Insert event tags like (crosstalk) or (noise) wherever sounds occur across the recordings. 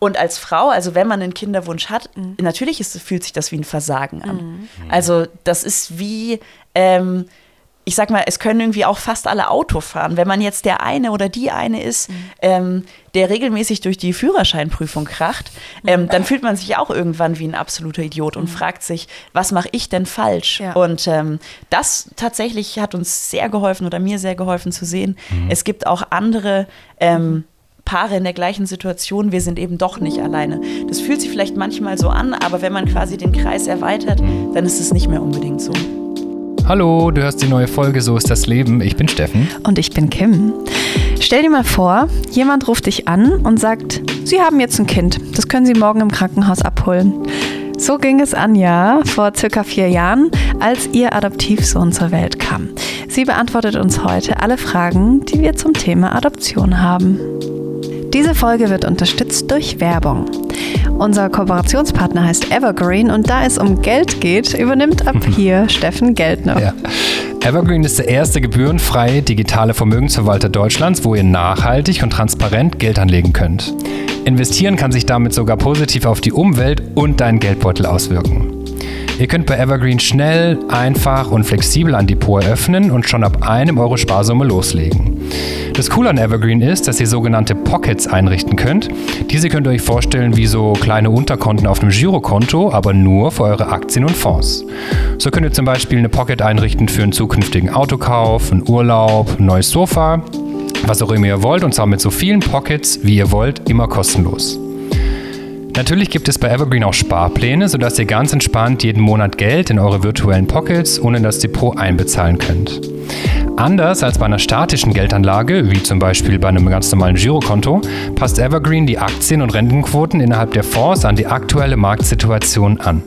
Und als Frau, also wenn man einen Kinderwunsch hat, mhm. natürlich ist, fühlt sich das wie ein Versagen an. Mhm. Also das ist wie, ähm, ich sag mal, es können irgendwie auch fast alle Auto fahren. Wenn man jetzt der eine oder die eine ist, mhm. ähm, der regelmäßig durch die Führerscheinprüfung kracht, ähm, dann fühlt man sich auch irgendwann wie ein absoluter Idiot und mhm. fragt sich, was mache ich denn falsch? Ja. Und ähm, das tatsächlich hat uns sehr geholfen oder mir sehr geholfen zu sehen. Mhm. Es gibt auch andere ähm, Paare in der gleichen Situation, wir sind eben doch nicht alleine. Das fühlt sich vielleicht manchmal so an, aber wenn man quasi den Kreis erweitert, dann ist es nicht mehr unbedingt so. Hallo, du hörst die neue Folge So ist das Leben. Ich bin Steffen. Und ich bin Kim. Stell dir mal vor, jemand ruft dich an und sagt, Sie haben jetzt ein Kind. Das können Sie morgen im Krankenhaus abholen. So ging es Anja vor circa vier Jahren, als ihr Adoptivsohn zur Welt kam. Sie beantwortet uns heute alle Fragen, die wir zum Thema Adoption haben. Diese Folge wird unterstützt durch Werbung. Unser Kooperationspartner heißt Evergreen und da es um Geld geht, übernimmt ab (laughs) hier Steffen Geldner. Ja. Evergreen ist der erste gebührenfreie digitale Vermögensverwalter Deutschlands, wo ihr nachhaltig und transparent Geld anlegen könnt. Investieren kann sich damit sogar positiv auf die Umwelt und deinen Geldbeutel auswirken. Ihr könnt bei Evergreen schnell, einfach und flexibel ein Depot eröffnen und schon ab einem Euro Sparsumme loslegen. Das Coole an Evergreen ist, dass ihr sogenannte Pockets einrichten könnt. Diese könnt ihr euch vorstellen wie so kleine Unterkonten auf einem Girokonto, aber nur für eure Aktien und Fonds. So könnt ihr zum Beispiel eine Pocket einrichten für einen zukünftigen Autokauf, einen Urlaub, ein neues Sofa, was auch immer ihr wollt und zwar mit so vielen Pockets, wie ihr wollt, immer kostenlos. Natürlich gibt es bei Evergreen auch Sparpläne, sodass ihr ganz entspannt jeden Monat Geld in eure virtuellen Pockets ohne das Depot einbezahlen könnt. Anders als bei einer statischen Geldanlage, wie zum Beispiel bei einem ganz normalen Girokonto, passt Evergreen die Aktien- und Rentenquoten innerhalb der Fonds an die aktuelle Marktsituation an.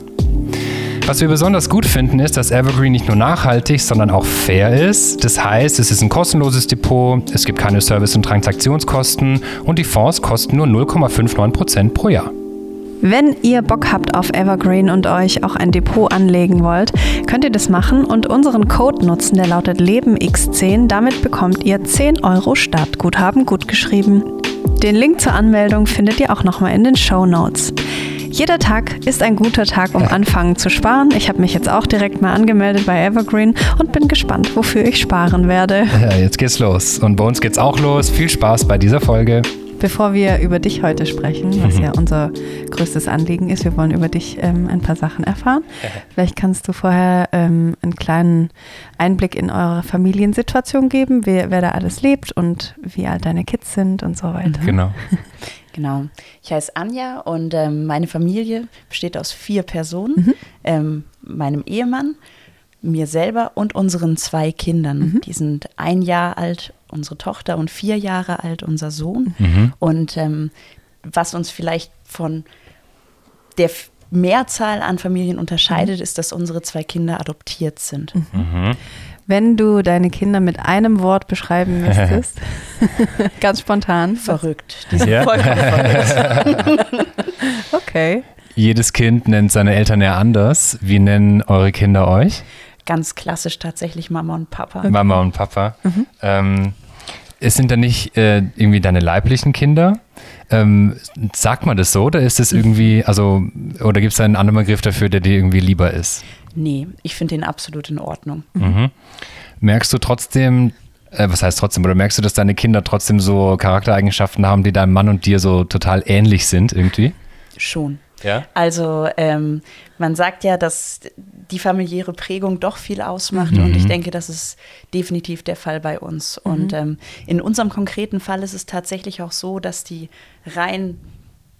Was wir besonders gut finden, ist, dass Evergreen nicht nur nachhaltig, sondern auch fair ist. Das heißt, es ist ein kostenloses Depot, es gibt keine Service- und Transaktionskosten und die Fonds kosten nur 0,59% pro Jahr. Wenn ihr Bock habt auf Evergreen und euch auch ein Depot anlegen wollt, könnt ihr das machen und unseren Code nutzen, der lautet LebenX10. Damit bekommt ihr 10 Euro Startguthaben gutgeschrieben. Den Link zur Anmeldung findet ihr auch nochmal in den Show Notes. Jeder Tag ist ein guter Tag, um anfangen zu sparen. Ich habe mich jetzt auch direkt mal angemeldet bei Evergreen und bin gespannt, wofür ich sparen werde. Ja, jetzt geht's los. Und bei uns geht's auch los. Viel Spaß bei dieser Folge. Bevor wir über dich heute sprechen, was ja unser größtes Anliegen ist, wir wollen über dich ähm, ein paar Sachen erfahren. (laughs) Vielleicht kannst du vorher ähm, einen kleinen Einblick in eure Familiensituation geben, wer, wer da alles lebt und wie alt deine Kids sind und so weiter. Genau. (laughs) Genau. Ich heiße Anja und ähm, meine Familie besteht aus vier Personen. Mhm. Ähm, meinem Ehemann, mir selber und unseren zwei Kindern. Mhm. Die sind ein Jahr alt unsere Tochter und vier Jahre alt unser Sohn. Mhm. Und ähm, was uns vielleicht von der Mehrzahl an Familien unterscheidet, mhm. ist, dass unsere zwei Kinder adoptiert sind. Mhm. mhm. Wenn du deine Kinder mit einem Wort beschreiben müsstest, (laughs) ganz spontan. Verrückt. (laughs) Die sind ja. vollkommen verrückt. (laughs) okay. Jedes Kind nennt seine Eltern ja anders. Wie nennen eure Kinder euch? Ganz klassisch tatsächlich Mama und Papa. Okay. Mama und Papa. Mhm. Ähm, es sind da nicht äh, irgendwie deine leiblichen Kinder? Ähm, sagt man das so oder ist es irgendwie, also, oder gibt es einen anderen Begriff dafür, der dir irgendwie lieber ist? Nee, ich finde den absolut in Ordnung. Mhm. Merkst du trotzdem, äh, was heißt trotzdem, oder merkst du, dass deine Kinder trotzdem so Charaktereigenschaften haben, die deinem Mann und dir so total ähnlich sind irgendwie? Schon. Ja? Also ähm, man sagt ja, dass die familiäre Prägung doch viel ausmacht mhm. und ich denke, das ist definitiv der Fall bei uns. Mhm. Und ähm, in unserem konkreten Fall ist es tatsächlich auch so, dass die rein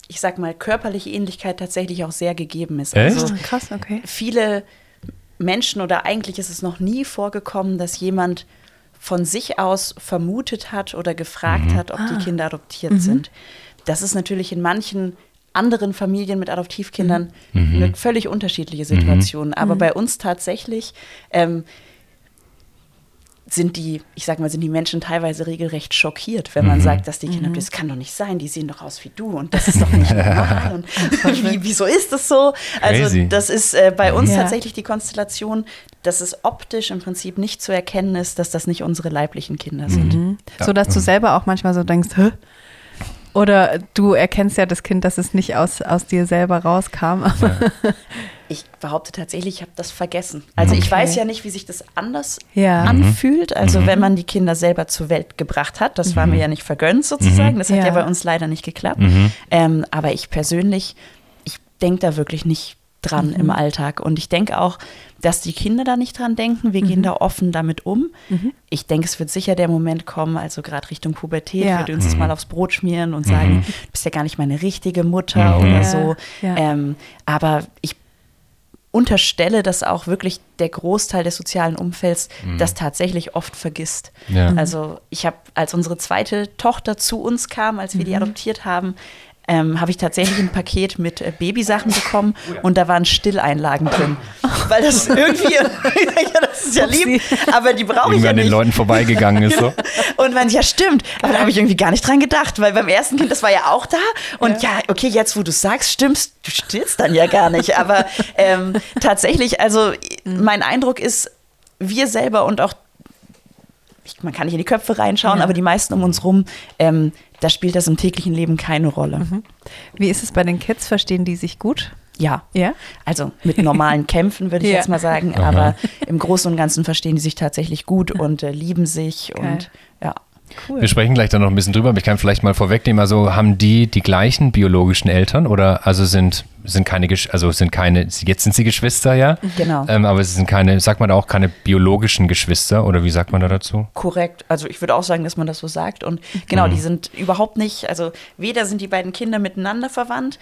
ich sag mal, körperliche Ähnlichkeit tatsächlich auch sehr gegeben ist. Echt? Also ah, krass, okay. Viele Menschen oder eigentlich ist es noch nie vorgekommen, dass jemand von sich aus vermutet hat oder gefragt mhm. hat, ob ah. die Kinder adoptiert mhm. sind. Das ist natürlich in manchen anderen Familien mit Adoptivkindern mhm. eine völlig unterschiedliche Situation. Mhm. Aber mhm. bei uns tatsächlich ähm, sind die, ich sag mal, sind die Menschen teilweise regelrecht schockiert, wenn man mhm. sagt, dass die Kinder, mhm. das kann doch nicht sein, die sehen doch aus wie du und das ist doch nicht (laughs) normal. und wie, wieso ist das so? Also Crazy. das ist äh, bei uns ja. tatsächlich die Konstellation, dass es optisch im Prinzip nicht zu erkennen ist, dass das nicht unsere leiblichen Kinder sind. Mhm. So dass du selber auch manchmal so denkst, Hä? Oder du erkennst ja das Kind, dass es nicht aus, aus dir selber rauskam. Aber (laughs) Ich behaupte tatsächlich, ich habe das vergessen. Also ich Okay. weiß ja nicht, wie sich das anders Ja. anfühlt. Also wenn man die Kinder selber zur Welt gebracht hat, das war mir ja nicht vergönnt sozusagen. Das hat ja. Ja. bei uns leider nicht geklappt. Ähm, aber ich persönlich, ich denke da wirklich nicht dran im Alltag. Und ich denke auch, dass die Kinder da nicht dran denken. Wir gehen da offen damit um. Ich denke, es wird sicher der Moment kommen, also gerade Richtung Pubertät, Ja. wird uns das mal aufs Brot schmieren und sagen, du bist ja gar nicht meine richtige Mutter oder Ja, so. ja. Ähm, aber ich unterstelle, dass auch wirklich der Großteil des sozialen Umfelds das tatsächlich oft vergisst. Ja. Also ich habe, als unsere zweite Tochter zu uns kam, als wir die adoptiert haben, ähm, habe ich tatsächlich ein Paket mit äh, Babysachen bekommen und da waren Stilleinlagen drin. Weil das irgendwie, (laughs) (laughs) ja, das ist ja lieb, aber die brauche ich ja an den nicht. Leuten vorbeigegangen ist so. (laughs) Und man, ja, stimmt. Aber da habe ich irgendwie gar nicht dran gedacht, weil beim ersten Kind, das war ja auch da. Und ja, okay, jetzt, wo du sagst, stimmst, du stillst dann ja gar nicht. Aber ähm, tatsächlich, also mein Eindruck ist, wir selber und auch, ich, man kann nicht in die Köpfe reinschauen, Ja. aber die meisten um uns rum, ähm, da spielt das im täglichen Leben keine Rolle. Wie ist es bei den Kids? Verstehen die sich gut? Ja. Ja? Also mit normalen (laughs) Kämpfen würde ich Ja. jetzt mal sagen, aber im Großen und Ganzen verstehen die sich tatsächlich gut (laughs) und äh, lieben sich Geil. und ja. Cool. Wir sprechen gleich dann noch ein bisschen drüber, aber ich kann vielleicht mal vorwegnehmen, also haben die die gleichen biologischen Eltern oder also sind, sind keine, also sind keine, jetzt sind sie Geschwister, ja? Genau. Ähm, aber sie sind keine, sagt man da auch keine biologischen Geschwister oder wie sagt man da dazu? Korrekt. Also ich würde auch sagen, dass man das so sagt. Und genau, Mhm. die sind überhaupt nicht, also weder sind die beiden Kinder miteinander verwandt,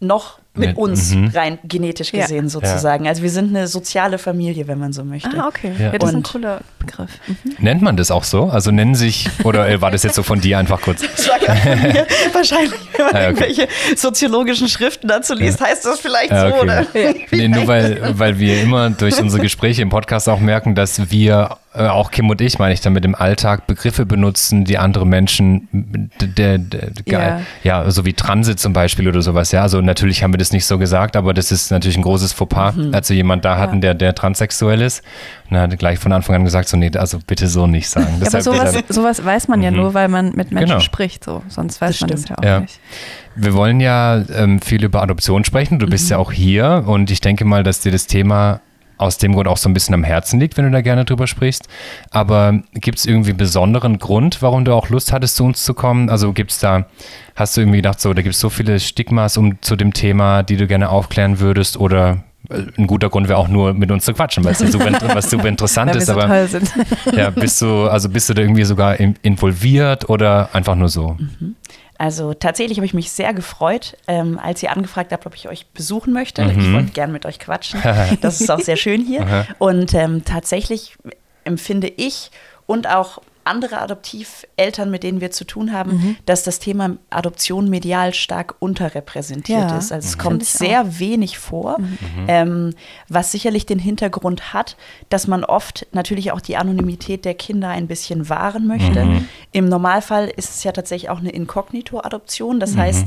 noch mit Mit- uns mhm. rein genetisch Ja. gesehen sozusagen. Also wir sind eine soziale Familie, wenn man so möchte. Ah, okay. Ja. Ja, das ist ein cooler Begriff. Mhm. Nennt man das auch so? Also nennen sich, oder äh, war das jetzt so von dir einfach kurz? Das war von mir. (laughs) Wahrscheinlich, wenn man Ah, okay. irgendwelche soziologischen Schriften dazu liest, heißt das vielleicht Ja, so, okay. oder? Nee, nur weil, weil wir immer durch unsere Gespräche im Podcast auch merken, dass wir, äh, auch Kim und ich, meine ich damit, im Alltag Begriffe benutzen, die andere Menschen, der, der, der Ja. ja. so wie Transit zum Beispiel oder sowas, ja. Also natürlich haben wir das nicht so gesagt, aber das ist natürlich ein großes Fauxpas, als wir jemand da hatten, der, der transsexuell ist. Und er hat gleich von Anfang an gesagt, so, nee, also bitte so nicht sagen. Ja, aber sowas, deshalb- sowas weiß man ja nur, weil man mit Menschen Genau. spricht. So. Sonst weiß Das man das ja stimmt. auch Ja. nicht. Wir wollen ja ähm, viel über Adoption sprechen. Du bist ja auch hier und ich denke mal, dass dir das Thema aus dem Grund auch so ein bisschen am Herzen liegt, wenn du da gerne drüber sprichst. Aber gibt es irgendwie einen besonderen Grund, warum du auch Lust hattest, zu uns zu kommen? Also gibt es da, hast du irgendwie gedacht, so, da gibt es so viele Stigmas um zu dem Thema, die du gerne aufklären würdest oder äh, ein guter Grund wäre auch nur mit uns zu quatschen, weil es ja super, was super interessant (laughs) ist, so aber (laughs) ja, bist du, also bist du da irgendwie sogar in, involviert oder einfach nur so? Also tatsächlich habe ich mich sehr gefreut, ähm, als ihr angefragt habt, ob ich euch besuchen möchte. Mhm. Ich wollte gern mit euch quatschen. (laughs) Das ist auch sehr schön hier. Und ähm, tatsächlich empfinde ich und auch andere Adoptiveltern, mit denen wir zu tun haben, Mhm. dass das Thema Adoption medial stark unterrepräsentiert Ja, ist. Also es mhm. kommt sehr wenig vor, ähm, was sicherlich den Hintergrund hat, dass man oft natürlich auch die Anonymität der Kinder ein bisschen wahren möchte. Im Normalfall ist es ja tatsächlich auch eine Inkognito-Adoption. Das heißt,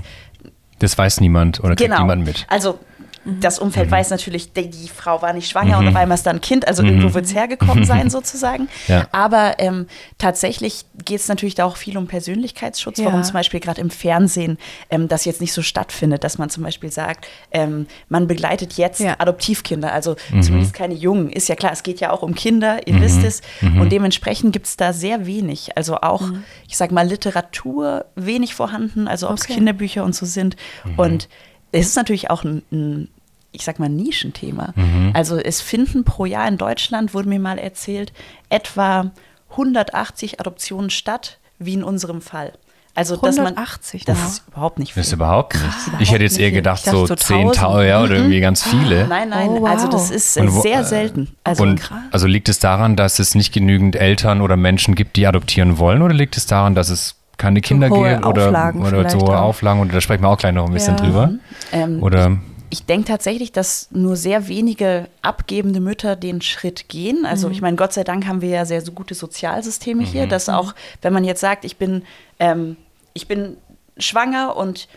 Das weiß niemand oder kriegt genau. niemand mit. Also das Umfeld Mhm. weiß natürlich, die, die Frau war nicht schwanger und auf einmal ist da ein Kind, also irgendwo wird es hergekommen sein (laughs) sozusagen. Mhm. Ja. Aber ähm, tatsächlich geht es natürlich da auch viel um Persönlichkeitsschutz, Ja. warum zum Beispiel gerade im Fernsehen ähm, das jetzt nicht so stattfindet, dass man zum Beispiel sagt, ähm, man begleitet jetzt Ja. Adoptivkinder, also Mhm. zumindest keine Jungen. Ist ja klar, es geht ja auch um Kinder, ihr wisst es. Mhm. Und dementsprechend gibt es da sehr wenig. Also auch, ich sag mal, Literatur wenig vorhanden, also ob es Okay. Kinderbücher und so sind. Und es ist natürlich auch ein, ein ich sag mal, Nischenthema. Also es finden pro Jahr in Deutschland, wurde mir mal erzählt, etwa 180 Adoptionen statt, wie in unserem Fall. Also dass man 180 das ist überhaupt nicht Das ist viel. überhaupt nicht. Ich hätte jetzt eher gedacht, so so 1000. 10.000 ja, oder irgendwie ganz viele. Nein, nein, Oh, wow. also das ist äh, Und wo- sehr selten. Also und also liegt es daran, dass es nicht genügend Eltern oder Menschen gibt, die adoptieren wollen, oder liegt es daran, dass es keine Kinder hohe gibt oder, Auflagen oder so hohe. Auflagen? Oder da sprechen wir auch gleich noch ein bisschen Ja. drüber. ähm, Oder ich denke tatsächlich, dass nur sehr wenige abgebende Mütter den Schritt gehen. Also ich meine, Gott sei Dank haben wir ja sehr so gute Sozialsysteme hier, dass auch, wenn man jetzt sagt, ich bin, ähm, ich bin schwanger und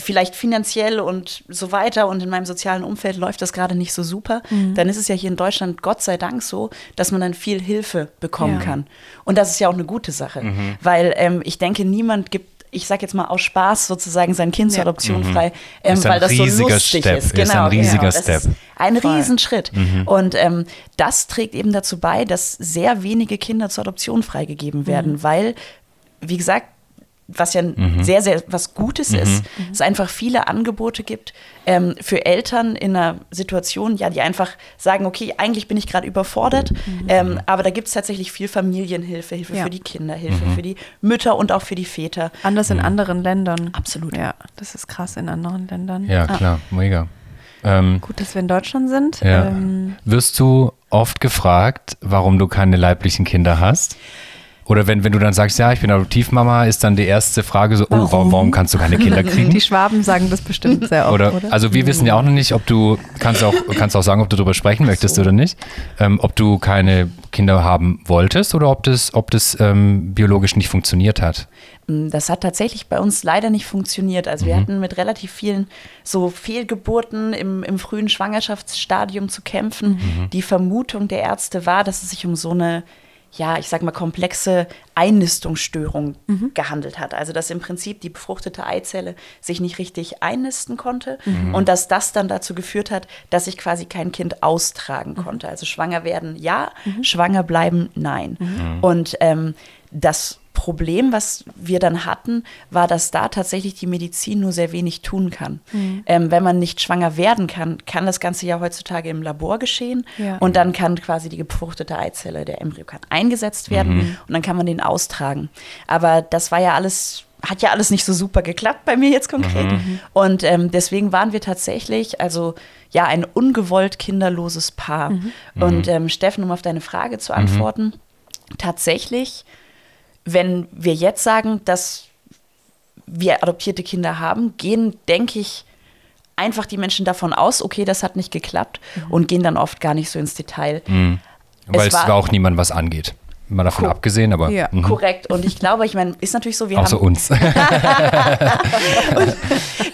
vielleicht finanziell und so weiter und in meinem sozialen Umfeld läuft das gerade nicht so super, dann ist es ja hier in Deutschland Gott sei Dank so, dass man dann viel Hilfe bekommen Ja. kann. Und das ist ja auch eine gute Sache, weil ähm, ich denke, niemand gibt ich sag jetzt mal aus Spaß sozusagen sein Kind zur Ja. Adoption frei, ähm, weil das so riesiger lustig Step. ist. Ist ein riesiger genau. Das Step. Ist ein Voll. Riesenschritt. Und ähm, das trägt eben dazu bei, dass sehr wenige Kinder zur Adoption freigegeben werden, weil, wie gesagt, was ja sehr, sehr was Gutes ist, es einfach viele Angebote gibt ähm, für Eltern in einer Situation, ja, die einfach sagen, okay, eigentlich bin ich gerade überfordert, ähm, aber da gibt es tatsächlich viel Familienhilfe, Hilfe Ja. für die Kinder, Hilfe für die Mütter und auch für die Väter. Anders in anderen Ländern. Absolut. Ja, das ist krass in anderen Ländern. Ja, klar, mega. Ähm, Gut, dass wir in Deutschland sind. ja. Ähm, Wirst du oft gefragt, warum du keine leiblichen Kinder hast? Oder wenn, wenn du dann sagst, ja, ich bin Adoptivmama, ist dann die erste Frage so, oh, warum, warum kannst du keine Kinder (laughs) kriegen? die Schwaben sagen das bestimmt sehr oft, Oder, oder? also wir wissen ja auch noch nicht, ob du, kannst auch, kannst auch sagen, ob du darüber sprechen möchtest oder nicht, ähm, ob du keine Kinder haben wolltest oder ob das, ob das ähm, biologisch nicht funktioniert hat. Mm, Das hat tatsächlich bei uns leider nicht funktioniert. Also wir hatten mit relativ vielen so Fehlgeburten im, im frühen Schwangerschaftsstadium zu kämpfen. Die Vermutung der Ärzte war, dass es sich um so eine, ja, ich sag mal, komplexe Einnistungsstörung gehandelt hat. Also dass im Prinzip die befruchtete Eizelle sich nicht richtig einnisten konnte und dass das dann dazu geführt hat, dass ich quasi kein Kind austragen konnte. Also schwanger werden, ja, schwanger bleiben, nein. Und ähm, das Problem, was wir dann hatten, war, dass da tatsächlich die Medizin nur sehr wenig tun kann. Ähm, wenn man nicht schwanger werden kann, kann das Ganze ja heutzutage im Labor geschehen Ja. und dann kann quasi die befruchtete Eizelle, der Embryo kann eingesetzt werden und dann kann man den austragen. Aber das war ja alles hat ja alles nicht so super geklappt bei mir jetzt konkret. Und ähm, deswegen waren wir tatsächlich, also ja, ein ungewollt kinderloses Paar. Und ähm, Steffen, um auf deine Frage zu antworten, tatsächlich, wenn wir jetzt sagen, dass wir adoptierte Kinder haben, gehen, denke ich, einfach die Menschen davon aus, okay, das hat nicht geklappt und gehen dann oft gar nicht so ins Detail. Weil es, war- war auch niemand was angeht. Mal davon Cool. abgesehen, aber Ja. mhm. Korrekt. Und ich glaube, ich meine, ist natürlich so, wir außer haben uns. (laughs) (laughs)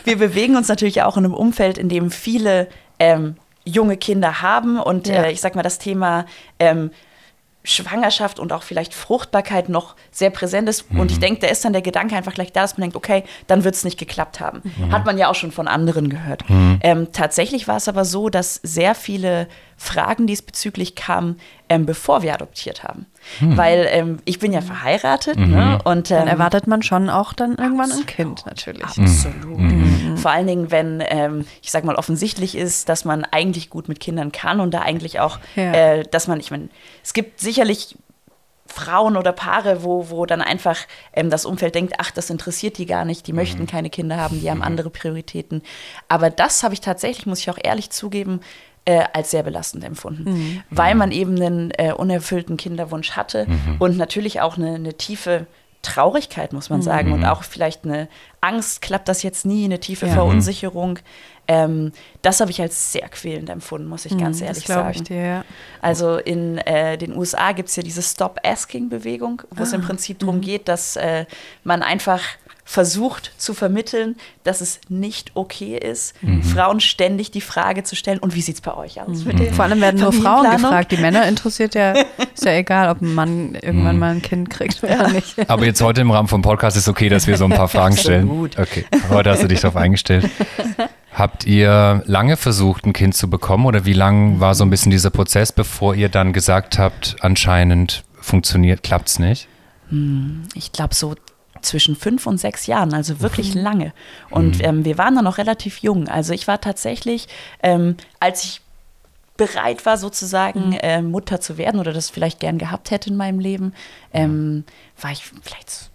wir bewegen uns natürlich auch in einem Umfeld, in dem viele ähm, junge Kinder haben und Ja. äh, ich sag mal, das Thema ähm, Schwangerschaft und auch vielleicht Fruchtbarkeit noch sehr präsent ist. Und ich denke, da ist dann der Gedanke einfach gleich da, dass man denkt, okay, dann wird es nicht geklappt haben. Hat man ja auch schon von anderen gehört. Ähm, tatsächlich war es aber so, dass sehr viele Fragen diesbezüglich kamen, ähm, bevor wir adoptiert haben. Weil ähm, ich bin ja verheiratet ne? und dann ähm, erwartet man schon auch dann irgendwann ein Kind, natürlich. Absolut. Vor allen Dingen, wenn, ähm, ich sag mal, offensichtlich ist, dass man eigentlich gut mit Kindern kann und da eigentlich auch, Ja. äh, dass man, ich meine, es gibt sicherlich Frauen oder Paare, wo, wo dann einfach ähm, das Umfeld denkt, ach, das interessiert die gar nicht, die möchten keine Kinder haben, die haben andere Prioritäten. Aber das habe ich tatsächlich, muss ich auch ehrlich zugeben, äh, als sehr belastend empfunden, weil man eben einen äh, unerfüllten Kinderwunsch hatte und natürlich auch eine, eine tiefe Traurigkeit, muss man sagen, und auch vielleicht eine Angst, klappt das jetzt nie, eine tiefe Ja. Verunsicherung. Ähm, das habe ich als sehr quälend empfunden, muss ich ganz Mhm, ehrlich das sagen. ich dir, ja. Also in äh, den USA gibt es ja diese Stop-Asking-Bewegung, wo Ah, es im Prinzip darum mhm. geht, dass äh, man einfach versucht zu vermitteln, dass es nicht okay ist, Mhm. Frauen ständig die Frage zu stellen, und wie sieht es bei euch aus? mit der Vor allem werden nur Frauen gefragt. Die Männer interessiert ja, (laughs) ist ja egal, ob ein Mann irgendwann mal ein Kind kriegt (laughs) oder nicht. Aber jetzt heute im Rahmen vom Podcast ist okay, dass wir so ein paar Fragen stellen. Absolut. Okay, heute hast du dich darauf eingestellt. Habt ihr lange versucht, ein Kind zu bekommen oder wie lang war so ein bisschen dieser Prozess, bevor ihr dann gesagt habt, anscheinend funktioniert, klappt's nicht? ich glaube, so zwischen fünf und sechs Jahren, also wirklich Mhm. lange. Und ähm, wir waren dann noch relativ jung. Also ich war tatsächlich, ähm, als ich bereit war, sozusagen Mhm. äh, Mutter zu werden oder das vielleicht gern gehabt hätte in meinem Leben, ähm, war ich vielleicht so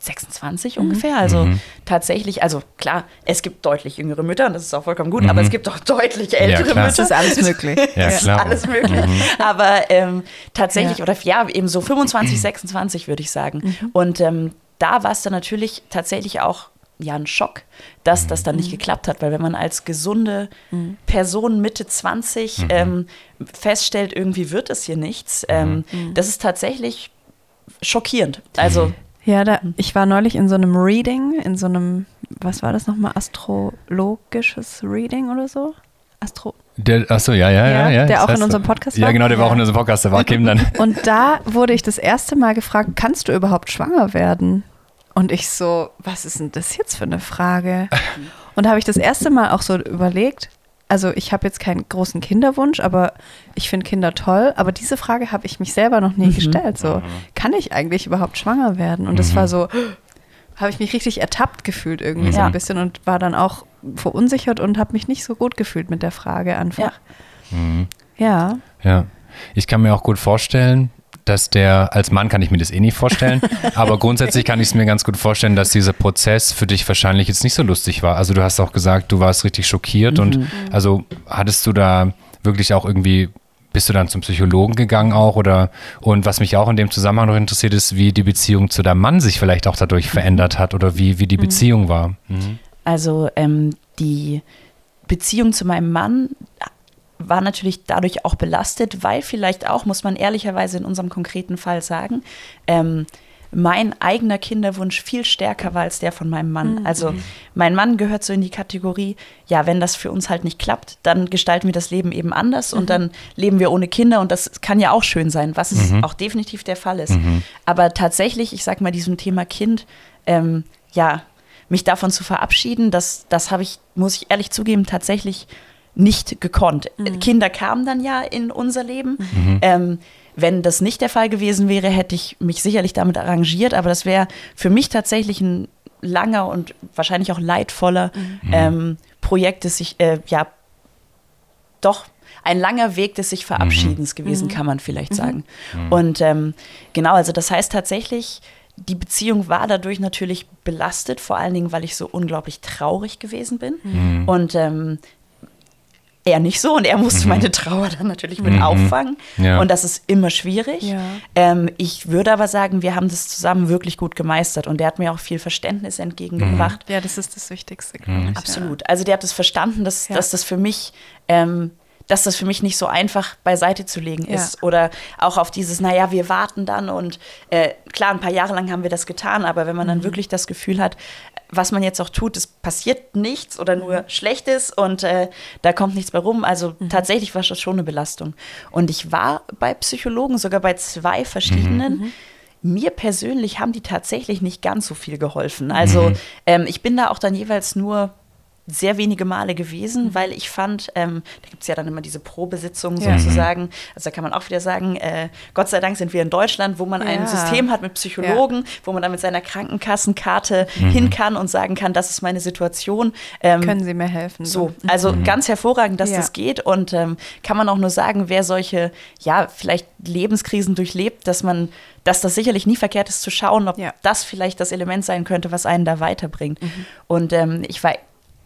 26 Mhm. ungefähr. Also tatsächlich, also klar, es gibt deutlich jüngere Mütter und das ist auch vollkommen gut, aber es gibt auch deutlich ältere klar. Mütter. Das ist alles möglich. (laughs) Ja, Das ist klar. alles möglich. Aber ähm, tatsächlich, Ja. oder ja, eben so 25, 26 würde ich sagen. Und ähm, da war es dann natürlich tatsächlich auch ja ein Schock, dass das dann nicht geklappt hat, weil wenn man als gesunde Person Mitte 20 ähm, feststellt, irgendwie wird es hier nichts, ähm, das ist tatsächlich schockierend. Also Ja, da, ich war neulich in so einem Reading, in so einem, was war das nochmal, astrologisches Reading oder so? Astro Der, achso, ja, ja, ja. Ja, ja der auch in unserem. Podcast Ja, war? genau, der war auch Ja. in unserem Podcast, der war Kim dann. (laughs) (laughs) Und da wurde ich das erste Mal gefragt, kannst du überhaupt schwanger werden? Und ich so, was ist denn das jetzt für eine Frage? (laughs) Und da habe ich das erste Mal auch so überlegt, also ich habe jetzt keinen großen Kinderwunsch, aber ich finde Kinder toll. Aber diese Frage habe ich mich selber noch nie mhm. gestellt. So, kann ich eigentlich überhaupt schwanger werden? Und das war mhm. so, habe ich mich richtig ertappt gefühlt irgendwie ja. so ein bisschen und war dann auch verunsichert und habe mich nicht so gut gefühlt mit der Frage einfach. Ja. Mhm. Ja. Ja. Ich kann mir auch gut vorstellen, dass der, als Mann kann ich mir das eh nicht vorstellen, (laughs) aber grundsätzlich kann ich es mir ganz gut vorstellen, dass dieser Prozess für dich wahrscheinlich jetzt nicht so lustig war. Also du hast auch gesagt, du warst richtig schockiert mhm. und also hattest du da wirklich auch irgendwie, bist du dann zum Psychologen gegangen auch oder und was mich auch in dem Zusammenhang noch interessiert ist, wie die Beziehung zu deinem Mann sich vielleicht auch dadurch verändert hat oder wie, wie die mhm. Beziehung war. Mhm. Also ähm, die Beziehung zu meinem Mann war natürlich dadurch auch belastet, weil vielleicht auch, muss man ehrlicherweise in unserem konkreten Fall sagen, ähm, mein eigener Kinderwunsch viel stärker war als der von meinem Mann. Mhm. Also mein Mann gehört so in die Kategorie, ja, wenn das für uns halt nicht klappt, dann gestalten wir das Leben eben anders mhm. und dann leben wir ohne Kinder und das kann ja auch schön sein, was mhm. auch definitiv der Fall ist. Mhm. Aber tatsächlich, ich sag mal, diesem Thema Kind, ähm, ja, mich davon zu verabschieden, das, das habe ich, muss ich ehrlich zugeben, tatsächlich nicht gekonnt. Mhm. Kinder kamen dann ja in unser Leben. Mhm. Ähm, wenn das nicht der Fall gewesen wäre, hätte ich mich sicherlich damit arrangiert, aber das wäre für mich tatsächlich ein langer und wahrscheinlich auch leidvoller mhm. ähm, Projekt, das sich, äh, ja, doch ein langer Weg des sich Verabschiedens mhm. gewesen, mhm. kann man vielleicht mhm. sagen. Und ähm, genau, also das heißt tatsächlich, die Beziehung war dadurch natürlich belastet, vor allen Dingen, weil ich so unglaublich traurig gewesen bin. Mhm. Und ähm, er nicht so und er musste mhm. meine Trauer dann natürlich mit mhm. auffangen. Ja. Und das ist immer schwierig. Ja. Ähm, ich würde aber sagen, wir haben das zusammen wirklich gut gemeistert und der hat mir auch viel Verständnis entgegengebracht. Ja, das ist das Wichtigste, glaube ich. Absolut. Also der hat es das verstanden, dass, dass das für mich ähm, dass das für mich nicht so einfach beiseite zu legen ist. Ja. Oder auch auf dieses, naja, wir warten dann und äh, klar, ein paar Jahre lang haben wir das getan, aber wenn man dann mhm. wirklich das Gefühl hat, was man jetzt auch tut, es passiert nichts oder nur mhm. Schlechtes und äh, da kommt nichts mehr rum. Also mhm. tatsächlich war das schon eine Belastung. Und ich war bei Psychologen, sogar bei zwei verschiedenen. Mhm. Mir persönlich haben die tatsächlich nicht ganz so viel geholfen. Also mhm. ähm, ich bin da auch dann jeweils nur sehr wenige Male gewesen, mhm. weil ich fand, ähm, da gibt es ja dann immer diese Probesitzungen ja. sozusagen. Also da kann man auch wieder sagen, äh, Gott sei Dank sind wir in Deutschland, wo man ja. ein System hat mit Psychologen, ja. wo man dann mit seiner Krankenkassenkarte mhm. hin kann und sagen kann, das ist meine Situation. Ähm, Können Sie mir helfen? So, also mhm. ganz hervorragend, dass das geht und ähm, kann man auch nur sagen, wer solche, ja, vielleicht Lebenskrisen durchlebt, dass man dass das sicherlich nie verkehrt ist zu schauen, ob das vielleicht das Element sein könnte, was einen da weiterbringt. Mhm. Und ähm, ich war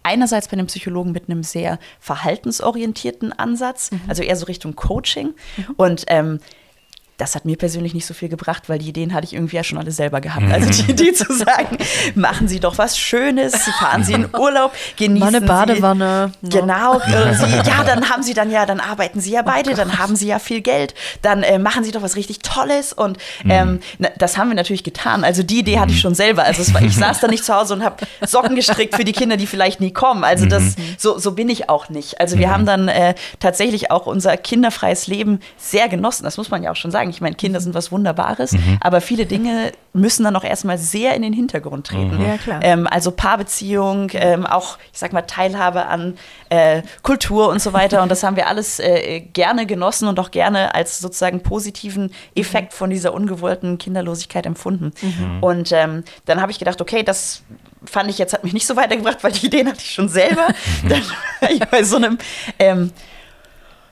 einerseits bei einem Psychologen mit einem sehr verhaltensorientierten Ansatz, mhm. also eher so Richtung Coaching. Mhm. Und ähm, das hat mir persönlich nicht so viel gebracht, weil die Ideen hatte ich irgendwie ja schon alle selber gehabt. Also die (laughs) Idee zu sagen, machen Sie doch was Schönes, fahren Sie in Urlaub, genießen Mal eine Badewanne. Sie, ne? genau. Äh, (laughs) Sie, ja, dann haben Sie dann ja, dann arbeiten Sie ja oh beide, oh dann haben Sie ja viel Geld, dann äh, machen Sie doch was richtig Tolles und mhm. ähm, na, das haben wir natürlich getan. Also die Idee hatte ich schon selber. Also war, ich (laughs) saß da nicht zu Hause und habe Socken gestrickt für die Kinder, die vielleicht nie kommen. Also das, mhm. so, so bin ich auch nicht. Also wir mhm. haben dann äh, tatsächlich auch unser kinderfreies Leben sehr genossen. Das muss man ja auch schon sagen sagen. Ich meine, Kinder sind was Wunderbares, mhm. aber viele Dinge müssen dann auch erstmal sehr in den Hintergrund treten. Mhm. Ja, klar. Ähm, also Paarbeziehung, ähm, auch, ich sag mal, Teilhabe an äh, Kultur und so weiter. Und das haben wir alles äh, gerne genossen und auch gerne als sozusagen positiven Effekt von dieser ungewollten Kinderlosigkeit empfunden. Mhm. Und ähm, dann habe ich gedacht, okay, das fand ich jetzt, hat mich nicht so weitergebracht, weil die Ideen hatte ich schon selber. (laughs) dann (laughs) war ich bei so einem ähm,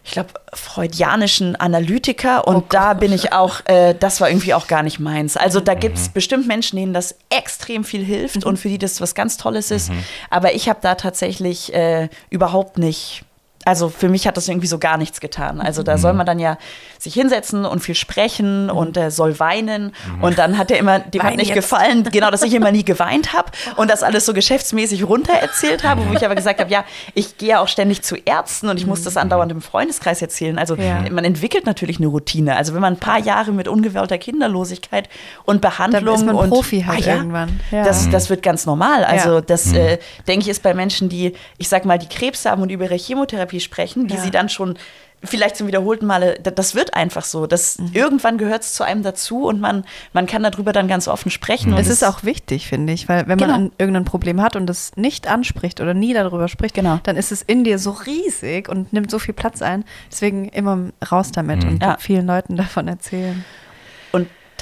ich glaube, freudianischen Analytiker und oh da bin ich auch, äh, das war irgendwie auch gar nicht meins. Also da gibt es mhm. bestimmt Menschen, denen das extrem viel hilft mhm. und für die das was ganz Tolles ist. Mhm. Aber ich habe da tatsächlich äh, überhaupt nicht also für mich hat das irgendwie so gar nichts getan. Also da soll mhm. man dann ja sich hinsetzen und viel sprechen mhm. und er soll weinen. Mhm. Und dann hat er immer, dem hat nicht jetzt. gefallen, (laughs) genau, dass ich immer nie geweint habe und das alles so geschäftsmäßig runter erzählt habe, wo ich aber gesagt habe, ja, ich gehe auch ständig zu Ärzten und ich muss das andauernd im Freundeskreis erzählen. Also ja. man entwickelt natürlich eine Routine. Also wenn man ein paar Jahre mit ungewollter Kinderlosigkeit und Behandlung dann ist man und Profi halt ah, ja, irgendwann. Ja. Das, das wird ganz normal. Also das äh, denke ich ist bei Menschen, die, ich sag mal, die Krebs haben und über ihre Chemotherapie Therapie sprechen, die sie dann schon vielleicht zum wiederholten Male, das wird einfach so. Das, mhm. Irgendwann gehört es zu einem dazu und man, man kann darüber dann ganz offen sprechen. Mhm. es ist auch wichtig, finde ich, weil wenn genau. man irgendein Problem hat und es nicht anspricht oder nie darüber spricht, genau. dann ist es in dir so riesig und nimmt so viel Platz ein. Deswegen immer raus damit mhm. und ja. vielen Leuten davon erzählen.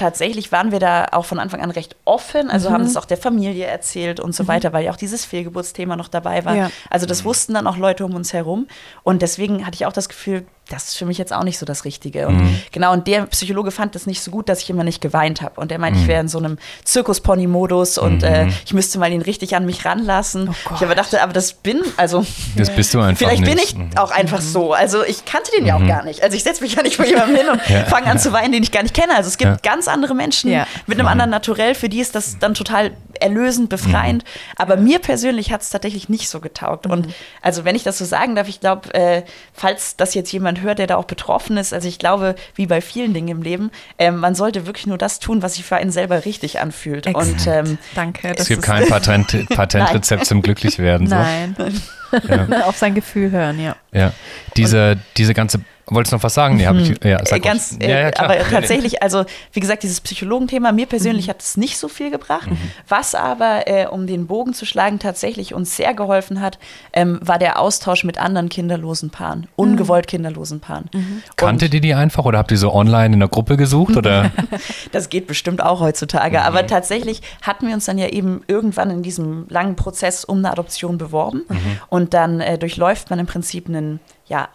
Tatsächlich waren wir da auch von Anfang an recht offen, also mhm. haben es auch der Familie erzählt und so mhm. weiter, weil ja auch dieses Fehlgeburtsthema noch dabei war. Ja. Also das wussten dann auch Leute um uns herum und deswegen hatte ich auch das Gefühl, das ist für mich jetzt auch nicht so das Richtige. Und mhm. genau, und der Psychologe fand das nicht so gut, dass ich immer nicht geweint habe. Und der meinte, mhm. ich wäre in so einem Zirkuspony-Modus und äh, mhm. äh, ich müsste mal ihn richtig an mich ranlassen. Oh ich aber dachte, aber das bin, also. Das bist du einfach. Vielleicht nicht. bin ich mhm. auch einfach so. Also ich kannte den ja auch mhm. gar nicht. Also ich setze mich ja nicht vor jemandem hin und ja. fange an zu weinen, den ich gar nicht kenne. Also es gibt ja. ganz andere Menschen ja. mit einem anderen Naturell, für die ist das dann total erlösend, befreiend. Aber mir persönlich hat es tatsächlich nicht so getaugt. Und also wenn ich das so sagen darf, ich glaube, äh, falls das jetzt jemand hört, der da auch betroffen ist. Also ich glaube, wie bei vielen Dingen im Leben, ähm, man sollte wirklich nur das tun, was sich für einen selber richtig anfühlt. Exakt. Und ähm, danke. Es gibt kein (laughs) Patent, Patentrezept zum Glücklichwerden. So. Nein. Ja. (laughs) Auf sein Gefühl hören, ja. Ja. Diese, diese ganze Wolltest du noch was sagen? Nee, ich, mhm. ja, sag Ganz, äh, ja, ja, aber tatsächlich, also wie gesagt, dieses Psychologenthema, mir persönlich mhm. hat es nicht so viel gebracht. Mhm. Was aber, äh, um den Bogen zu schlagen, tatsächlich uns sehr geholfen hat, ähm, war der Austausch mit anderen kinderlosen Paaren, ungewollt kinderlosen Paaren. Mhm. Kanntet ihr die einfach oder habt ihr so online in der Gruppe gesucht? Oder? (laughs) das geht bestimmt auch heutzutage. Mhm. Aber tatsächlich hatten wir uns dann ja eben irgendwann in diesem langen Prozess um eine Adoption beworben. Mhm. Und dann äh, durchläuft man im Prinzip einen ja,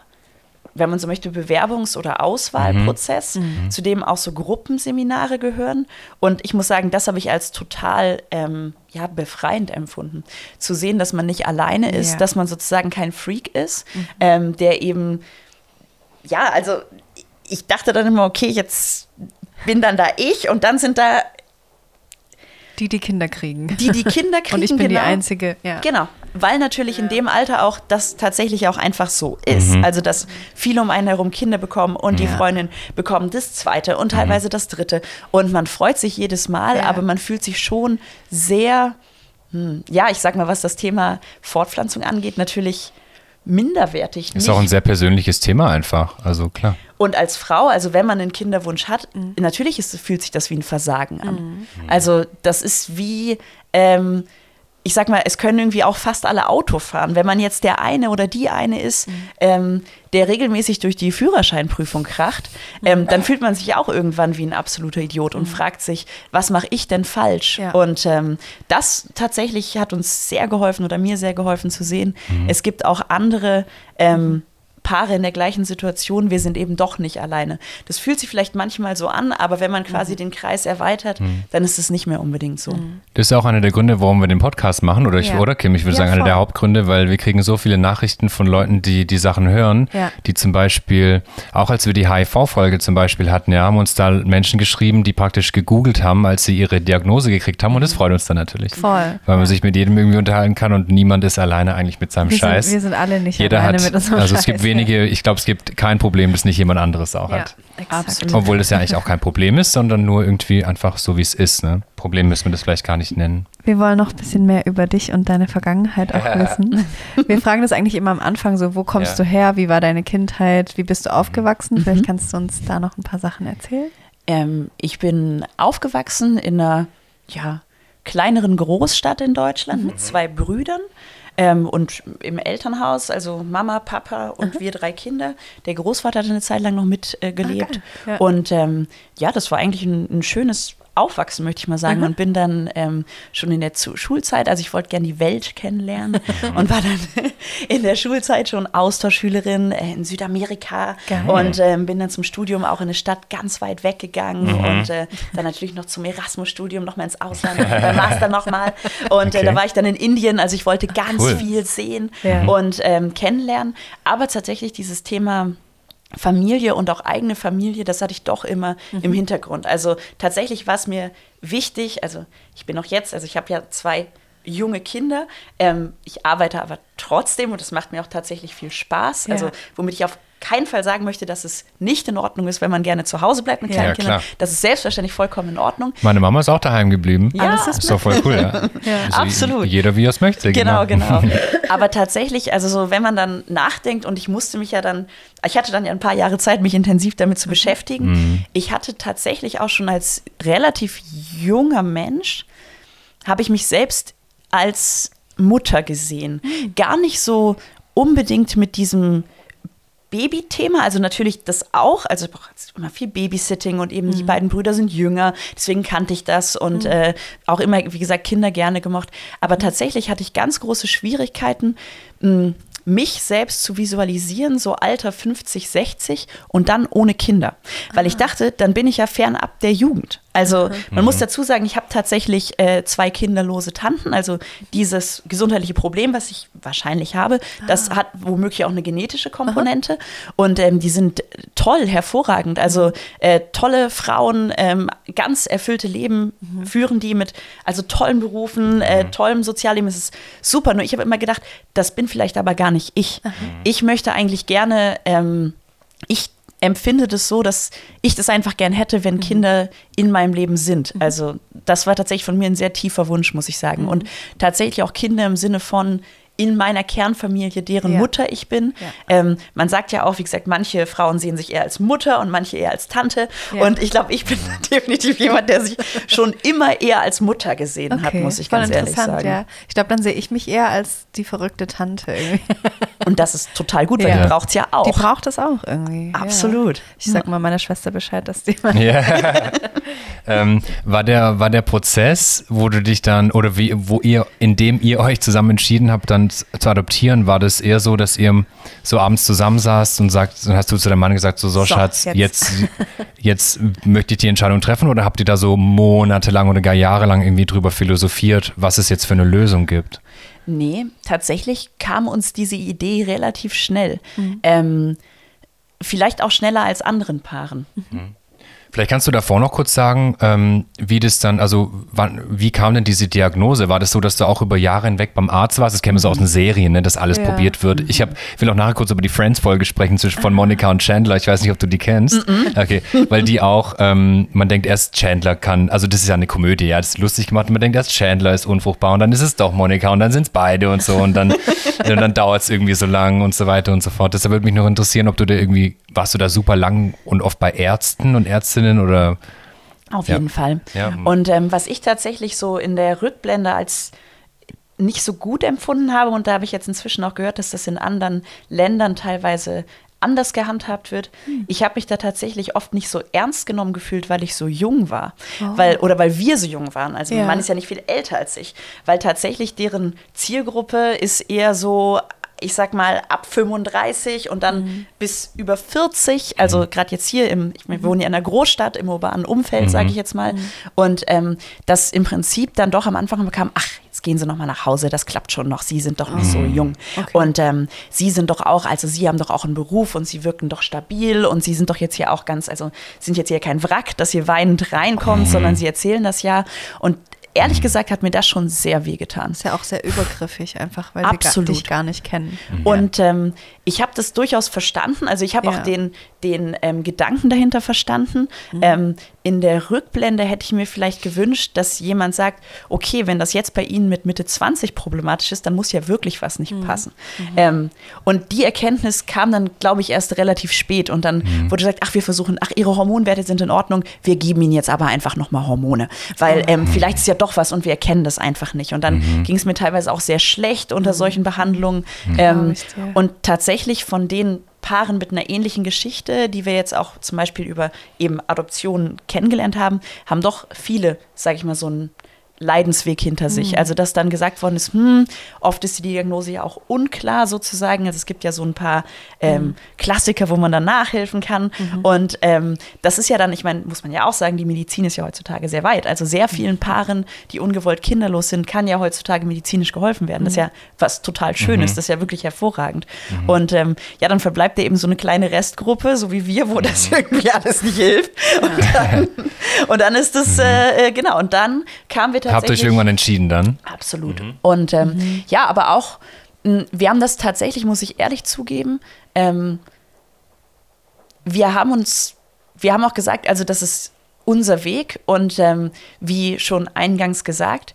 wenn man so möchte, Bewerbungs- oder Auswahlprozess, mhm. mhm. zu dem auch so Gruppenseminare gehören. Und ich muss sagen, das habe ich als total ähm, ja, befreiend empfunden. Zu sehen, dass man nicht alleine ist, ja. dass man sozusagen kein Freak ist, mhm. ähm, der eben, ja, also ich dachte dann immer, okay, jetzt bin dann da ich und dann sind da die, die Kinder kriegen. Die, die Kinder kriegen. (laughs) Und ich bin genau. die Einzige, ja. Genau. Weil natürlich ja. in dem Alter auch das tatsächlich auch einfach so ist. Mhm. Also, dass viele um einen herum Kinder bekommen und ja. die Freundin bekommen das zweite und teilweise mhm. das dritte. Und man freut sich jedes Mal, ja. aber man fühlt sich schon sehr, hm, ja, ich sag mal, was das Thema Fortpflanzung angeht, natürlich minderwertig. Ist auch ein sehr persönliches Thema einfach, also klar. Und als Frau, also wenn man einen Kinderwunsch hat, mhm. natürlich ist, fühlt sich das wie ein Versagen an. Mhm. Also das ist wie, ähm, ich sag mal, es können irgendwie auch fast alle Auto fahren. Wenn man jetzt der eine oder die eine ist, mhm. ähm, der regelmäßig durch die Führerscheinprüfung kracht, ähm, mhm. dann fühlt man sich auch irgendwann wie ein absoluter Idiot und mhm. fragt sich, was mache ich denn falsch? Ja. Und ähm, das tatsächlich hat uns sehr geholfen oder mir sehr geholfen zu sehen. Mhm. Es gibt auch andere ähm, mhm. Paare in der gleichen Situation, wir sind eben doch nicht alleine. Das fühlt sich vielleicht manchmal so an, aber wenn man quasi mhm. den Kreis erweitert, mhm. dann ist es nicht mehr unbedingt so. Mhm. Das ist auch einer der Gründe, warum wir den Podcast machen, oder ich, ja. oder Kim, ich würde ja, sagen, einer der Hauptgründe, weil wir kriegen so viele Nachrichten von Leuten, die die Sachen hören, ja. die zum Beispiel, auch als wir die HIV-Folge zum Beispiel hatten, ja, haben uns da Menschen geschrieben, die praktisch gegoogelt haben, als sie ihre Diagnose gekriegt haben und das mhm. freut uns dann natürlich. Voll. Weil man sich mit jedem irgendwie unterhalten kann und niemand ist alleine eigentlich mit seinem wir Scheiß. Sind, wir sind alle nicht Jeder alleine hat, mit unserem Also Scheiß, es gibt wenige wenige, ich glaube, es gibt kein Problem, das nicht jemand anderes auch ja, hat. Absolut. Obwohl das ja eigentlich auch kein Problem ist, sondern nur irgendwie einfach so, wie es ist. Ne? Problem müssen wir das vielleicht gar nicht nennen. Wir wollen noch ein bisschen mehr über dich und deine Vergangenheit auch (laughs) wissen. Wir fragen das eigentlich immer am Anfang so, wo kommst ja. du her, wie war deine Kindheit, wie bist du aufgewachsen? Mhm. Vielleicht kannst du uns da noch ein paar Sachen erzählen. Ähm, ich bin aufgewachsen in einer, ja, kleineren Großstadt in Deutschland mhm. mit zwei Brüdern. Ähm, und im Elternhaus, also Mama, Papa und Aha. wir drei Kinder. Der Großvater hat eine Zeit lang noch mitgelebt. Äh, ja. Und ähm, ja, das war eigentlich ein, ein schönes Aufwachsen, möchte ich mal sagen. Mhm. Und bin dann ähm, schon in der Schulzeit, also ich wollte gerne die Welt kennenlernen (laughs) und war dann (laughs) in der Schulzeit schon Austauschschülerin äh, in Südamerika Geil. und ähm, bin dann zum Studium auch in eine Stadt ganz weit weggegangen mhm. und äh, dann natürlich noch zum Erasmus-Studium nochmal ins Ausland, (laughs) beim Master nochmal. Und okay. äh, da war ich dann in Indien, also ich wollte ganz cool. viel sehen ja. und ähm, kennenlernen. Aber tatsächlich dieses Thema Familie und auch eigene Familie, das hatte ich doch immer mhm. im Hintergrund. Also tatsächlich war es mir wichtig, also ich bin auch jetzt, also ich habe ja zwei junge Kinder. Ähm, ich arbeite aber trotzdem und das macht mir auch tatsächlich viel Spaß. Ja. Also womit ich auf keinen Fall sagen möchte, dass es nicht in Ordnung ist, wenn man gerne zu Hause bleibt mit Ja. kleinen Ja, Kindern. klar. Das ist selbstverständlich vollkommen in Ordnung. Meine Mama ist auch daheim geblieben. Ja, das ist Ist doch voll cool, ja. (laughs) Also Absolut. Jeder wie er es möchte. Genau, genau. (laughs) Aber tatsächlich, also so, wenn man dann nachdenkt und ich musste mich ja dann, ich hatte dann ja ein paar Jahre Zeit, mich intensiv damit zu beschäftigen. Ich hatte tatsächlich auch schon als relativ junger Mensch, habe ich mich selbst als Mutter gesehen. Gar nicht so unbedingt mit diesem Babythema, also natürlich das auch, also ich brauche immer viel Babysitting und eben die beiden Brüder sind jünger, deswegen kannte ich das und äh, auch immer, wie gesagt, Kinder gerne gemocht. Aber tatsächlich hatte ich ganz große Schwierigkeiten, mh, mich selbst zu visualisieren, so Alter 50, 60 und dann ohne Kinder. Weil ich dachte, dann bin ich ja fernab der Jugend. Also man muss dazu sagen, ich habe tatsächlich äh, zwei kinderlose Tanten. Also dieses gesundheitliche Problem, was ich wahrscheinlich habe, das hat womöglich auch eine genetische Komponente. Und ähm, die sind toll, hervorragend. Also äh, tolle Frauen, ähm, ganz erfüllte Leben führen die mit also tollen Berufen, äh, tollem Sozialleben. Es ist super. Nur ich habe immer gedacht, das bin vielleicht aber gar nicht ich. Ich möchte eigentlich gerne, ähm, ich empfinde das so, dass ich das einfach gern hätte, wenn Kinder in meinem Leben sind. Also das war tatsächlich von mir ein sehr tiefer Wunsch, muss ich sagen. Und tatsächlich auch Kinder im Sinne von in meiner Kernfamilie, deren Ja. Mutter ich bin. Ja. Ähm, man sagt ja auch, wie gesagt, manche Frauen sehen sich eher als Mutter und manche eher als Tante. Ja. Und ich glaube, ich bin (laughs) definitiv jemand, der sich schon immer eher als Mutter gesehen hat, muss ich voll ganz ehrlich interessant, sagen. ja. Ich glaube, dann sehe ich mich eher als die verrückte Tante irgendwie. (laughs) Und das ist total gut, weil Ja. die braucht es ja auch. Die braucht es auch irgendwie. Absolut. Ja. Ich sag mal meiner Schwester Bescheid, dass die Ja. (laughs) ähm, war, der, war der Prozess, wo du dich dann, oder wie, wo ihr, in dem ihr euch zusammen entschieden habt, dann zu adoptieren, war das eher so, dass ihr so abends zusammensaßt und sagt, dann hast du zu deinem Mann gesagt, so, so, So, Schatz, jetzt. jetzt. Jetzt, möchte ich die Entscheidung treffen oder habt ihr da so monatelang oder gar jahrelang irgendwie drüber philosophiert, was es jetzt für eine Lösung gibt? Nee, tatsächlich kam uns diese Idee relativ schnell. Ähm, vielleicht auch schneller als anderen Paaren. Vielleicht kannst du davor noch kurz sagen, ähm, wie das dann, also wann, wie kam denn diese Diagnose? War das so, dass du auch über Jahre hinweg beim Arzt warst? Das kennen wir so aus den Serien, ne, dass alles Ja. probiert wird. Ich hab, will auch nachher kurz über die Friends-Folge sprechen zwischen von Monica und Chandler. Ich weiß nicht, ob du die kennst. Okay, weil die auch, ähm, man denkt erst Chandler kann, also das ist ja eine Komödie, ja, das ist lustig gemacht. Und man denkt erst Chandler ist unfruchtbar und dann ist es doch Monica und dann sind es beide und so und dann, (laughs) und dann dauert es irgendwie so lang und so weiter und so fort. Deshalb würde mich noch interessieren, ob du da irgendwie, warst du da super lang und oft bei Ärzten und Ärztinnen oder Auf Ja. jeden Fall. Ja. Und ähm, was ich tatsächlich so in der Rückblende als nicht so gut empfunden habe, und da habe ich jetzt inzwischen auch gehört, dass das in anderen Ländern teilweise anders gehandhabt wird. Ich habe mich da tatsächlich oft nicht so ernst genommen gefühlt, weil ich so jung war. Weil, oder weil wir so jung waren. Also Ja. mein Mann ist ja nicht viel älter als ich. Weil tatsächlich deren Zielgruppe ist eher so, ich sag mal, ab 35 und dann bis über 40. Also gerade jetzt hier, im, ich meine, wir wohnen ja in einer Großstadt, im urbanen Umfeld, sage ich jetzt mal. Und ähm, das im Prinzip dann doch am Anfang bekam, ach, jetzt gehen Sie noch mal nach Hause, das klappt schon noch, Sie sind doch nicht so jung. Und ähm, Sie sind doch auch, also Sie haben doch auch einen Beruf und Sie wirken doch stabil und Sie sind doch jetzt hier auch ganz, also sind jetzt hier kein Wrack, dass hier weinend reinkommt, sondern Sie erzählen das ja. Und ehrlich gesagt hat mir das schon sehr wehgetan. Ist ja auch sehr übergriffig einfach, weil sie Absolut. gar, dich gar nicht kennen. Und ähm, ich habe das durchaus verstanden. Also ich habe Ja. auch den, den ähm, Gedanken dahinter verstanden. Ähm, in der Rückblende hätte ich mir vielleicht gewünscht, dass jemand sagt, okay, wenn das jetzt bei Ihnen mit Mitte 20 problematisch ist, dann muss ja wirklich was nicht passen. Ähm, und die Erkenntnis kam dann, glaube ich, erst relativ spät. Und dann wurde gesagt, ach, wir versuchen, ach, Ihre Hormonwerte sind in Ordnung, wir geben Ihnen jetzt aber einfach nochmal Hormone. Weil ähm, vielleicht ist ja doch was und wir erkennen das einfach nicht. Und dann ging es mir teilweise auch sehr schlecht unter solchen Behandlungen. Ähm, und tatsächlich von den Paaren mit einer ähnlichen Geschichte, die wir jetzt auch zum Beispiel über eben Adoption kennengelernt haben, haben doch viele, sage ich mal, so einen Leidensweg hinter sich. Also, dass dann gesagt worden ist, hm, oft ist die Diagnose ja auch unklar sozusagen. Also es gibt ja so ein paar ähm, Klassiker, wo man dann nachhelfen kann. Und ähm, das ist ja dann, ich meine, muss man ja auch sagen, die Medizin ist ja heutzutage sehr weit. Also sehr vielen Paaren, die ungewollt kinderlos sind, kann ja heutzutage medizinisch geholfen werden. Das ist ja was total Schönes, das ist ja wirklich hervorragend. Und ähm, ja, dann verbleibt ja eben so eine kleine Restgruppe, so wie wir, wo das irgendwie alles nicht hilft. Und dann, und dann ist das, äh, äh, genau, und dann kamen wir tatsächlich. habt ihr euch irgendwann entschieden dann? Absolut. Und ähm, ja, aber auch, mh, wir haben das tatsächlich, muss ich ehrlich zugeben, ähm, wir haben uns, wir haben auch gesagt, also das ist unser Weg und ähm, wie schon eingangs gesagt,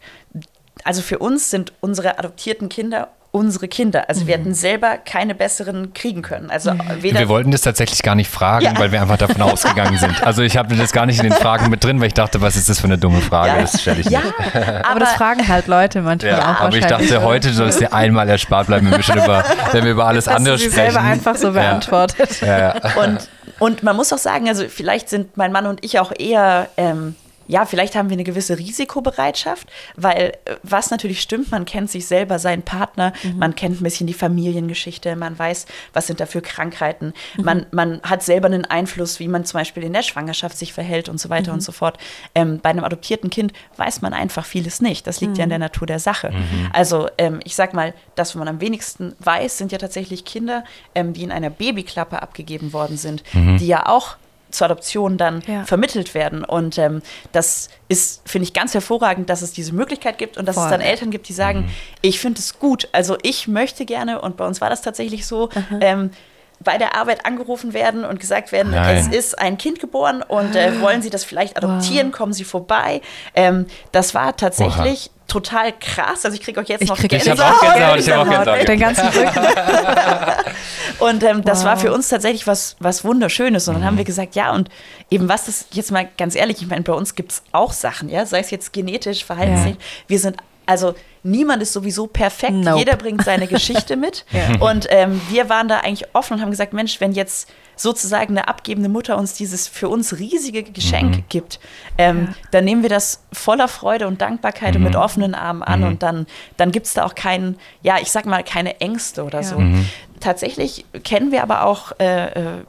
also für uns sind unsere adoptierten Kinder unsere Kinder. Also wir hätten selber keine besseren kriegen können. Also weder Wir wollten das tatsächlich gar nicht fragen, Ja. weil wir einfach davon (laughs) ausgegangen sind. Also ich habe das gar nicht in den Fragen mit drin, weil ich dachte, was ist das für eine dumme Frage? Ja. Das stelle ich ja, (laughs) nicht. Aber, aber, das fragen halt Leute manchmal Ja, auch aber ich dachte, heute soll es dir einmal erspart bleiben, wenn wir schon über, wenn wir über alles Hast andere du sie sprechen. selber einfach so beantwortet. Ja, ja. und, und man muss auch sagen, also vielleicht sind mein Mann und ich auch eher, ähm, ja, vielleicht haben wir eine gewisse Risikobereitschaft, weil äh, was natürlich stimmt, man kennt sich selber, seinen Partner, man kennt ein bisschen die Familiengeschichte, man weiß, was sind da für Krankheiten, man, man hat selber einen Einfluss, wie man zum Beispiel in der Schwangerschaft sich verhält und so weiter und so fort. Ähm, bei einem adoptierten Kind weiß man einfach vieles nicht. Das liegt ja in der Natur der Sache. Also ähm, ich sag mal, das, was man am wenigsten weiß, sind ja tatsächlich Kinder, ähm, die in einer Babyklappe abgegeben worden sind, die ja auch zur Adoption dann Ja. vermittelt werden. Und ähm, das ist, finde ich, ganz hervorragend, dass es diese Möglichkeit gibt und dass Voll. es dann Eltern gibt, die sagen, ich finde es gut. Also ich möchte gerne, und bei uns war das tatsächlich so, ähm, bei der Arbeit angerufen werden und gesagt werden, Nein. es ist ein Kind geboren und äh, wollen Sie das vielleicht adoptieren, kommen Sie vorbei. Ähm, das war tatsächlich total krass. Also ich kriege auch jetzt Ich noch krieg- Ich habe auch Gänsehaut, ich habe auch Gänsehaut. Den ganzen Rücken. (laughs) Und ähm, das Wow. war für uns tatsächlich was, was Wunderschönes. Und dann haben wir gesagt, ja, und eben was das jetzt mal ganz ehrlich, ich meine, bei uns gibt es auch Sachen, ja, sei es jetzt genetisch, verhaltenstechnisch. Wir sind, also niemand ist sowieso perfekt. Nope. Jeder bringt seine Geschichte mit. (laughs) Und ähm, wir waren da eigentlich offen und haben gesagt, Mensch, wenn jetzt sozusagen eine abgebende Mutter uns dieses für uns riesige Geschenk gibt, ähm, Ja. dann nehmen wir das voller Freude und Dankbarkeit und mit offenen Armen an und dann, dann gibt es da auch keinen, ja, ich sag mal, keine Ängste oder Ja. so. Tatsächlich kennen wir aber auch äh, äh,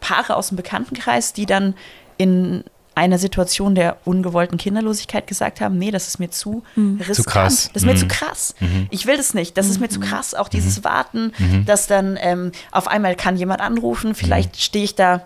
Paare aus dem Bekanntenkreis, die dann in einer Situation der ungewollten Kinderlosigkeit gesagt haben, nee, das ist mir zu riskant. Zu krass. Das ist mir Mhm. zu krass. Ich will das nicht. Das ist mir zu krass. Auch dieses Warten, dass dann ähm, auf einmal kann jemand anrufen. Vielleicht stehe ich da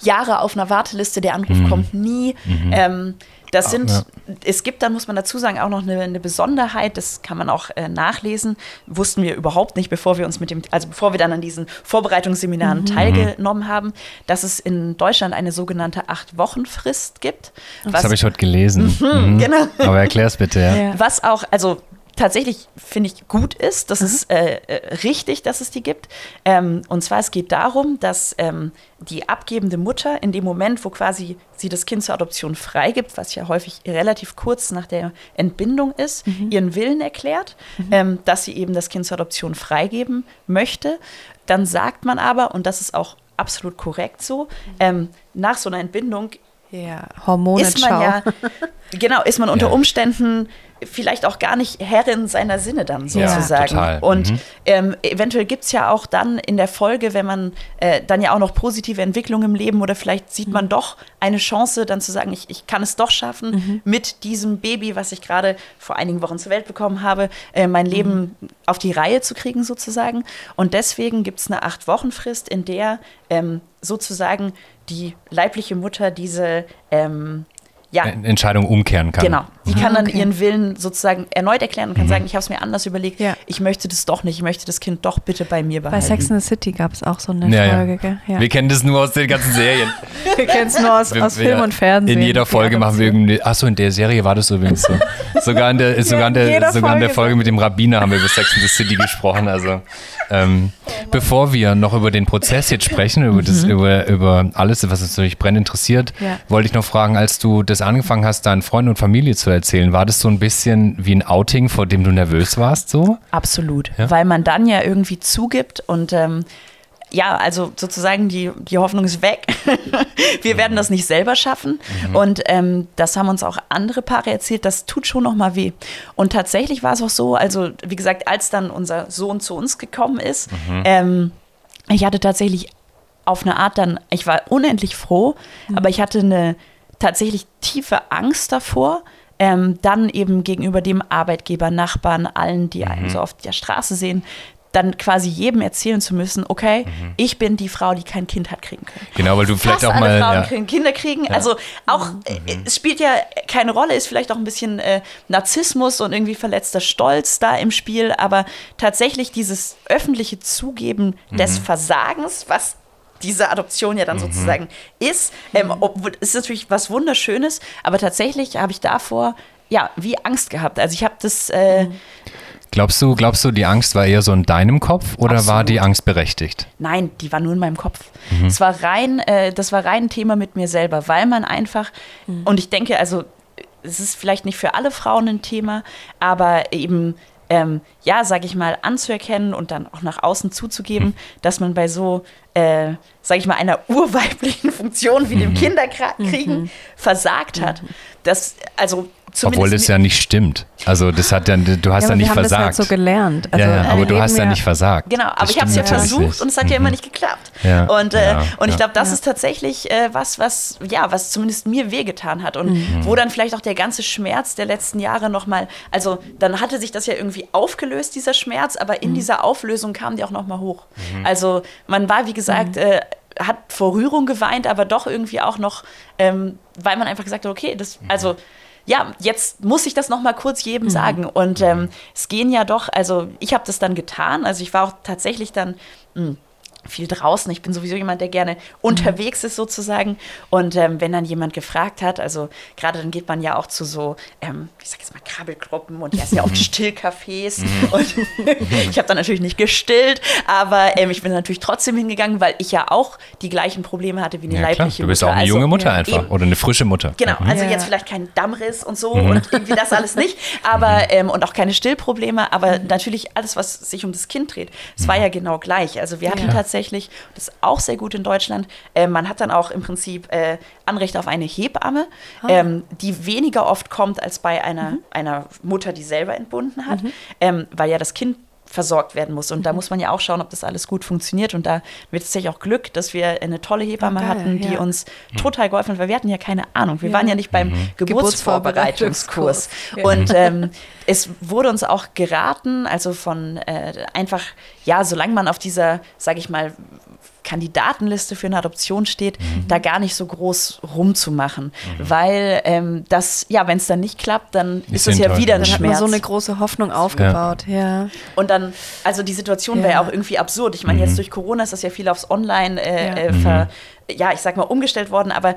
Jahre auf einer Warteliste, der Anruf kommt nie. Ähm, das sind, ja. es gibt, dann muss man dazu sagen, auch noch eine, eine Besonderheit, das kann man auch äh, nachlesen, wussten wir überhaupt nicht, bevor wir uns mit dem, also bevor wir dann an diesen Vorbereitungsseminaren teilgenommen haben, dass es in Deutschland eine sogenannte Acht-Wochen-Frist gibt. Das habe ich heute gelesen. Mhm. Genau. Aber erklär's bitte, ja. Ja. Was auch, also tatsächlich finde ich gut ist, das ist äh, äh, richtig, dass es die gibt. Ähm, und zwar es geht darum, dass ähm, die abgebende Mutter in dem Moment, wo quasi sie das Kind zur Adoption freigibt, was ja häufig relativ kurz nach der Entbindung ist, ihren Willen erklärt, ähm, dass sie eben das Kind zur Adoption freigeben möchte. Dann sagt man aber, und das ist auch absolut korrekt so, ähm, nach so einer Entbindung Ja, ist Hormonenschau. man ja, (laughs) genau, ist man unter Ja. Umständen vielleicht auch gar nicht Herrin seiner Sinne dann Ja, sozusagen. total. Und Mhm. ähm, eventuell gibt es ja auch dann in der Folge, wenn man äh, dann ja auch noch positive Entwicklung im Leben oder vielleicht sieht man doch eine Chance, dann zu sagen, ich, ich kann es doch schaffen, mit diesem Baby, was ich gerade vor einigen Wochen zur Welt bekommen habe, äh, mein Leben auf die Reihe zu kriegen sozusagen. Und deswegen gibt es eine Acht-Wochen-Frist, in der ähm, sozusagen die leibliche Mutter diese ähm, ja, Entscheidung umkehren kann. Genau. Die kann dann Okay. ihren Willen sozusagen erneut erklären und kann sagen, ich habe es mir anders überlegt. Ja. Ich möchte das doch nicht. Ich möchte das Kind doch bitte bei mir Bei behalten. Sex in the City gab es auch so eine Ja, Folge, ja. gell? Ja. Wir kennen das nur aus den ganzen Serien. (laughs) Wir kennen es nur aus, Wir- aus wir- Film und Fernsehen. In jeder Folge machen wir irgendwie. Achso, in der Serie war das übrigens so. (laughs) sogar in der, sogar in der, sogar in der Folge mit dem Rabbiner haben wir über Sex in the City gesprochen. Also, ähm, bevor wir noch über den Prozess jetzt sprechen, über, das, über, über alles, was uns natürlich brennend interessiert, Ja. wollte ich noch fragen, als du das angefangen hast, deinen Freunden und Familie zu erzählen, war das so ein bisschen wie ein Outing, vor dem du nervös warst? So? Absolut. Ja? Weil man dann ja irgendwie zugibt und ähm, ja, also sozusagen die, die Hoffnung ist weg. (laughs) wir werden das nicht selber schaffen. Und ähm, das haben uns auch andere Paare erzählt, das tut schon noch mal weh. Und tatsächlich war es auch so, also wie gesagt, als dann unser Sohn zu uns gekommen ist, ähm, ich hatte tatsächlich auf eine Art dann, ich war unendlich froh, aber ich hatte eine tatsächlich tiefe Angst davor, ähm, dann eben gegenüber dem Arbeitgeber, Nachbarn, allen, die einen so auf der Straße sehen, dann quasi jedem erzählen zu müssen, okay, ich bin die Frau, die kein Kind hat kriegen können. Genau, weil du vielleicht Fast auch alle mal. Frauen Ja. können Kinder kriegen. Also auch, äh, es spielt ja keine Rolle, ist vielleicht auch ein bisschen äh, Narzissmus und irgendwie verletzter Stolz da im Spiel, aber tatsächlich dieses öffentliche Zugeben des Versagens, was diese Adoption ja dann Mhm. sozusagen ist. Ähm, obwohl, es ist natürlich was Wunderschönes, aber tatsächlich habe ich davor ja wie Angst gehabt. Also ich habe das äh, Glaubst du, glaubst du, die Angst war eher so in deinem Kopf oder war Absolut. die Angst berechtigt? Nein, die war nur in meinem Kopf. Es war rein, äh, das war rein ein Thema mit mir selber, weil man einfach, und ich denke, also es ist vielleicht nicht für alle Frauen ein Thema, aber eben, ähm, ja, sage ich mal, anzuerkennen und dann auch nach außen zuzugeben, dass man bei so, äh, sage ich mal, einer (laughs) urweiblichen Funktion wie dem Kinderkriegen versagt hat. Das, also Obwohl es ja nicht stimmt. Also das hat ja, du hast ja, aber nicht wir haben versagt. das halt so gelernt. Also, ja, ja, aber wir du hast ja nicht versagt. Genau, aber Das ich habe es ja versucht und es hat ja Mhm. immer nicht geklappt. Ja, und äh, ja, und ich ja. glaube, das Ja. ist tatsächlich äh, was, was, ja, was zumindest mir wehgetan hat und Mhm. wo dann vielleicht auch der ganze Schmerz der letzten Jahre nochmal, also dann hatte sich das ja irgendwie aufgelöst, dieser Schmerz, aber Mhm. in dieser Auflösung kam die auch nochmal hoch. Also man war, wie gesagt, äh, hat vor Rührung geweint, aber doch irgendwie auch noch, ähm, weil man einfach gesagt hat, okay, das, Mhm. also ja, jetzt muss ich das noch mal kurz jedem sagen. Und ähm, es gehen ja doch, also ich habe das dann getan. Also ich war auch tatsächlich dann mh, viel draußen. Ich bin sowieso jemand, der gerne unterwegs ist sozusagen. Und ähm, wenn dann jemand gefragt hat, also gerade dann geht man ja auch zu so, ähm, ich sag jetzt mal Krabbelgruppen und erst ja auch (laughs) Stillcafés. (laughs) Und ich habe dann natürlich nicht gestillt, aber ähm, ich bin natürlich trotzdem hingegangen, weil ich ja auch die gleichen Probleme hatte wie eine Ja, klar. leibliche Du bist Mutter. auch eine Also, junge Mutter ja, einfach eben. oder eine frische Mutter. Genau, Mhm. also Ja. jetzt vielleicht kein Dammriss und so und irgendwie das alles nicht, (laughs) aber ähm, und auch keine Stillprobleme, aber natürlich alles, was sich um das Kind dreht. Es war ja genau gleich. Also wir hatten Ja. tatsächlich, das ist auch sehr gut in Deutschland, äh, man hat dann auch im Prinzip äh, Anrecht auf eine Hebamme, ähm, die weniger oft kommt als bei einer, einer Mutter, die selber entbunden hat, ähm, weil ja das Kind versorgt werden muss. Und da muss man ja auch schauen, ob das alles gut funktioniert. Und da wird es tatsächlich auch Glück, dass wir eine tolle Hebamme geil, hatten, die ja. uns total geholfen hat, weil wir hatten ja keine Ahnung. Wir Ja. waren ja nicht beim Geburtsvorbereitungskurs. Und ähm, es wurde uns auch geraten, also von äh, einfach, ja, solange man auf dieser, sage ich mal, Kandidatenliste für eine Adoption steht, da gar nicht so groß rumzumachen. Weil ähm, das, ja, wenn es dann nicht klappt, dann ist es ja wieder ein Dann hat man Schmerz. so eine große Hoffnung aufgebaut. Ja. Und dann, also die Situation wäre Ja. ja auch irgendwie absurd. Ich meine, Mhm. jetzt durch Corona ist das ja viel aufs Online, äh, Ja. äh, ver, ja, ich sag mal, umgestellt worden, aber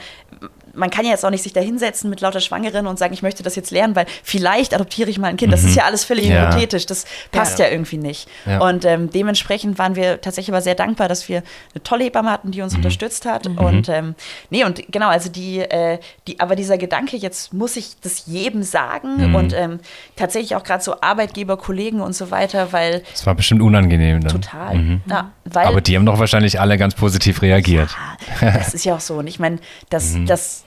man kann ja jetzt auch nicht sich da hinsetzen mit lauter Schwangeren und sagen, ich möchte das jetzt lernen, weil vielleicht adoptiere ich mal ein Kind. Das ist ja alles völlig Mhm. Ja. hypothetisch. Das passt ja, irgendwie nicht. Ja. Und ähm, dementsprechend waren wir tatsächlich aber sehr dankbar, dass wir eine tolle Hebamme hatten, die uns Mhm. unterstützt hat. Und ähm, nee, und genau, also die, äh, die, aber dieser Gedanke, jetzt muss ich das jedem sagen Mhm. und ähm, tatsächlich auch gerade so Arbeitgeber, Kollegen und so weiter, weil Das war bestimmt unangenehm dann. Total. Mhm. Ja, weil, Aber die haben doch wahrscheinlich alle ganz positiv reagiert. Das ist ja auch so. Und ich meine, das, Mhm. das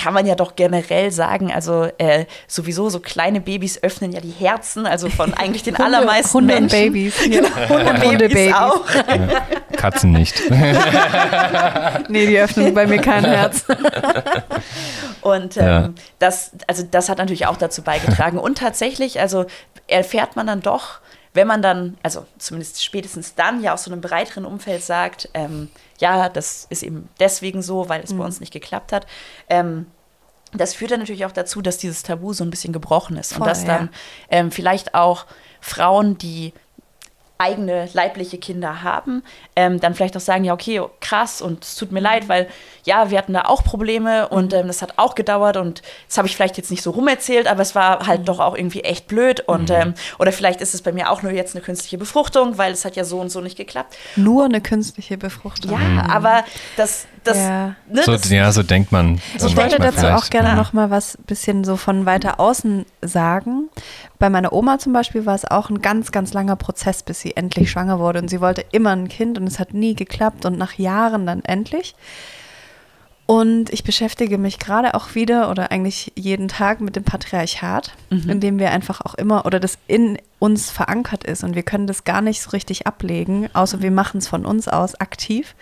kann man ja doch generell sagen. Also äh, sowieso so kleine Babys öffnen ja die Herzen, also von (laughs) eigentlich den allermeisten Hunde und Menschen. Babys. (laughs) Genau, Hunde und Hundebabys. Babys auch. Katzen nicht. (laughs) Nee, die öffnen bei mir kein Herz. Und ähm, Ja. das, also das hat natürlich auch dazu beigetragen. Und tatsächlich, also erfährt man dann doch, wenn man dann, also zumindest spätestens dann ja aus so einem breiteren Umfeld sagt, ähm, ja, das ist eben deswegen so, weil es bei uns nicht geklappt hat. Ähm, das führt dann natürlich auch dazu, dass dieses Tabu so ein bisschen gebrochen ist. Voll, und dass dann ähm, vielleicht auch Frauen, die eigene leibliche Kinder haben, ähm, dann vielleicht auch sagen, ja, okay, krass und es tut mir leid, weil ja, wir hatten da auch Probleme und ähm, das hat auch gedauert und das habe ich vielleicht jetzt nicht so rumerzählt, aber es war halt doch auch irgendwie echt blöd und ähm, oder vielleicht ist es bei mir auch nur jetzt eine künstliche Befruchtung, weil es hat ja so und so nicht geklappt. Nur eine künstliche Befruchtung. Ja, aber das, das, Ja. ne, So, das ja, so denkt man. Ich wollte dazu vielleicht. auch gerne Ja. noch mal was bisschen so von weiter außen sagen. Bei meiner Oma zum Beispiel war es auch ein ganz, ganz langer Prozess, bis sie endlich schwanger wurde. Und sie wollte immer ein Kind und es hat nie geklappt und nach Jahren dann endlich. Und ich beschäftige mich gerade auch wieder oder eigentlich jeden Tag mit dem Patriarchat, in dem wir einfach auch immer oder das in uns verankert ist und wir können das gar nicht so richtig ablegen, außer wir machen es von uns aus aktiv.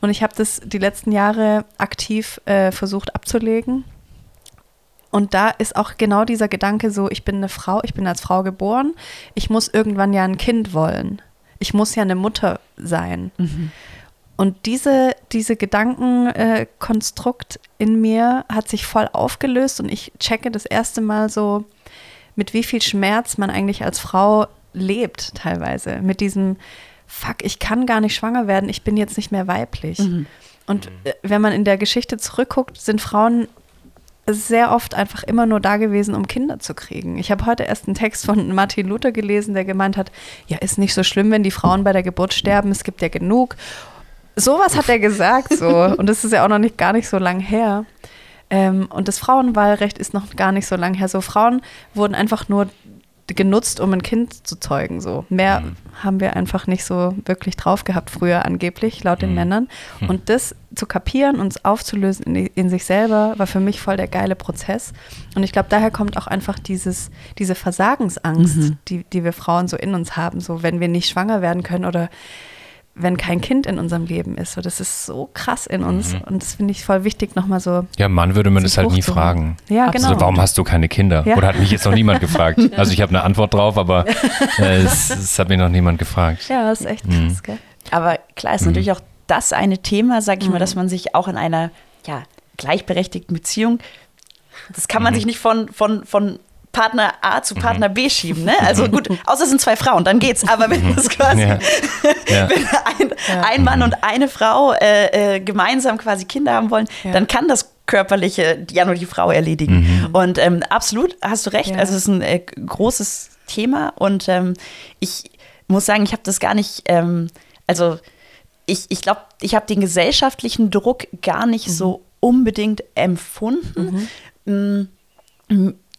Und ich habe das die letzten Jahre aktiv äh, versucht abzulegen. Und da ist auch genau dieser Gedanke so, ich bin eine Frau, ich bin als Frau geboren, ich muss irgendwann ja ein Kind wollen. Ich muss ja eine Mutter sein. Und diese, diese Gedankenkonstrukt in mir hat sich voll aufgelöst und ich checke das erste Mal so, mit wie viel Schmerz man eigentlich als Frau lebt teilweise. Mit diesem fuck, ich kann gar nicht schwanger werden, ich bin jetzt nicht mehr weiblich. Und äh, wenn man in der Geschichte zurückguckt, sind Frauen sehr oft einfach immer nur da gewesen, um Kinder zu kriegen. Ich habe heute erst einen Text von Martin Luther gelesen, der gemeint hat, ja, ist nicht so schlimm, wenn die Frauen bei der Geburt sterben, es gibt ja genug. Sowas hat er gesagt so. (laughs) Und das ist ja auch noch nicht gar nicht so lang her. Ähm, und das Frauenwahlrecht ist noch gar nicht so lang her. So Frauen wurden einfach nur genutzt, um ein Kind zu zeugen. So mehr Mhm. haben wir einfach nicht so wirklich drauf gehabt früher angeblich laut den Mhm. Männern. Hm. Und das zu kapieren und aufzulösen in, in sich selber war für mich voll der geile Prozess. Und ich glaube, daher kommt auch einfach dieses diese Versagensangst, Mhm. die die wir Frauen so in uns haben. So wenn wir nicht schwanger werden können oder wenn kein Kind in unserem Leben ist. So, das ist so krass in uns. Mhm. Und das finde ich voll wichtig, nochmal so. Ja, Mann würde man das halt nie fragen. Ja, Also, genau. warum hast du keine Kinder? Ja. Oder hat mich jetzt noch niemand gefragt? (laughs) Also ich habe eine Antwort drauf, aber (laughs) äh, es, es hat mich noch niemand gefragt. Ja, das ist echt Mhm. krass, gell? Aber klar ist natürlich auch das eine Thema, sag ich mal, dass man sich auch in einer ja, gleichberechtigten Beziehung, das kann man sich nicht von, von, von Partner A zu Partner B schieben. Ne? Also gut, außer es sind zwei Frauen, dann geht's. Aber wenn es quasi Ja. (laughs) Ja. wenn ein, ein Mann und eine Frau äh, äh, gemeinsam quasi Kinder haben wollen, Ja. dann kann das Körperliche ja nur die Frau erledigen. Und ähm, absolut, hast du recht. Ja. Also es ist ein äh, großes Thema und ähm, ich muss sagen, ich habe das gar nicht, ähm, also ich, ich glaube, ich habe den gesellschaftlichen Druck gar nicht so unbedingt empfunden. Mm,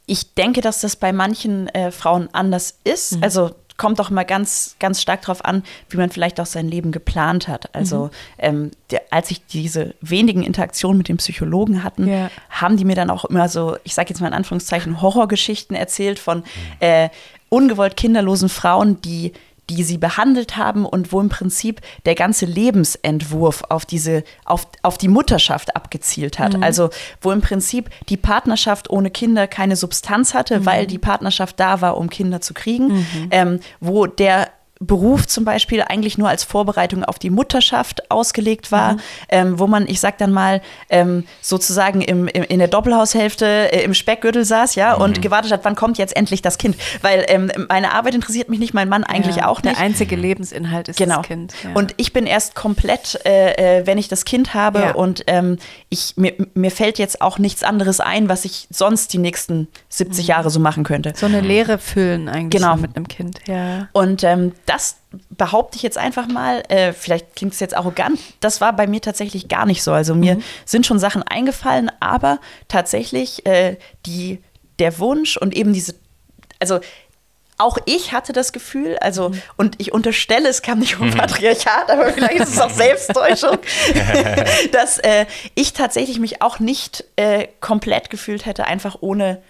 Ich denke, dass das bei manchen äh, Frauen anders ist. Also kommt auch mal ganz, ganz stark darauf an, wie man vielleicht auch sein Leben geplant hat. Also ähm, der, als ich diese wenigen Interaktionen mit dem Psychologen hatten, Ja. haben die mir dann auch immer so, ich sage jetzt mal in Anführungszeichen, Horrorgeschichten erzählt von äh, ungewollt kinderlosen Frauen, die die sie behandelt haben und wo im Prinzip der ganze Lebensentwurf auf diese, auf, auf die Mutterschaft abgezielt hat. Also wo im Prinzip die Partnerschaft ohne Kinder keine Substanz hatte, weil die Partnerschaft da war, um Kinder zu kriegen, ähm, wo der Beruf zum Beispiel eigentlich nur als Vorbereitung auf die Mutterschaft ausgelegt war, ähm, wo man, ich sag dann mal, ähm, sozusagen im, im, in der Doppelhaushälfte äh, im Speckgürtel saß, ja, und gewartet hat, wann kommt jetzt endlich das Kind. Weil ähm, meine Arbeit interessiert mich nicht, mein Mann eigentlich ja, auch nicht. Der einzige Lebensinhalt ist Genau. das Kind. Ja. Und ich bin erst komplett, äh, äh, wenn ich das Kind habe Ja. und ähm, ich, mir, mir fällt jetzt auch nichts anderes ein, was ich sonst die nächsten 70 Jahre so machen könnte. so eine Leere füllen eigentlich Genau. mit einem Kind. Ja. Und ähm, das behaupte ich jetzt einfach mal, äh, vielleicht klingt es jetzt arrogant, das war bei mir tatsächlich gar nicht so. Also mir sind schon Sachen eingefallen, aber tatsächlich äh, die, der Wunsch und eben diese, also auch ich hatte das Gefühl, also, und ich unterstelle, es kam nicht vom Patriarchat, aber vielleicht ist es auch (laughs) Selbsttäuschung, (laughs) dass äh, ich tatsächlich mich auch nicht äh, komplett gefühlt hätte, einfach ohne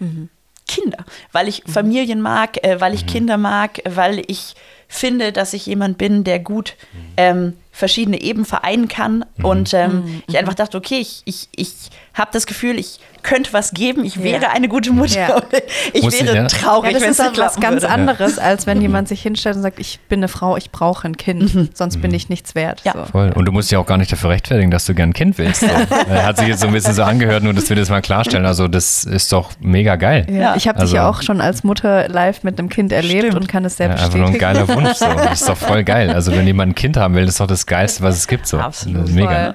Kinder, weil ich Familien mag, äh, weil ich Kinder mag, weil ich finde, dass ich jemand bin, der gut ähm, verschiedene Ebenen vereinen kann. Und ähm, ich einfach dachte, okay, ich, ich, ich habe das Gefühl, ich könnte was geben, ich wäre eine gute Mutter. Ja. (laughs) Ich Muss ich, wäre ja? traurig, Ja, das wenn ist nicht was ganz würde. anderes, als wenn jemand sich hinstellt und sagt, ich bin eine Frau, ich brauche ein Kind, sonst bin ich nichts wert. Ja. So. Voll. Und du musst ja auch gar nicht dafür rechtfertigen, dass du gern ein Kind willst. So. (laughs) Hat sich jetzt so ein bisschen so angehört, nur dass wir das mal klarstellen. Also das ist doch mega geil. Ja. Ich habe dich ja Also- auch schon als Mutter live mit einem Kind erlebt Stimmt. und kann es sehr Ja, einfach nur ein geiler Wunsch. So. Das ist doch voll geil. Also wenn jemand ein Kind haben will, das ist doch das Geilste, was es gibt. So. Absolut. Das ist mega. Voll.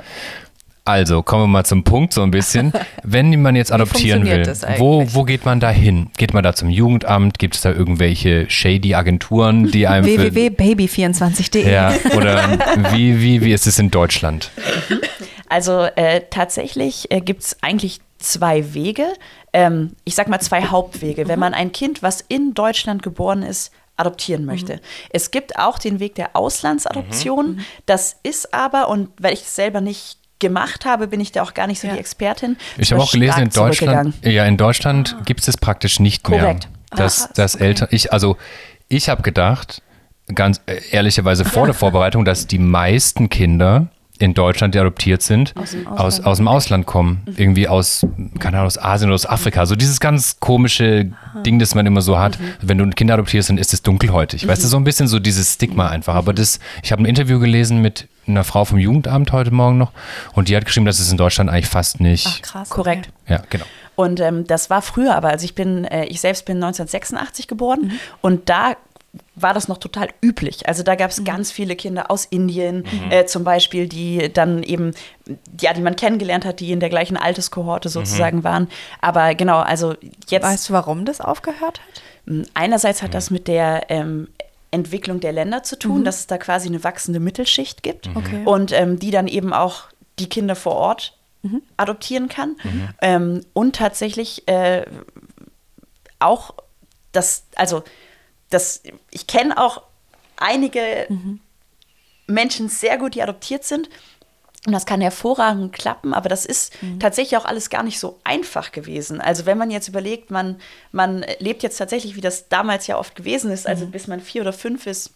Also, kommen wir mal zum Punkt so ein bisschen. (laughs) Wenn man jetzt adoptieren will, das wo, wo geht man da hin? Geht man da zum Jugendamt? Gibt es da irgendwelche shady Agenturen, die einem für, www.baby24.de. ja, (laughs) oder wie, wie, wie ist es in Deutschland? Also äh, tatsächlich äh, gibt es eigentlich zwei Wege. Ähm, ich sag mal zwei Hauptwege. Wenn man ein Kind, was in Deutschland geboren ist, adoptieren möchte. Es gibt auch den Weg der Auslandsadoption. Das ist aber, und weil ich es selber nicht gemacht habe, bin ich da auch gar nicht so Ja. die Expertin. Ich habe auch gelesen, in Deutschland, ja, in Deutschland gibt es das praktisch nicht Korrekt. mehr. Dass, Ah, dass okay. Eltern, ich, also ich habe gedacht, ganz äh, ehrlicherweise vor der Vorbereitung, dass die meisten Kinder in Deutschland, die adoptiert sind, aus dem Ausland, aus, dem Ausland kommen. Irgendwie aus, keine Ahnung, aus Asien oder aus Afrika. So dieses ganz komische Ding, das man immer so hat. Wenn du ein Kind adoptierst, dann ist es dunkelhäutig. Weißt du, so ein bisschen so dieses Stigma einfach. Aber das, ich habe ein Interview gelesen mit einer Frau vom Jugendamt heute Morgen noch und die hat geschrieben, dass es in Deutschland eigentlich fast nicht. Ach, krass. Korrekt. Ja, genau. Und ähm, das war früher, aber also ich bin, äh, ich selbst bin 1986 geboren und da war das noch total üblich. Also da gab es mhm. ganz viele Kinder aus Indien mhm. äh, zum Beispiel, die dann eben, ja, die man kennengelernt hat, die in der gleichen Alterskohorte sozusagen mhm. waren. Aber genau, also jetzt. Weißt du, warum das aufgehört hat? Hm, einerseits hat das mit der ähm, Entwicklung der Länder zu tun, mhm. dass es da quasi eine wachsende Mittelschicht gibt okay. und ähm, die dann eben auch die Kinder vor Ort mhm. adoptieren kann. Mhm. Ähm, und tatsächlich äh, auch das, also das, ich kenne auch einige mhm. Menschen sehr gut, die adoptiert sind. Und das kann hervorragend klappen, aber das ist mhm. tatsächlich auch alles gar nicht so einfach gewesen. Also wenn man jetzt überlegt, man, man lebt jetzt tatsächlich, wie das damals ja oft gewesen ist, also mhm. bis man vier oder fünf ist,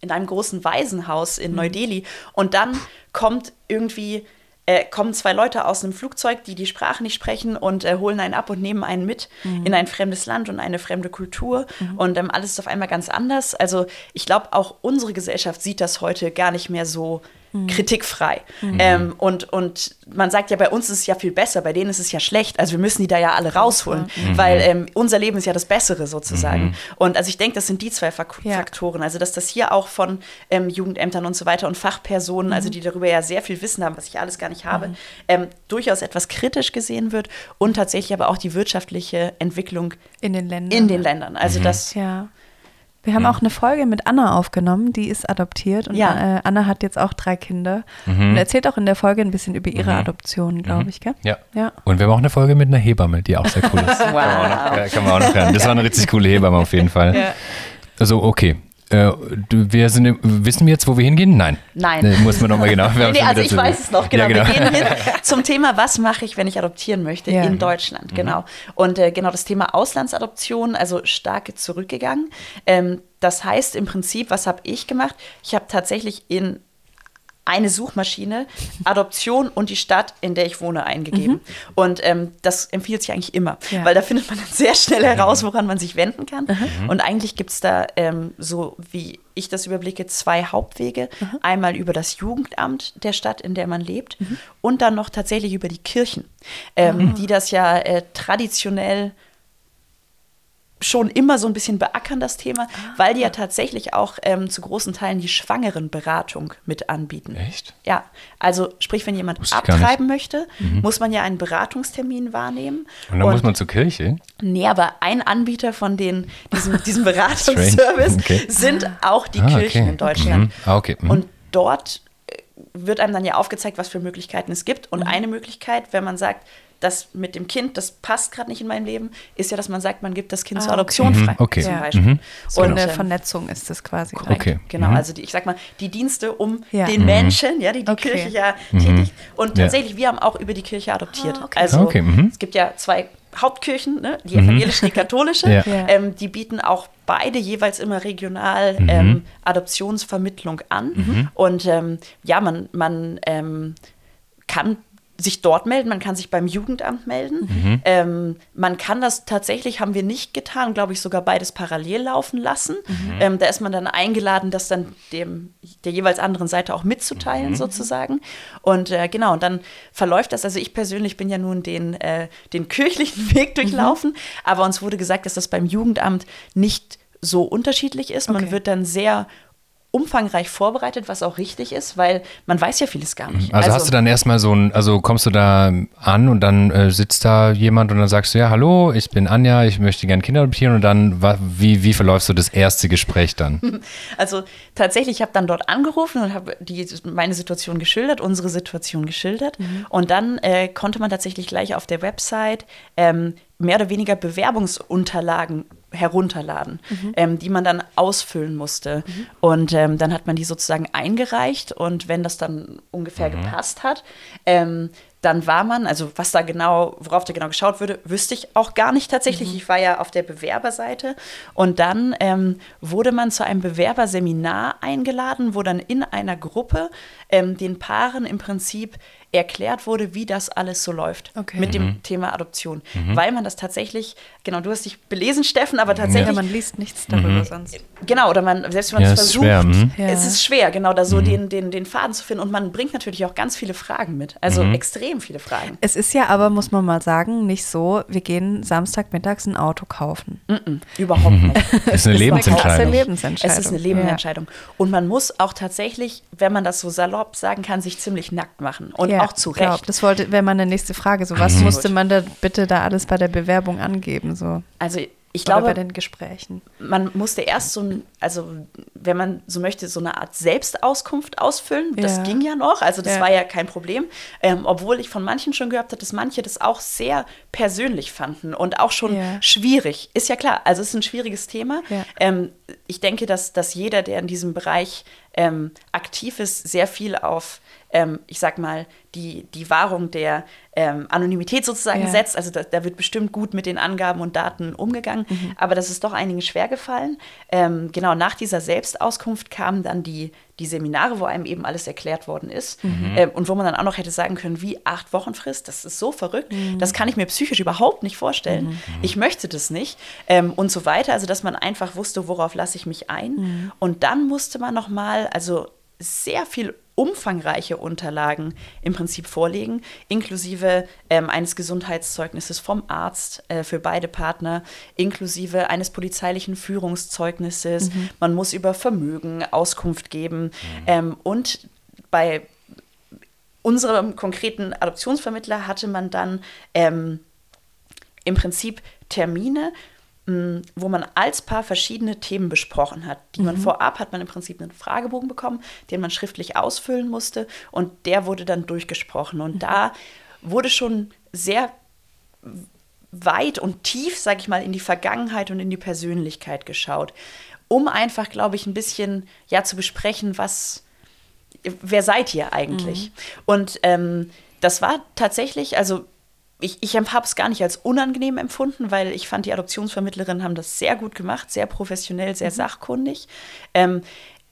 in einem großen Waisenhaus in mhm. Neu-Delhi. Und dann kommt irgendwie äh, kommen zwei Leute aus einem Flugzeug, die die Sprache nicht sprechen und äh, holen einen ab und nehmen einen mit mhm. in ein fremdes Land und eine fremde Kultur. Mhm. Und ähm, alles ist auf einmal ganz anders. Also ich glaube, auch unsere Gesellschaft sieht das heute gar nicht mehr so mhm. kritikfrei. Mhm. Ähm, und, und man sagt ja, bei uns ist es ja viel besser, bei denen ist es ja schlecht. Also wir müssen die da ja alle rausholen, mhm. weil ähm, unser Leben ist ja das Bessere sozusagen. Mhm. Und also ich denke, das sind die zwei Fak ja. Faktoren. Also dass das hier auch von ähm, Jugendämtern und so weiter und Fachpersonen, also mhm. die darüber ja sehr viel Wissen haben, was ich alles gar nicht habe, ähm, durchaus etwas kritisch gesehen wird und tatsächlich aber auch die wirtschaftliche Entwicklung in den Ländern. In den Ländern. Also das ja. Wir haben mhm. auch eine Folge mit Anna aufgenommen, die ist adoptiert und ja. äh, Anna hat jetzt auch drei Kinder mhm. und erzählt auch in der Folge ein bisschen über ihre mhm. Adoption, glaube mhm. ich, gell? Ja. ja. Und wir haben auch eine Folge mit einer Hebamme, die auch sehr cool ist. wow. (laughs) Kann man auch noch, kann man auch noch hören. Das war eine richtig coole Hebamme auf jeden Fall. Ja. Also okay, äh, wir sind, wissen wir jetzt, wo wir hingehen? Nein. Nein. Äh, muss man nochmal genau. nee, also ich weiß es noch, genau. Ja, genau. Wir gehen hin zum Thema, was mache ich, wenn ich adoptieren möchte ja. in Deutschland, mhm. genau. Und äh, genau das Thema Auslandsadoption, also stark zurückgegangen. Ähm, das heißt im Prinzip, was habe ich gemacht? Ich habe tatsächlich in eine Suchmaschine, Adoption und die Stadt, in der ich wohne, eingegeben. Mhm. Und ähm, das empfiehlt sich eigentlich immer, ja. weil da findet man dann sehr schnell heraus, woran man sich wenden kann. Mhm. Und eigentlich gibt es da, ähm, so wie ich das überblicke, zwei Hauptwege. Mhm. Einmal über das Jugendamt der Stadt, in der man lebt, mhm. und dann noch tatsächlich über die Kirchen, ähm, ah. die das ja äh, traditionell schon immer so ein bisschen beackern, das Thema, ah, weil die ja tatsächlich auch ähm, zu großen Teilen die Schwangerenberatung mit anbieten. Echt? Ja, also sprich, wenn jemand abtreiben möchte, mhm. muss man ja einen Beratungstermin wahrnehmen. Und dann und, muss man zur Kirche? Nee, aber ein Anbieter von den, diesem, (laughs) diesem Beratungsservice okay. sind auch die ah, Kirchen okay. in Deutschland. Mhm. Ah, okay. Mhm. Und dort äh, wird einem dann ja aufgezeigt, was für Möglichkeiten es gibt. Und mhm. eine Möglichkeit, wenn man sagt, das mit dem Kind, das passt gerade nicht in mein Leben, ist ja, dass man sagt, man gibt das Kind ah, zur Adoption okay. frei. Mhm, okay. Zum Beispiel. Mhm. So und eine Vernetzung ist das quasi. Okay. Genau, mhm. also die, ich sag mal, die Dienste um ja. den mhm. Menschen, ja, die die okay. Kirche ja mhm. tätigt. Und tatsächlich, wir haben auch über die Kirche adoptiert. Ah, also mhm. es gibt ja zwei Hauptkirchen, ne? die evangelische und die katholische, (laughs) ja. ähm, die bieten auch beide jeweils immer regional mhm. ähm, Adoptionsvermittlung an. Mhm. Und ähm, ja, man, man ähm, kann sich dort melden, man kann sich beim Jugendamt melden. Mhm. Ähm, man kann das tatsächlich, haben wir nicht getan, glaube ich, sogar beides parallel laufen lassen. Mhm. Ähm, da ist man dann eingeladen, das dann dem der jeweils anderen Seite auch mitzuteilen, mhm. sozusagen. Und äh, genau, und dann verläuft das. Also ich persönlich bin ja nun den, äh, den kirchlichen (laughs) Weg durchlaufen, mhm. aber uns wurde gesagt, dass das beim Jugendamt nicht so unterschiedlich ist. Man okay. wird dann sehr umfangreich vorbereitet, was auch richtig ist, weil man weiß ja vieles gar nicht. Also, also hast du dann erstmal so ein, also kommst du da an und dann äh, sitzt da jemand und dann sagst du, ja, hallo, ich bin Anja, ich möchte gerne Kinder adoptieren und dann, wie, wie verläuft so das erste Gespräch dann? (laughs) Also tatsächlich, ich habe dann dort angerufen und habe meine Situation geschildert, unsere Situation geschildert mhm. und dann äh, konnte man tatsächlich gleich auf der Website ähm, mehr oder weniger Bewerbungsunterlagen herunterladen, mhm. ähm, die man dann ausfüllen musste. Mhm. Und ähm, dann hat man die sozusagen eingereicht und wenn das dann ungefähr mhm. gepasst hat, ähm, dann war man, also was da genau, worauf da genau geschaut würde, wüsste ich auch gar nicht tatsächlich. Mhm. Ich war ja auf der Bewerberseite und dann ähm, wurde man zu einem Bewerberseminar eingeladen, wo dann in einer Gruppe ähm, den Paaren im Prinzip erklärt wurde, wie das alles so läuft okay. mit dem mhm. Thema Adoption. Mhm. Weil man das tatsächlich, genau, du hast dich belesen, Steffen, aber tatsächlich. Ja, man liest nichts darüber mhm. sonst. Genau, oder man, selbst wenn man ja, es versucht, schwer, hm? ja. es ist schwer, genau da so mhm. den, den, den Faden zu finden. Und man bringt natürlich auch ganz viele Fragen mit. Also mhm. extrem viele Fragen. Es ist ja aber, muss man mal sagen, nicht so, wir gehen Samstagmittags ein Auto kaufen. Überhaupt nicht. (laughs) es ist eine Lebensentscheidung. Eine Lebensentscheidung. Es ist eine Lebensentscheidung. Und man muss auch tatsächlich, wenn man das so salopp sagen kann, sich ziemlich nackt machen. Und auch zu Recht. Glaub, das wollte, wäre meine nächste Frage. So, was mhm. musste man da bitte da alles bei der Bewerbung angeben? So? Also ich glaube, bei den Gesprächen. Man musste erst so ein, also wenn man so möchte, so eine Art Selbstauskunft ausfüllen. Das ja. ging ja noch, also das ja. war ja kein Problem. Ähm, obwohl ich von manchen schon gehört habe, dass manche das auch sehr persönlich fanden und auch schon ja. schwierig. Ist ja klar, also es ist ein schwieriges Thema. Ähm, ich denke, dass, dass jeder, der in diesem Bereich ähm, aktiv ist, sehr viel auf ähm, ich sag mal, die, die Wahrung der ähm, Anonymität sozusagen ja. setzt. Also da, da, wird bestimmt gut mit den Angaben und Daten umgegangen, mhm. aber das ist doch einigen schwer gefallen. Ähm, genau nach dieser Selbstauskunft kamen dann die, die Seminare, wo einem eben alles erklärt worden ist mhm. ähm, und wo man dann auch noch hätte sagen können, wie acht Wochen Frist, das ist so verrückt, mhm. das kann ich mir psychisch überhaupt nicht vorstellen. Mhm. Ich möchte das nicht ähm, und so weiter. Also dass man einfach wusste, worauf lasse ich mich ein. Mhm. Und dann musste man noch mal, also sehr viel umfangreiche Unterlagen im Prinzip vorlegen, inklusive ähm, eines Gesundheitszeugnisses vom Arzt äh, für beide Partner, inklusive eines polizeilichen Führungszeugnisses. Mhm. Man muss über Vermögen Auskunft geben mhm. ähm, und bei unserem konkreten Adoptionsvermittler hatte man dann ähm, im Prinzip Termine wo man als Paar verschiedene Themen besprochen hat. Die man mhm. vorab hat man im Prinzip einen Fragebogen bekommen, den man schriftlich ausfüllen musste und der wurde dann durchgesprochen. Und mhm. da wurde schon sehr weit und tief, sage ich mal, in die Vergangenheit und in die Persönlichkeit geschaut, um einfach, glaube ich, ein bisschen ja zu besprechen, was, wer seid ihr eigentlich? Mhm. Und ähm, das war tatsächlich, also ich, ich habe es gar nicht als unangenehm empfunden, weil ich fand, die Adoptionsvermittlerinnen haben das sehr gut gemacht, sehr professionell, sehr mhm. sachkundig. Ähm,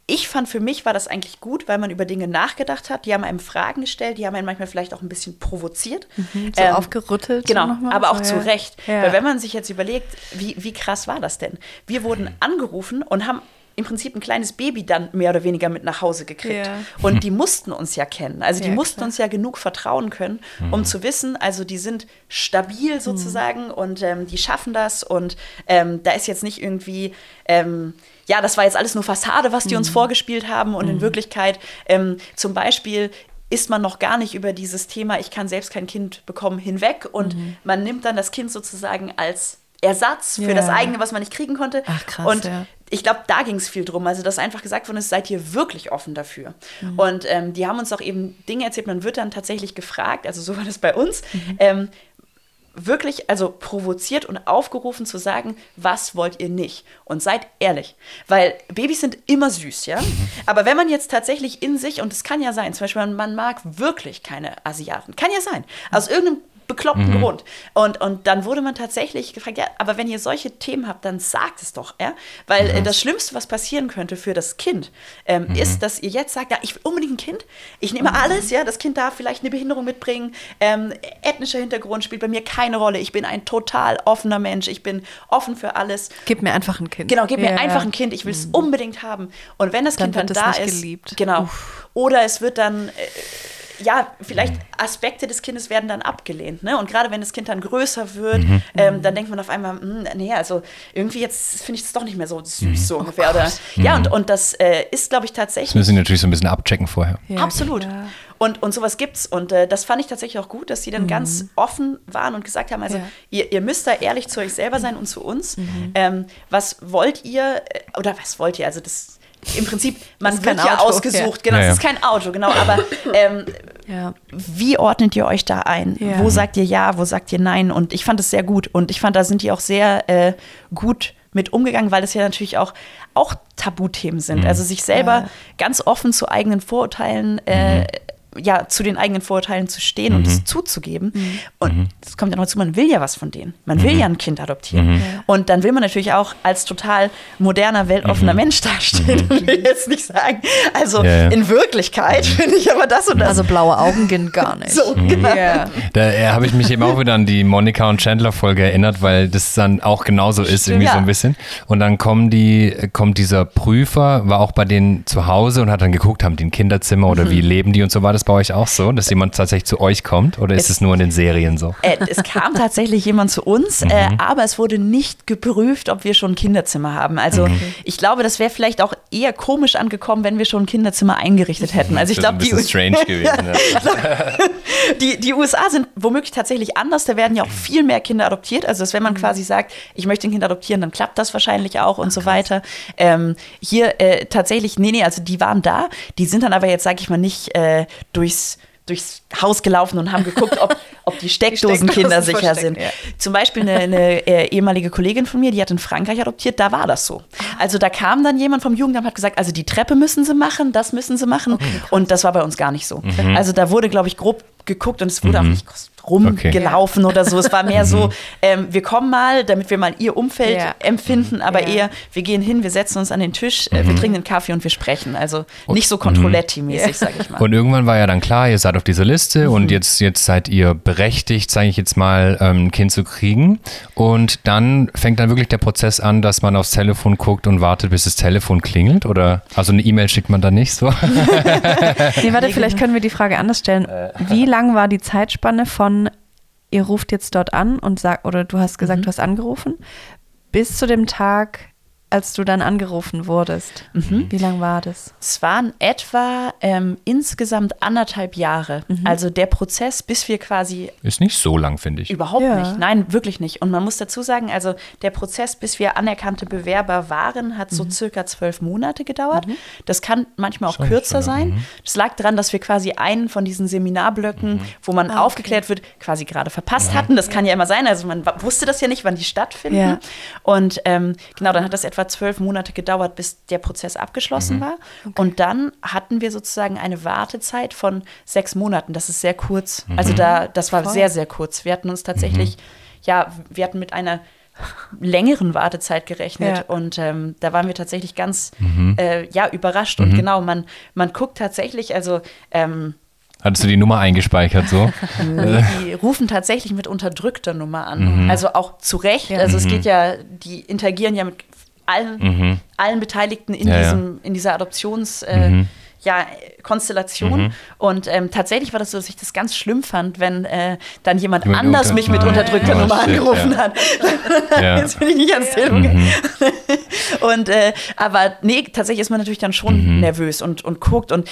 ich fand, für mich war das eigentlich gut, weil man über Dinge nachgedacht hat. Die haben einem Fragen gestellt, die haben einen manchmal vielleicht auch ein bisschen provoziert. Mhm, so ähm, aufgerüttelt. Genau, aber auch zu ja. Recht. Ja. Weil wenn man sich jetzt überlegt, wie, wie krass war das denn? Wir wurden angerufen und haben im Prinzip ein kleines Baby dann mehr oder weniger mit nach Hause gekriegt. Ja. Und die mussten uns ja kennen. Also die ja, mussten klar. uns ja genug vertrauen können, um mhm. zu wissen, also die sind stabil mhm. sozusagen mhm. und ähm, die schaffen das. Und ähm, da ist jetzt nicht irgendwie, ähm, ja, das war jetzt alles nur Fassade, was die mhm. uns vorgespielt haben. Und in mhm. Wirklichkeit ähm, zum Beispiel ist man noch gar nicht über dieses Thema, ich kann selbst kein Kind bekommen, hinweg. Und mhm. man nimmt dann das Kind sozusagen als Ersatz für yeah. das eigene, was man nicht kriegen konnte. Ach, krass, und ja ich glaube, da ging es viel drum. Also, dass einfach gesagt worden ist, seid ihr wirklich offen dafür? Mhm. Und ähm, die haben uns auch eben Dinge erzählt. Man wird dann tatsächlich gefragt, also so war das bei uns, mhm. ähm, wirklich, also provoziert und aufgerufen zu sagen, was wollt ihr nicht? Und seid ehrlich. Weil Babys sind immer süß, ja? Mhm. Aber wenn man jetzt tatsächlich in sich, und es kann ja sein, zum Beispiel, man mag wirklich keine Asiaten, kann ja sein, aus irgendeinem bekloppten mhm. Grund. Und, und dann wurde man tatsächlich gefragt, ja, aber wenn ihr solche Themen habt, dann sagt es doch, ja. Weil äh, mhm. das Schlimmste, was passieren könnte für das Kind, ähm, mhm. ist, dass ihr jetzt sagt, ja, ich will unbedingt ein Kind, ich nehme mhm. alles, ja, das Kind darf vielleicht eine Behinderung mitbringen, ähm, ethnischer Hintergrund spielt bei mir keine Rolle, ich bin ein total offener Mensch, ich bin offen für alles. Gib mir einfach ein Kind. Genau, gib ja, mir einfach ein Kind, ich will es mhm. unbedingt haben. Und wenn das dann Kind dann da ist, geliebt. genau, Uff. oder es wird dann äh, ja, vielleicht Aspekte des Kindes werden dann abgelehnt. Ne? Und gerade wenn das Kind dann größer wird, mhm. ähm, dann denkt man auf einmal, mh, hm, nee, also irgendwie jetzt finde ich das doch nicht mehr so süß, mhm. so ungefähr. Oder, ja, und, und das äh, ist, glaube ich, tatsächlich. Das müssen Sie natürlich so ein bisschen abchecken vorher. Ja, Absolut. Klar. Und, und sowas gibt's. Und äh, das fand ich tatsächlich auch gut, dass sie dann mhm. ganz offen waren und gesagt haben: also, ja. ihr, ihr müsst da ehrlich zu euch selber sein und zu uns. Mhm. Ähm, was wollt ihr, äh, oder was wollt ihr? Also, das im Prinzip, man wird ja Auto, ausgesucht, ja. genau, es ja, ist kein Auto, genau, aber (laughs) ähm, ja. wie ordnet ihr euch da ein? Wo sagt ihr ja, wo sagt ihr nein? Und ich fand es sehr gut und ich fand, da sind die auch sehr äh, gut mit umgegangen, weil es ja natürlich auch, auch Tabuthemen sind. Mhm. Also sich selber ganz offen zu eigenen Vorurteilen äh, mhm ja, zu den eigenen Vorurteilen zu stehen und es zuzugeben. Und es kommt ja noch dazu, man will ja was von denen. Man will ja ein Kind adoptieren. Und dann will man natürlich auch als total moderner, weltoffener Mensch dastehen. Und (laughs) will jetzt nicht sagen, also Ja, ja. in Wirklichkeit finde ich aber das und das. Also blaue Augen gehen gar nicht. so, genau. Ja. Da äh, habe ich mich eben auch wieder an die Monika und Chandler Folge erinnert, weil das dann auch genauso ist, irgendwie Ja. so ein bisschen. Und dann kommen die, kommt dieser Prüfer, war auch bei denen zu Hause und hat dann geguckt, haben die ein Kinderzimmer oder wie leben die und so. War das bei euch auch so, dass jemand tatsächlich zu euch kommt oder ist Es- es nur in den Serien so? Äh, es kam tatsächlich jemand zu uns, äh, aber es wurde nicht geprüft, ob wir schon ein Kinderzimmer haben. Also ich glaube, das wäre vielleicht auch eher komisch angekommen, wenn wir schon ein Kinderzimmer eingerichtet hätten. Also ich glaube, die, bisschen strange (laughs) gewesen. Ja. (laughs) die, die USA sind womöglich tatsächlich anders. Da werden ja auch viel mehr Kinder adoptiert. Also dass wenn man quasi sagt, ich möchte ein Kind adoptieren, dann klappt das wahrscheinlich auch und so weiter. Ähm, hier äh, tatsächlich, nee, nee, also die waren da. Die sind dann aber jetzt, sag ich mal, nicht äh, durchs durchs Haus gelaufen und haben geguckt, ob, (laughs) ob die Steckdosen kindersicher versteckt, sind. ja. Zum Beispiel eine, eine äh, ehemalige Kollegin von mir, die hat in Frankreich adoptiert, da war das so. Also da kam dann jemand vom Jugendamt und hat gesagt, also die Treppe müssen sie machen, das müssen sie machen. und das war bei uns gar nicht so. Also da wurde, glaube ich, grob geguckt und es wurde auch nicht groß rumgelaufen oder so. Es war mehr so, ähm, wir kommen mal, damit wir mal ihr Umfeld Ja. empfinden, aber Ja. eher, wir gehen hin, wir setzen uns an den Tisch, äh, wir trinken einen Kaffee und wir sprechen. Also nicht so Controletti-mäßig, sag ich mal. Und irgendwann war ja dann klar, ihr seid auf dieser Liste und jetzt, jetzt seid ihr berechtigt, sage ich jetzt mal, ähm, ein Kind zu kriegen. Und dann fängt dann wirklich der Prozess an, dass man aufs Telefon guckt und wartet, bis das Telefon klingelt? Oder also eine E-Mail schickt man dann nicht so? (laughs) Nee, warte, (laughs) vielleicht können wir die Frage anders stellen. Wie lang war die Zeitspanne von, ihr ruft jetzt dort an und sagt, oder du hast gesagt, du hast angerufen, bis zu dem Tag, als du dann angerufen wurdest? Wie lang war das? Es waren etwa ähm, insgesamt anderthalb Jahre. Also der Prozess, bis wir quasi Ist nicht so lang, finde ich. Überhaupt Ja. nicht. Nein, wirklich nicht. Und man muss dazu sagen, also der Prozess, bis wir anerkannte Bewerber waren, hat so circa zwölf Monate gedauert. Das kann manchmal auch Schon kürzer sein. Das lag daran, dass wir quasi einen von diesen Seminarblöcken, wo man aufgeklärt wird, quasi gerade verpasst hatten. Das kann ja immer sein. Also man wusste das ja nicht, wann die stattfinden. Ja. Und ähm, genau, dann hat das etwa zwölf Monate gedauert, bis der Prozess abgeschlossen war. Und dann hatten wir sozusagen eine Wartezeit von sechs Monaten. Das ist sehr kurz. Also da, das war Voll. sehr, sehr kurz. Wir hatten uns tatsächlich, ja, wir hatten mit einer längeren Wartezeit gerechnet Ja. und ähm, da waren wir tatsächlich ganz äh, ja überrascht und genau man man guckt tatsächlich also ähm, Hattest du die Nummer eingespeichert so? (laughs) Die rufen tatsächlich mit unterdrückter Nummer an. Also auch zu Recht. Also es geht ja, die interagieren ja mit allen, allen Beteiligten in, Ja, diesem, in dieser Adoptions- äh, ja, Konstellation. Und ähm, tatsächlich war das so, dass ich das ganz schlimm fand, wenn äh, dann jemand Jemand anders mich mit Ah, unterdrückter ja. Nummer angerufen ja. hat. (laughs) Ja. Jetzt bin ich nicht ans Telefon gegangen. (laughs) Und äh, aber nee, tatsächlich ist man natürlich dann schon nervös und, und guckt. Und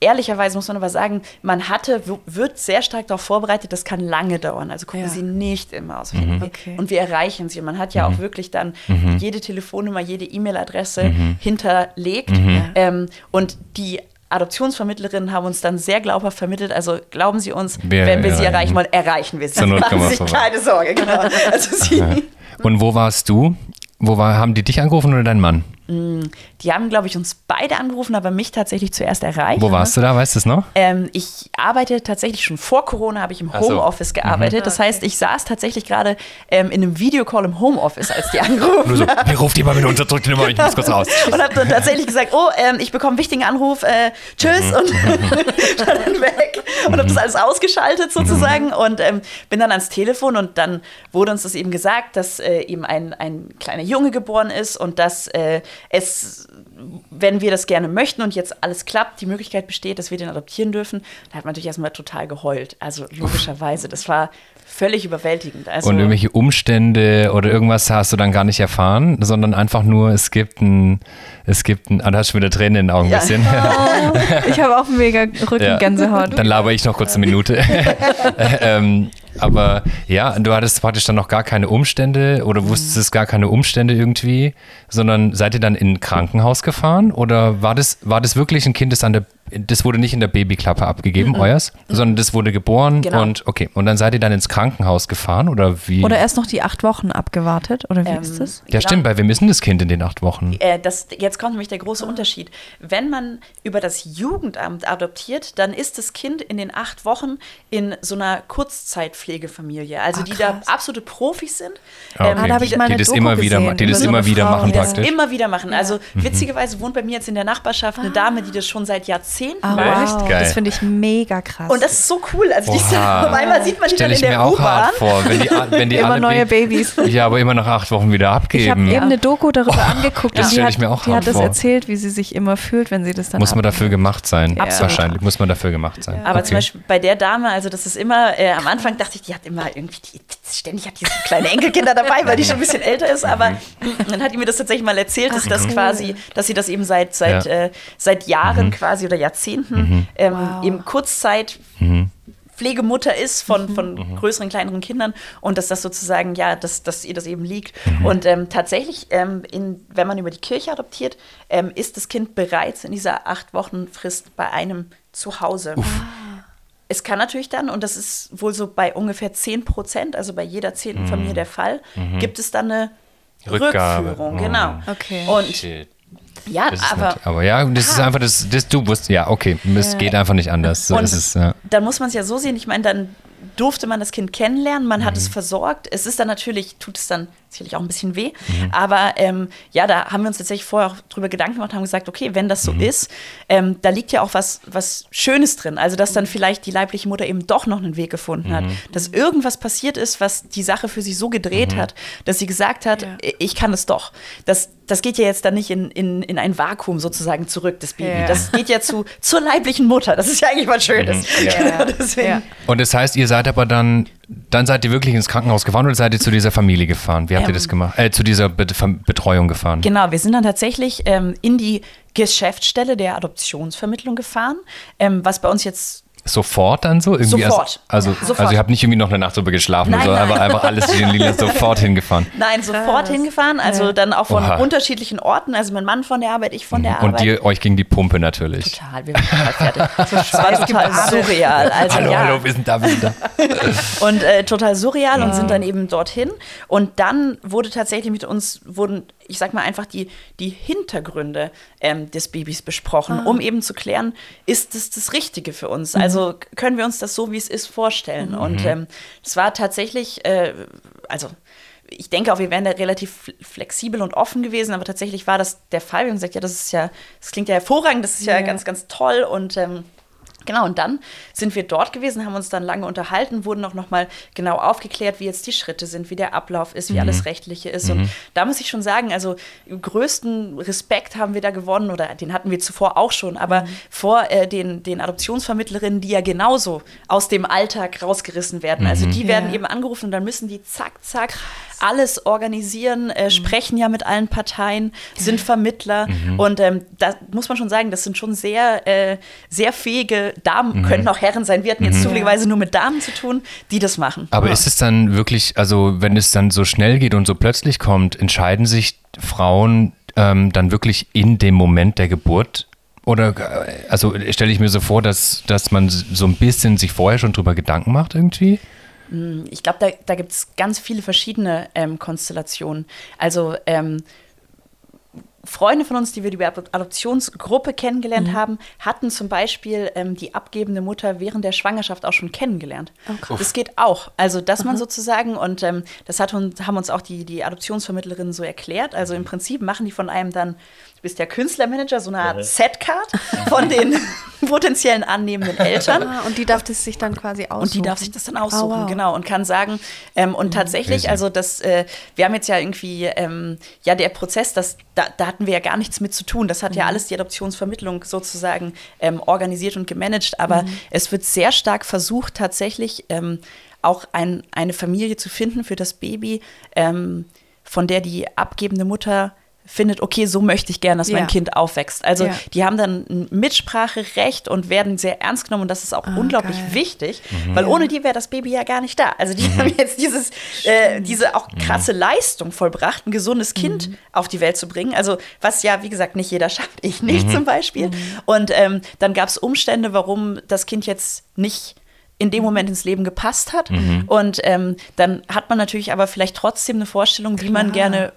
ehrlicherweise muss man aber sagen, man hatte, wird sehr stark darauf vorbereitet, das kann lange dauern. Also gucken Ja. Sie nicht immer aus. Handy. Okay. Und wir erreichen sie. Man hat ja auch wirklich dann jede Telefonnummer, jede E-Mail-Adresse hinterlegt. Ähm, und die Adoptionsvermittlerinnen haben uns dann sehr glaubhaft vermittelt. Also glauben Sie uns, Wir wenn wir sie erreichen. erreichen wollen, erreichen wir sie. Zur Not Machen Sie sich vorbei. keine Sorge. Genau. Also sie, Und wo warst du? Wo war, haben die dich angerufen oder dein Mann? Die haben, glaube ich, uns beide angerufen, aber mich tatsächlich zuerst erreicht. Wo warst du da? Weißt du es noch? Ähm, ich arbeite tatsächlich schon vor Corona, habe ich im Ach so. Homeoffice gearbeitet. Das heißt, ich saß tatsächlich gerade ähm, in einem Videocall im Homeoffice, als die (laughs) angerufen Nur so, mir ruft jemand mit unterdrückter Nummer, ich muss kurz raus. (laughs) und habe dann tatsächlich gesagt, oh, ähm, ich bekomme einen wichtigen Anruf, äh, tschüss und (laughs) war dann weg und habe das alles ausgeschaltet sozusagen und ähm, bin dann ans Telefon und dann wurde uns das eben gesagt, dass äh, eben ein, ein kleiner Junge geboren ist und dass äh, es, wenn wir das gerne möchten und jetzt alles klappt, die Möglichkeit besteht, dass wir den adoptieren dürfen, da hat man natürlich erstmal total geheult. Also logischerweise, das war völlig überwältigend. Also, Und irgendwelche Umstände oder irgendwas hast du dann gar nicht erfahren, sondern einfach nur, es gibt ein, es gibt ein, ah, da hast du schon wieder Tränen in den Augen ein Ja. bisschen. (laughs) Ich habe auch mega Ja. Rückengänsehaut. Dann laber ich noch kurz eine Minute. (laughs) ähm, aber ja, du hattest praktisch dann noch gar keine Umstände oder wusstest gar keine Umstände irgendwie, sondern seid ihr dann in ein Krankenhaus gefahren oder war das, war das wirklich ein Kind, das an der das wurde nicht in der Babyklappe abgegeben, mhm. euers, sondern das wurde geboren genau. und okay. Und dann seid ihr dann ins Krankenhaus gefahren oder wie? Oder erst noch die acht Wochen abgewartet oder wie ähm, ist das? Ja, stimmt, weil wir müssen das Kind in den acht Wochen. Äh, das, jetzt kommt nämlich der große ah. Unterschied. Wenn man über das Jugendamt adoptiert, dann ist das Kind in den acht Wochen in so einer Kurzzeitpflegefamilie. Also ah, die da absolute Profis sind. Ah, okay. ähm, da die, die, das immer wieder, die das immer wieder machen praktisch. Die das immer wieder machen. Also mhm. witzigerweise wohnt bei mir jetzt in der Nachbarschaft eine Dame, die das schon seit Jahrzehnten oh, macht. Wow. Das finde ich mega krass. Und das ist so cool. Also die, auf einmal sieht man die dann in der U-Bahn. hart vor, wenn die, wenn die (laughs) immer neue Babys. (laughs) Ja, aber immer nach acht Wochen wieder abgeben. Ich habe eben eine Doku darüber oh, (laughs) angeguckt das stelle ich mir auch die hat das erzählt, wie sie sich immer fühlt, wenn sie das dann Muss man dafür gemacht sein. Ja. Wahrscheinlich muss man dafür gemacht sein. Aber okay. zum Beispiel bei der Dame, also das ist immer, äh, am Anfang dachte ich, die hat immer irgendwie, die, ständig hat die so kleine Enkelkinder dabei, weil die schon ein bisschen älter ist, aber mhm. dann hat die mir das tatsächlich mal erzählt, dass das quasi, dass sie das eben seit, seit, ja. äh, seit Jahren mhm. quasi oder Jahrzehnten mhm. ähm, wow. eben Kurzzeit mhm. Pflegemutter ist von, mhm. von mhm. größeren, kleineren Kindern und dass das sozusagen, ja, dass, dass ihr das eben liegt. Mhm. Und ähm, tatsächlich, ähm, in, wenn man über die Kirche adoptiert, ähm, ist das Kind bereits in dieser acht Wochen Frist bei einem zu Hause. Uff. Es kann natürlich dann, und das ist wohl so bei ungefähr 10 Prozent, also bei jeder zehnten mhm. Familie der Fall, mhm. gibt es dann eine Rückgabe. Rückführung. Genau. Okay. Und Shit. Ja, aber, nicht, aber ja, das ist einfach das, das du wusstest, ja, okay, es ja. geht einfach nicht anders. So und es, ja. Dann muss man es ja so sehen, ich meine, dann durfte man das Kind kennenlernen, man mhm. hat es versorgt. Es ist dann natürlich, tut es dann sicherlich auch ein bisschen weh, mhm. aber ähm, ja, da haben wir uns tatsächlich vorher auch drüber Gedanken gemacht, haben gesagt, okay, wenn das so mhm. ist, ähm, da liegt ja auch was, was Schönes drin. Also, dass dann vielleicht die leibliche Mutter eben doch noch einen Weg gefunden hat, mhm. dass irgendwas passiert ist, was die Sache für sie so gedreht mhm. hat, dass sie gesagt hat, ja. ich kann es doch. Das, das geht ja jetzt dann nicht in, in, in ein Vakuum sozusagen zurück, das Baby. Ja. Das geht ja zu, zur leiblichen Mutter. Das ist ja eigentlich was Schönes. Mhm. Ja. (laughs) ja. Und das heißt, ihr seid aber dann, dann seid ihr wirklich ins Krankenhaus gefahren oder seid ihr zu dieser Familie gefahren? Wie habt ähm, ihr das gemacht? Äh, zu dieser Betreuung gefahren? Genau, wir sind dann tatsächlich ähm, in die Geschäftsstelle der Adoptionsvermittlung gefahren, ähm, was bei uns jetzt Sofort dann so? Irgendwie sofort. Also, also, sofort. also ihr habt nicht irgendwie noch eine Nacht drüber geschlafen, nein, sondern einfach, einfach alles in Lila (laughs) sofort hingefahren. Nein, sofort hingefahren. Also dann auch von Oha. unterschiedlichen Orten. Also mein Mann von der Arbeit, ich von der mhm. Und Arbeit. Und euch ging die Pumpe natürlich. Total, wir waren total fertig. (laughs) das war total surreal. Also, hallo, ja. hallo, wir sind da, wir sind da. (laughs) und äh, total surreal ja. und sind dann eben dorthin. Und dann wurde tatsächlich mit uns, wurden ich sag mal einfach die, die Hintergründe ähm, des Babys besprochen, ah. um eben zu klären, ist das das Richtige für uns? Mhm. Also können wir uns das so, wie es ist, vorstellen? Mhm. Und ähm, es war tatsächlich, äh, also ich denke auch, wir wären da relativ flexibel und offen gewesen, aber tatsächlich war das der Fall. Wir haben gesagt, ja, das ist ja, das klingt ja hervorragend, das ist ja, ja. ganz, ganz toll und ähm, Genau, und dann sind wir dort gewesen, haben uns dann lange unterhalten, wurden auch nochmal genau aufgeklärt, wie jetzt die Schritte sind, wie der Ablauf ist, wie mhm. alles Rechtliche ist. Mhm. Und da muss ich schon sagen, also größten Respekt haben wir da gewonnen, oder den hatten wir zuvor auch schon, aber mhm. vor äh, den, den Adoptionsvermittlerinnen, die ja genauso aus dem Alltag rausgerissen werden. Also mhm. die werden ja. eben angerufen und dann müssen die zack, zack alles organisieren, äh, mhm. sprechen ja mit allen Parteien, sind Vermittler. Mhm. Und ähm, da muss man schon sagen, das sind schon sehr, äh, sehr fähige Damen, mhm. könnten auch Herren sein. Wir hatten jetzt mhm. zufälligerweise nur mit Damen zu tun, die das machen. Aber ja. ist es dann wirklich, also wenn es dann so schnell geht und so plötzlich kommt, entscheiden sich Frauen ähm, dann wirklich in dem Moment der Geburt oder äh, also stelle ich mir so vor, dass, dass man so ein bisschen sich vorher schon drüber Gedanken macht irgendwie? Hm, ich glaube, da, da gibt es ganz viele verschiedene ähm, Konstellationen. Also ähm, Freunde von uns, die wir über Adoptionsgruppe kennengelernt mhm. haben, hatten zum Beispiel ähm, die abgebende Mutter während der Schwangerschaft auch schon kennengelernt. Okay. Oh, das geht auch. Also, dass man sozusagen, und ähm, das hat uns, haben uns auch die, die Adoptionsvermittlerinnen so erklärt, also im Prinzip machen die von einem dann bist ja Künstlermanager, so eine Art Setcard von (laughs) den (laughs) potenziellen annehmenden Eltern. Ah, und die darf das sich dann quasi aussuchen. Und die darf sich das dann aussuchen, oh, wow. genau. Und kann sagen, ähm, und mhm. tatsächlich, also das, äh, wir haben jetzt ja irgendwie, ähm, ja, der Prozess, das, da, da, hatten wir ja gar nichts mit zu tun. Das hat mhm. ja alles die Adoptionsvermittlung sozusagen ähm, organisiert und gemanagt. Aber mhm. es wird sehr stark versucht, tatsächlich ähm, auch ein, eine Familie zu finden für das Baby, ähm, von der die abgebende Mutter findet, okay, so möchte ich gern, dass Ja. mein Kind aufwächst. Also Ja. die haben dann ein Mitspracherecht und werden sehr ernst genommen und das ist auch Ah, unglaublich geil. wichtig, weil ohne die wäre das Baby ja gar nicht da. Also die haben jetzt dieses, äh, diese auch krasse Leistung vollbracht, ein gesundes Kind auf die Welt zu bringen. Also was ja, wie gesagt, nicht jeder schafft, ich nicht zum Beispiel. Und ähm, dann gab es Umstände, warum das Kind jetzt nicht in dem Moment ins Leben gepasst hat. Und ähm, dann hat man natürlich aber vielleicht trotzdem eine Vorstellung, wie man Klar. gerne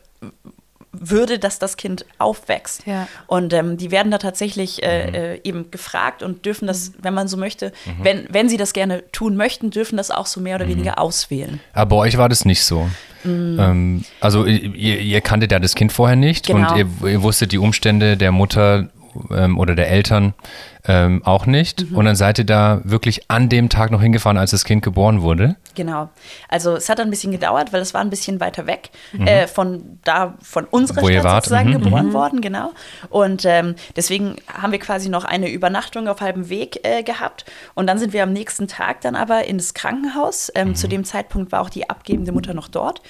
würde, dass das Kind aufwächst. Ja. Und ähm, die werden da tatsächlich äh, äh, eben gefragt und dürfen das, wenn man so möchte, wenn, wenn sie das gerne tun möchten, dürfen das auch so mehr oder weniger auswählen. Aber bei euch war das nicht so. Ähm, also ihr, ihr kanntet ja das Kind vorher nicht Genau. und ihr, ihr wusstet die Umstände der Mutter ähm, oder der Eltern ähm, auch nicht. Und dann seid ihr da wirklich an dem Tag noch hingefahren, als das Kind geboren wurde. Genau. Also es hat ein bisschen gedauert, weil es war ein bisschen weiter weg äh, von da, von unserer Wo Stadt wart. sozusagen Mhm, geboren worden, genau. Und ähm, deswegen haben wir quasi noch eine Übernachtung auf halbem Weg äh, gehabt. Und dann sind wir am nächsten Tag dann aber ins Krankenhaus. Ähm, Zu dem Zeitpunkt war auch die abgebende Mutter noch dort.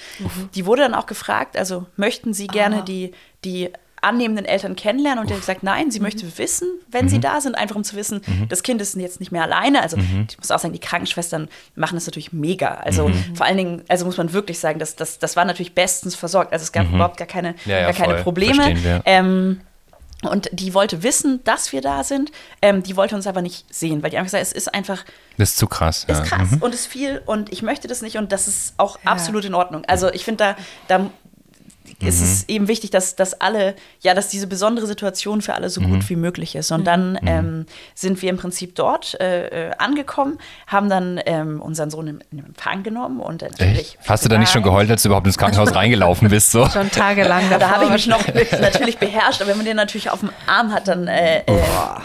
Die wurde dann auch gefragt, also möchten Sie gerne die, die annehmenden Eltern kennenlernen und die hat gesagt, nein, sie möchte wissen, wenn sie da sind, einfach um zu wissen, das Kind ist jetzt nicht mehr alleine. Also ich muss auch sagen, die Krankenschwestern machen das natürlich mega. Also vor allen Dingen, also muss man wirklich sagen, das, das, das war natürlich bestens versorgt. Also es gab überhaupt gar keine, Ja, ja, gar keine voll. Probleme. Ähm, und die wollte wissen, dass wir da sind. Ähm, die wollte uns aber nicht sehen, weil die einfach gesagt, es ist einfach, Das ist zu krass. ist ja. krass Mhm. und ist viel und ich möchte das nicht und das ist auch absolut in Ordnung. Also ich finde da, da ist es eben wichtig, dass, dass alle, ja, dass diese besondere Situation für alle so gut wie möglich ist. Und dann ähm, sind wir im Prinzip dort äh, äh, angekommen, haben dann ähm, unseren Sohn in, in Empfang genommen und natürlich. Echt? Hast du da nicht schon geheult, als du überhaupt ins Krankenhaus (laughs) reingelaufen bist? So? Schon tagelang Ja, da habe ich davor. mich noch (laughs) natürlich beherrscht, aber wenn man den natürlich auf dem Arm hat, dann äh, äh,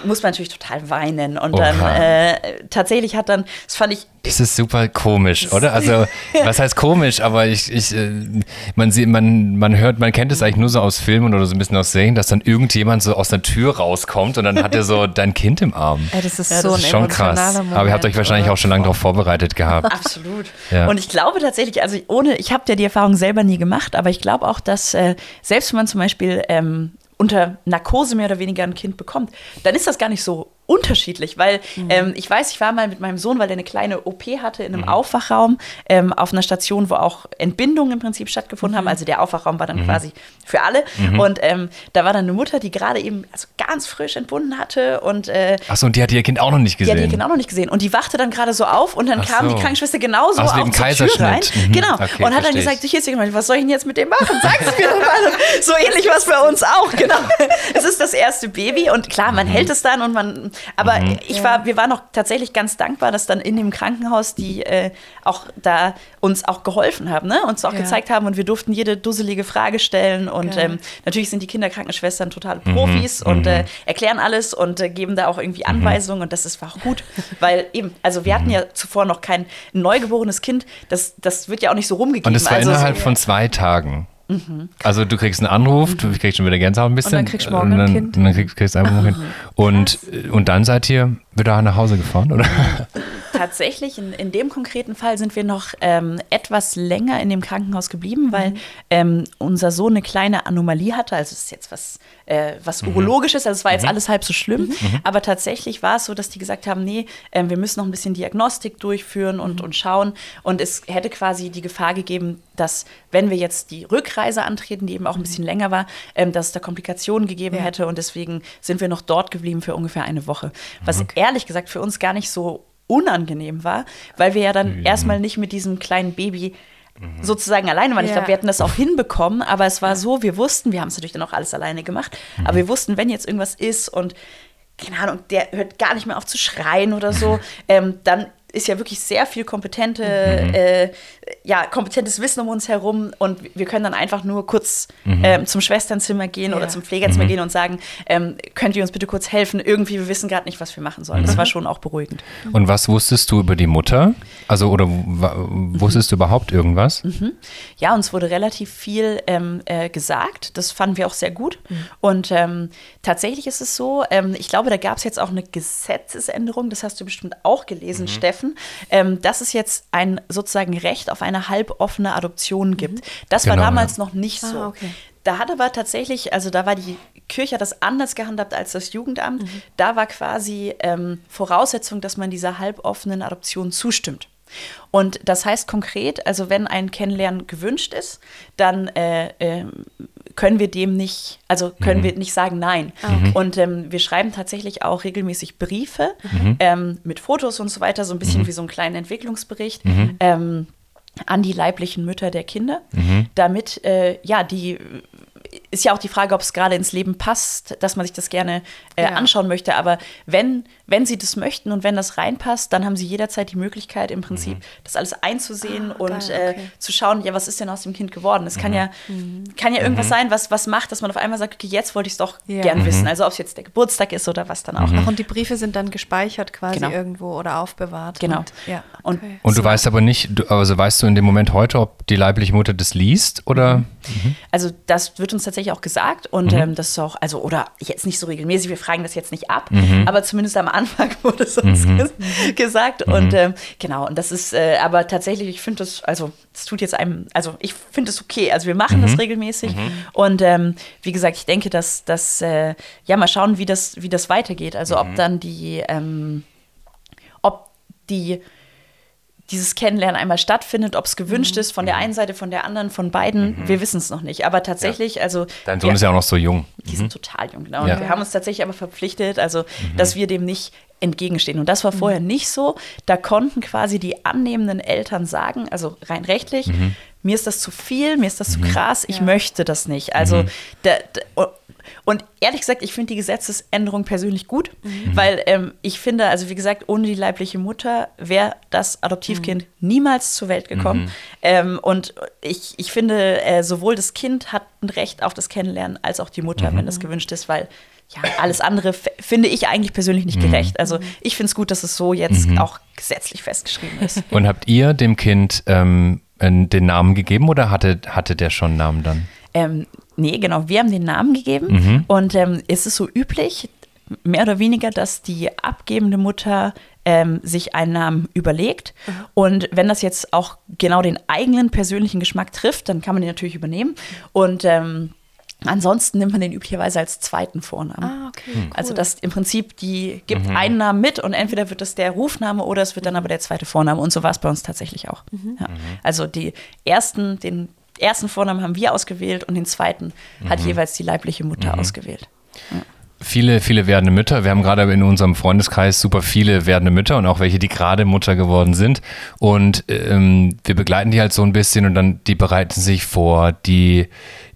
muss man natürlich total weinen. Und dann Oha. äh, tatsächlich hat dann, das fand ich Das ist super komisch, oder? Also, (laughs) was heißt komisch? Aber ich, ich, äh, man sieht, man, man hört, man kennt es eigentlich nur so aus Filmen oder so ein bisschen aus Serien, dass dann irgendjemand so aus der Tür rauskommt und dann hat er so (laughs) dein Kind im Arm. Ey, das ist Ja, so das ist schon krass. Moment, Aber ihr habt euch wahrscheinlich auch schon lange darauf vorbereitet gehabt. Absolut. Ja. Und ich glaube tatsächlich, also ohne, ich habe ja die Erfahrung selber nie gemacht, aber ich glaube auch, dass äh, selbst wenn man zum Beispiel ähm, unter Narkose mehr oder weniger ein Kind bekommt, dann ist das gar nicht so unterschiedlich, weil ähm, ich weiß, ich war mal mit meinem Sohn, weil er eine kleine OP hatte in einem Aufwachraum ähm, auf einer Station, wo auch Entbindungen im Prinzip stattgefunden haben. Also der Aufwachraum war dann quasi für alle. Und ähm, da war dann eine Mutter, die gerade eben also ganz frisch entbunden hatte und äh, Achso, und die hat ihr Kind auch noch nicht die hat gesehen. die genau noch nicht gesehen. Und die wachte dann gerade so auf und dann Ach kam so. die Krankenschwester genauso auch wegen zur Tür rein. Mhm. Genau. Okay, und hat dann gesagt, ich. hier ist jemand, was soll ich denn jetzt mit dem machen? Sag es mir doch mal. (laughs) So ähnlich was bei uns auch, genau. (laughs) Es ist das erste Baby und klar, Mhm. man hält es dann und man, aber ich war, wir waren auch tatsächlich ganz dankbar, dass dann in dem Krankenhaus die äh, auch da uns auch geholfen haben, ne? uns auch Ja. gezeigt haben und wir durften jede dusselige Frage stellen und ähm, natürlich sind die Kinderkrankenschwestern totale Mhm. Profis und äh, erklären alles und äh, geben da auch irgendwie Anweisungen und das ist auch gut, weil eben, also wir Mhm. hatten ja zuvor noch kein neugeborenes Kind, das, das wird ja auch nicht so rumgegeben. Und es war also innerhalb so, von zwei Tagen. Also du kriegst einen Anruf, du kriegst schon wieder Gänsehaut ein bisschen. dann kriegst du morgen und ein dann, Kind. Und dann kriegst, kriegst du einfach ein Kind. (laughs) Und, und dann seid ihr wieder nach Hause gefahren, oder? (laughs) tatsächlich, in, in dem konkreten Fall sind wir noch ähm, etwas länger in dem Krankenhaus geblieben, weil ähm, unser Sohn eine kleine Anomalie hatte. Also es ist jetzt was, äh, was Urologisches, also es war jetzt alles halb so schlimm. Aber tatsächlich war es so, dass die gesagt haben, nee, ähm, wir müssen noch ein bisschen Diagnostik durchführen und, und schauen. Und es hätte quasi die Gefahr gegeben, dass wenn wir jetzt die Rückreise antreten, die eben auch ein bisschen länger war, ähm, dass es da Komplikationen gegeben Ja. hätte. Und deswegen sind wir noch dort geblieben für ungefähr eine Woche. Was ehrlich gesagt für uns gar nicht so unangenehm war, weil wir ja dann erstmal nicht mit diesem kleinen Baby sozusagen alleine waren. Ich Ja. glaube, wir hätten das auch (laughs) hinbekommen, aber es war so, wir wussten, wir haben es natürlich dann auch alles alleine gemacht, aber wir wussten, wenn jetzt irgendwas ist und keine Ahnung, der hört gar nicht mehr auf zu schreien oder so, (laughs) ähm, dann ist ja wirklich sehr viel kompetente, äh, ja, kompetentes Wissen um uns herum und wir können dann einfach nur kurz ähm, zum Schwesternzimmer gehen Ja. oder zum Pflegerzimmer gehen und sagen, ähm, könnt ihr uns bitte kurz helfen? Irgendwie, wir wissen gerade nicht, was wir machen sollen. Das war schon auch beruhigend. Und was wusstest du über die Mutter? Also, oder w- wusstest du überhaupt irgendwas? Ja, uns wurde relativ viel ähm, äh, gesagt. Das fanden wir auch sehr gut. Und ähm, tatsächlich ist es so, ähm, ich glaube, da gab es jetzt auch eine Gesetzesänderung, das hast du bestimmt auch gelesen, Steffen, ähm, dass es jetzt ein sozusagen Recht auf eine halboffene Adoption gibt. Das war Genau, damals ja. noch nicht so. Ah, okay. da hat aber tatsächlich, also da war die Kirche das anders gehandhabt als das Jugendamt. Mhm. Da war quasi ähm, Voraussetzung, dass man dieser halboffenen Adoption zustimmt. Und das heißt konkret, also wenn ein Kennenlernen gewünscht ist, dann äh, äh, können wir dem nicht, also können wir nicht sagen nein. Und ähm, wir schreiben tatsächlich auch regelmäßig Briefe ähm, mit Fotos und so weiter, so ein bisschen wie so einen kleinen Entwicklungsbericht. Ähm, an die leiblichen Mütter der Kinder, damit äh, ja die ist ja auch die Frage, ob es gerade ins Leben passt, dass man sich das gerne äh, Ja. anschauen möchte. Aber wenn, wenn sie das möchten und wenn das reinpasst, dann haben sie jederzeit die Möglichkeit, im Prinzip das alles einzusehen und Ah, geil, äh, okay. zu schauen, ja, was ist denn aus dem Kind geworden? Es kann ja, kann ja irgendwas sein, was, was macht, dass man auf einmal sagt, okay, jetzt wollte ich es doch Ja. gern wissen. Also ob es jetzt der Geburtstag ist oder was dann auch. Ach, und die Briefe sind dann gespeichert quasi Genau. irgendwo oder aufbewahrt. Genau. Und, ja, Und- okay. Und du weißt aber nicht, du, also weißt du in dem Moment heute, ob die leibliche Mutter das liest oder? Also das wird uns tatsächlich auch gesagt und Mhm. ähm, das ist auch, also oder jetzt nicht so regelmäßig, wir fragen das jetzt nicht ab, Mhm. aber zumindest am Anfang (laughs) wurde es uns ges gesagt Mhm. und ähm, genau und das ist, äh, aber tatsächlich, ich finde das, also es tut jetzt einem, also ich finde es okay, also wir machen Mhm. das regelmäßig und ähm, wie gesagt, ich denke, dass das, äh, ja mal schauen, wie das, wie das weitergeht, also Mhm. ob dann die, ähm, ob die dieses Kennenlernen einmal stattfindet, ob es gewünscht ist von der einen Seite, von der anderen, von beiden, wir wissen es noch nicht. Aber tatsächlich, also Dein Sohn wir, ist ja auch noch so jung. die sind total jung, genau. Ja. Und wir haben uns tatsächlich aber verpflichtet, also dass wir dem nicht entgegenstehen. Und das war vorher nicht so. Da konnten quasi die annehmenden Eltern sagen, also rein rechtlich, mir ist das zu viel, mir ist das zu krass, ich möchte das nicht. Also da, da, und ehrlich gesagt, ich finde die Gesetzesänderung persönlich gut, weil ähm, ich finde, also wie gesagt, ohne die leibliche Mutter wäre das Adoptivkind niemals zur Welt gekommen. Ähm, und ich, ich finde, äh, sowohl das Kind hat ein Recht auf das Kennenlernen, als auch die Mutter, wenn das gewünscht ist, weil ja, alles andere finde ich eigentlich persönlich nicht gerecht. Also ich finde es gut, dass es so jetzt auch gesetzlich festgeschrieben ist. (laughs) Und habt ihr dem Kind ähm, äh, den Namen gegeben oder hatte, hatte der schon einen Namen dann? Ähm, nee, genau, wir haben den Namen gegeben Mhm. und ähm, es ist so üblich, mehr oder weniger, dass die abgebende Mutter ähm, sich einen Namen überlegt. Und wenn das jetzt auch genau den eigenen persönlichen Geschmack trifft, dann kann man den natürlich übernehmen. Und ähm, ansonsten nimmt man den üblicherweise als zweiten Vornamen. Ah, okay. Hm. Cool. Also das im Prinzip, die gibt Mhm. einen Namen mit und entweder wird das der Rufname oder es wird dann aber der zweite Vorname und so war es bei uns tatsächlich auch. Mhm. Ja. Also die ersten, den ersten Vornamen haben wir ausgewählt und den zweiten hat Mhm. jeweils die leibliche Mutter ausgewählt. Viele, viele werdende Mütter. Wir haben gerade in unserem Freundeskreis super viele werdende Mütter und auch welche, die gerade Mutter geworden sind. Und ähm, wir begleiten die halt so ein bisschen und dann, die bereiten sich vor, die,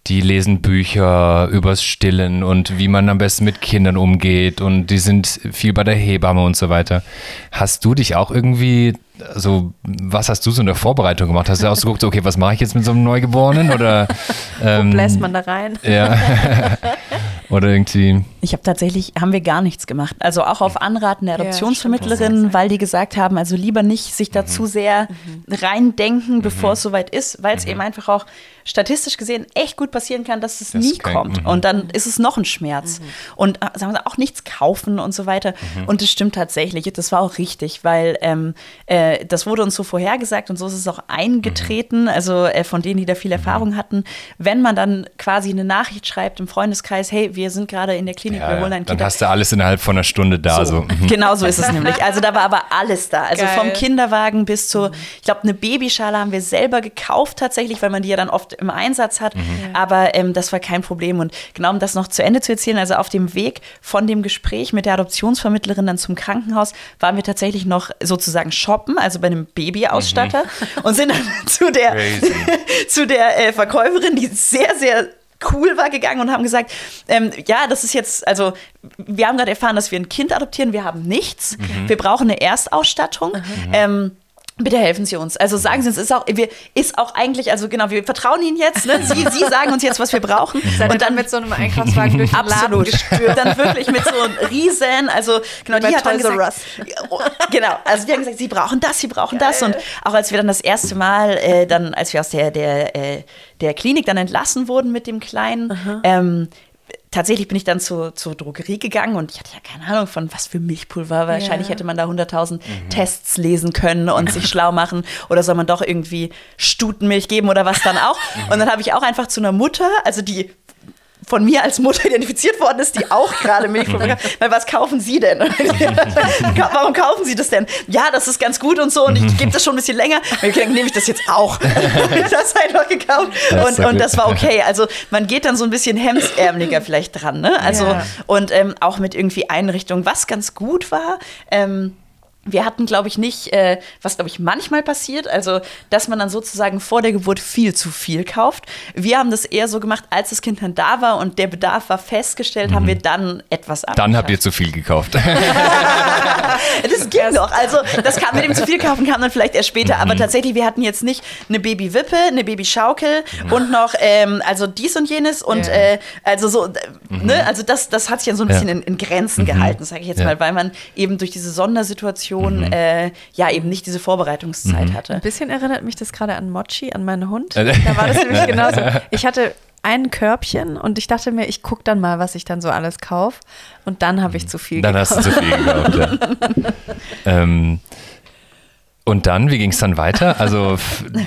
die lesen Bücher übers Stillen und wie man am besten mit Kindern umgeht und die sind viel bei der Hebamme und so weiter. Hast du dich auch irgendwie, also was hast du so in der Vorbereitung gemacht? Hast du ausgeguckt, okay, was mache ich jetzt mit so einem Neugeborenen oder (laughs) ähm, Bläst man da rein? ja (laughs) oder irgendwie Ich habe tatsächlich, haben wir gar nichts gemacht. Also auch auf Anraten der Ja, Adoptionsvermittlerin, weil die gesagt haben, also lieber nicht sich da zu sehr reindenken, bevor es soweit ist, weil es eben einfach auch statistisch gesehen echt gut passieren kann, dass es Das nie kann- kommt. mhm. Und dann ist es noch ein Schmerz. Und äh, sagen wir auch nichts kaufen und so weiter. Und das stimmt tatsächlich. Das war auch richtig, weil ähm, äh, das wurde uns so vorhergesagt und so ist es auch eingetreten. Also äh, von denen, die da viel Erfahrung hatten, wenn man dann quasi eine Nachricht schreibt im Freundeskreis, hey, wir sind gerade in der Klinik, wir Ja, holen ja. ein Dann hast du alles innerhalb von einer Stunde da. So. (laughs) Mhm. Genau so ist es nämlich. Also da war aber alles da. Also Geil. vom Kinderwagen bis zu, ich glaube, eine Babyschale haben wir selber gekauft tatsächlich, weil man die ja dann oft im Einsatz hat. Aber ähm, das war kein Problem. Und genau um das noch zu Ende zu erzählen, also auf dem Weg von dem Gespräch mit der Adoptionsvermittlerin dann zum Krankenhaus waren wir tatsächlich noch sozusagen shoppen, also bei einem Babyausstatter und sind dann (laughs) zu der, (laughs) zu der äh, Verkäuferin, die sehr, sehr cool war gegangen und haben gesagt, ähm, ja, das ist jetzt, also wir haben gerade erfahren, dass wir ein Kind adoptieren, wir haben nichts, wir brauchen eine Erstausstattung. Ähm, Bitte helfen Sie uns. Also sagen Sie uns, ist auch, wir, ist auch eigentlich, also genau, wir vertrauen Ihnen jetzt. Ne? Sie, Sie sagen uns jetzt, was wir brauchen. Seid ihr dann mit so einem Einkaufswagen durch den Laden gestürmt? Dann wirklich mit so einem Riesen, also genau, die hat dann gesagt, Oh, genau, also wir haben gesagt, sie brauchen das, sie brauchen das und auch als wir dann das erste Mal, äh, dann als wir aus der der äh, der Klinik dann entlassen wurden mit dem Kleinen, ähm, tatsächlich bin ich dann zur, zur Drogerie gegangen und ich hatte ja keine Ahnung von was für Milchpulver. Wahrscheinlich Ja. hätte man da 100.000 Tests lesen können und sich (laughs) schlau machen. Oder soll man doch irgendwie Stutenmilch geben oder was dann auch. Und dann habe ich auch einfach zu einer Mutter, also die von mir als Mutter identifiziert worden ist, die auch gerade Milchprodukte hat. Weil was kaufen Sie denn? (laughs) Warum kaufen Sie das denn? Ja, das ist ganz gut und so und ich gebe das schon ein bisschen länger. Dann nehme ich das jetzt auch. (laughs) das einfach gekauft und, und das war okay. Also man geht dann so ein bisschen hemsärmeliger vielleicht dran. Ne? Also Ja. und ähm, auch mit irgendwie Einrichtungen, was ganz gut war. Ähm, wir hatten, glaube ich, nicht, äh, was, glaube ich, manchmal passiert, also, dass man dann sozusagen vor der Geburt viel zu viel kauft. Wir haben das eher so gemacht, als das Kind dann da war und der Bedarf war festgestellt, haben wir dann etwas Mhm. Dann habt ihr zu viel gekauft. (laughs) Das ging noch. Also, das kam mit dem zu viel kaufen, kam dann vielleicht erst später. Mhm. Aber tatsächlich, wir hatten jetzt nicht eine Babywippe, eine Babyschaukel und noch, ähm, also dies und jenes und Ja. äh, also so, ne, also das, das hat sich dann so ein Mhm. Ja. bisschen in, in Grenzen gehalten, sage ich jetzt Ja. mal, weil man eben durch diese Sondersituation Mhm. äh, ja eben nicht diese Vorbereitungszeit hatte. Ein bisschen erinnert mich das gerade an Mochi, an meinen Hund. Äh, Da war das nämlich (laughs) genauso. Ich hatte ein Körbchen und ich dachte mir, ich gucke dann mal, was ich dann so alles kaufe. Und dann habe ich zu viel Dann hast du zu viel gekauft, ja. (laughs) ähm, und dann, wie ging es dann weiter? Also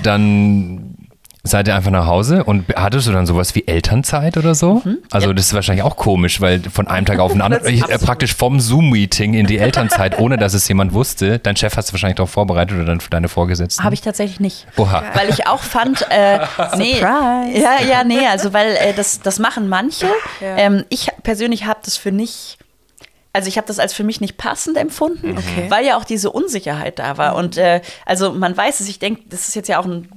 dann seid ihr einfach nach Hause und hattest du dann sowas wie Elternzeit oder so? Also das ist wahrscheinlich auch komisch, weil von einem Tag auf den (laughs) anderen, äh, praktisch vom Zoom-Meeting in die Elternzeit, ohne dass es jemand wusste. Dein Chef hast du wahrscheinlich darauf vorbereitet oder dann deine Vorgesetzten? Habe ich tatsächlich nicht. Oha. Weil ich auch fand, äh, (laughs) nee, Surprise. ja, ja, nee, also weil äh, das, das machen manche. Ja. Ähm, ich persönlich habe das für nicht, also ich habe das als für mich nicht passend empfunden, Okay. weil ja auch diese Unsicherheit da war. Und äh, also man weiß es, ich denke, das ist jetzt ja auch ein,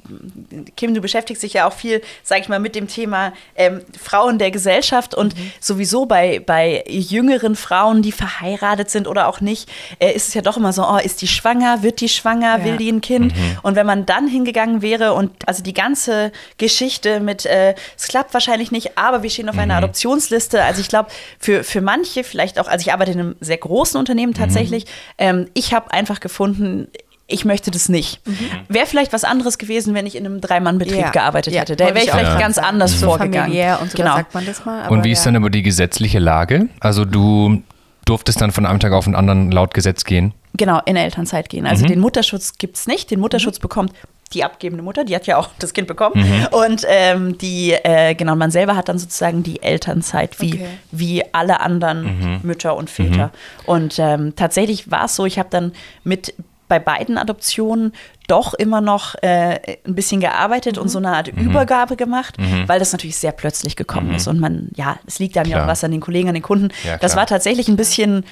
Kim, du beschäftigst dich ja auch viel, sag ich mal, mit dem Thema ähm, Frauen der Gesellschaft und sowieso bei, bei jüngeren Frauen, die verheiratet sind oder auch nicht, äh, ist es ja doch immer so, oh, ist die schwanger, wird die schwanger, Ja. will die ein Kind? Und wenn man dann hingegangen wäre und also die ganze Geschichte mit, äh, es klappt wahrscheinlich nicht, aber wir stehen auf einer Adoptionsliste. Also ich glaube, für, für manche vielleicht auch, also ich arbeite in einem sehr großen Unternehmen tatsächlich, ähm, ich habe einfach gefunden, ich möchte das nicht. Wäre vielleicht was anderes gewesen, wenn ich in einem Dreimann-Betrieb Ja. gearbeitet Ja, hätte. Da wäre ich vielleicht gerade ganz anders so vorgegangen. familiär und so, genau. sagt man das mal. Aber Und wie ist ja. dann aber die gesetzliche Lage? Also du durftest dann von einem Tag auf den anderen laut Gesetz gehen? Genau, in Elternzeit gehen. Also den Mutterschutz gibt es nicht. Den Mutterschutz bekommt die abgebende Mutter, die hat ja auch (laughs) das Kind bekommen. Und ähm, die, äh, genau, man selber hat dann sozusagen die Elternzeit, wie, Okay. wie alle anderen Mütter und Väter. Und ähm, tatsächlich war es so, ich habe dann mit bei beiden Adoptionen doch immer noch äh, ein bisschen gearbeitet und so eine Art Übergabe gemacht, weil das natürlich sehr plötzlich gekommen ist. Und man, ja, es liegt dann ja auch was an den Kollegen, an den Kunden. Ja, das war tatsächlich ein bisschen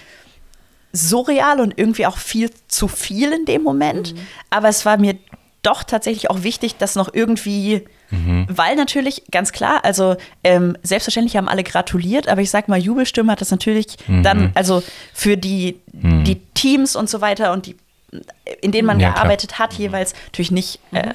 surreal und irgendwie auch viel zu viel in dem Moment. Aber es war mir doch tatsächlich auch wichtig, dass noch irgendwie, weil natürlich, ganz klar, also ähm, selbstverständlich haben alle gratuliert, aber ich sag mal, Jubelstimme hat das natürlich dann, also für die, die Teams und so weiter und die in denen man Ja, klar. gearbeitet hat, jeweils natürlich nicht äh,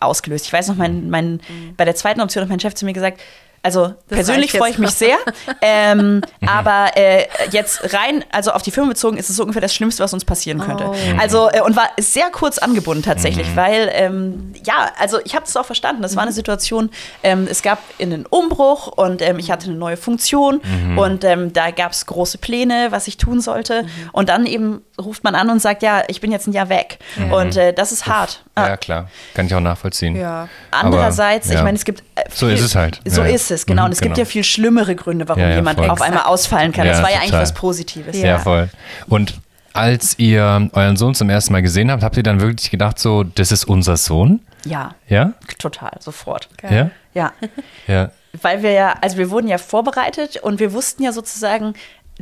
ausgelöst. Ich weiß noch, mein, mein, bei der zweiten Option hat mein Chef zu mir gesagt, also persönlich reicht freue ich mich sehr, (laughs) ähm, aber äh, jetzt rein, also auf die Firma bezogen, ist es so ungefähr das Schlimmste, was uns passieren könnte. Oh. Also äh, und war sehr kurz angebunden tatsächlich, weil ähm, ja, also ich habe es auch verstanden. Das war eine Situation. Ähm, es gab einen Umbruch und ähm, ich hatte eine neue Funktion und ähm, da gab es große Pläne, was ich tun sollte. Und dann eben ruft man an und sagt, ja, ich bin jetzt ein Jahr weg und äh, das ist hart. Ja, klar. Kann ich auch nachvollziehen. Ja. Andererseits, Aber, ich ja. meine, es gibt äh, So viel, ist es halt. So Ja, ja. Ist es, genau. Mhm, Und es gibt genau. ja viel schlimmere Gründe, warum Ja, ja, jemand voll. auf einmal ausfallen kann. Ja, das war ja eigentlich total. was Positives. Ja, voll. Und als ihr euren Sohn zum ersten Mal gesehen habt, habt ihr dann wirklich gedacht, so, das ist unser Sohn? Ja, Ja? total, sofort. Ja? Ja, Ja. weil wir ja, also wir wurden ja vorbereitet und wir wussten ja sozusagen,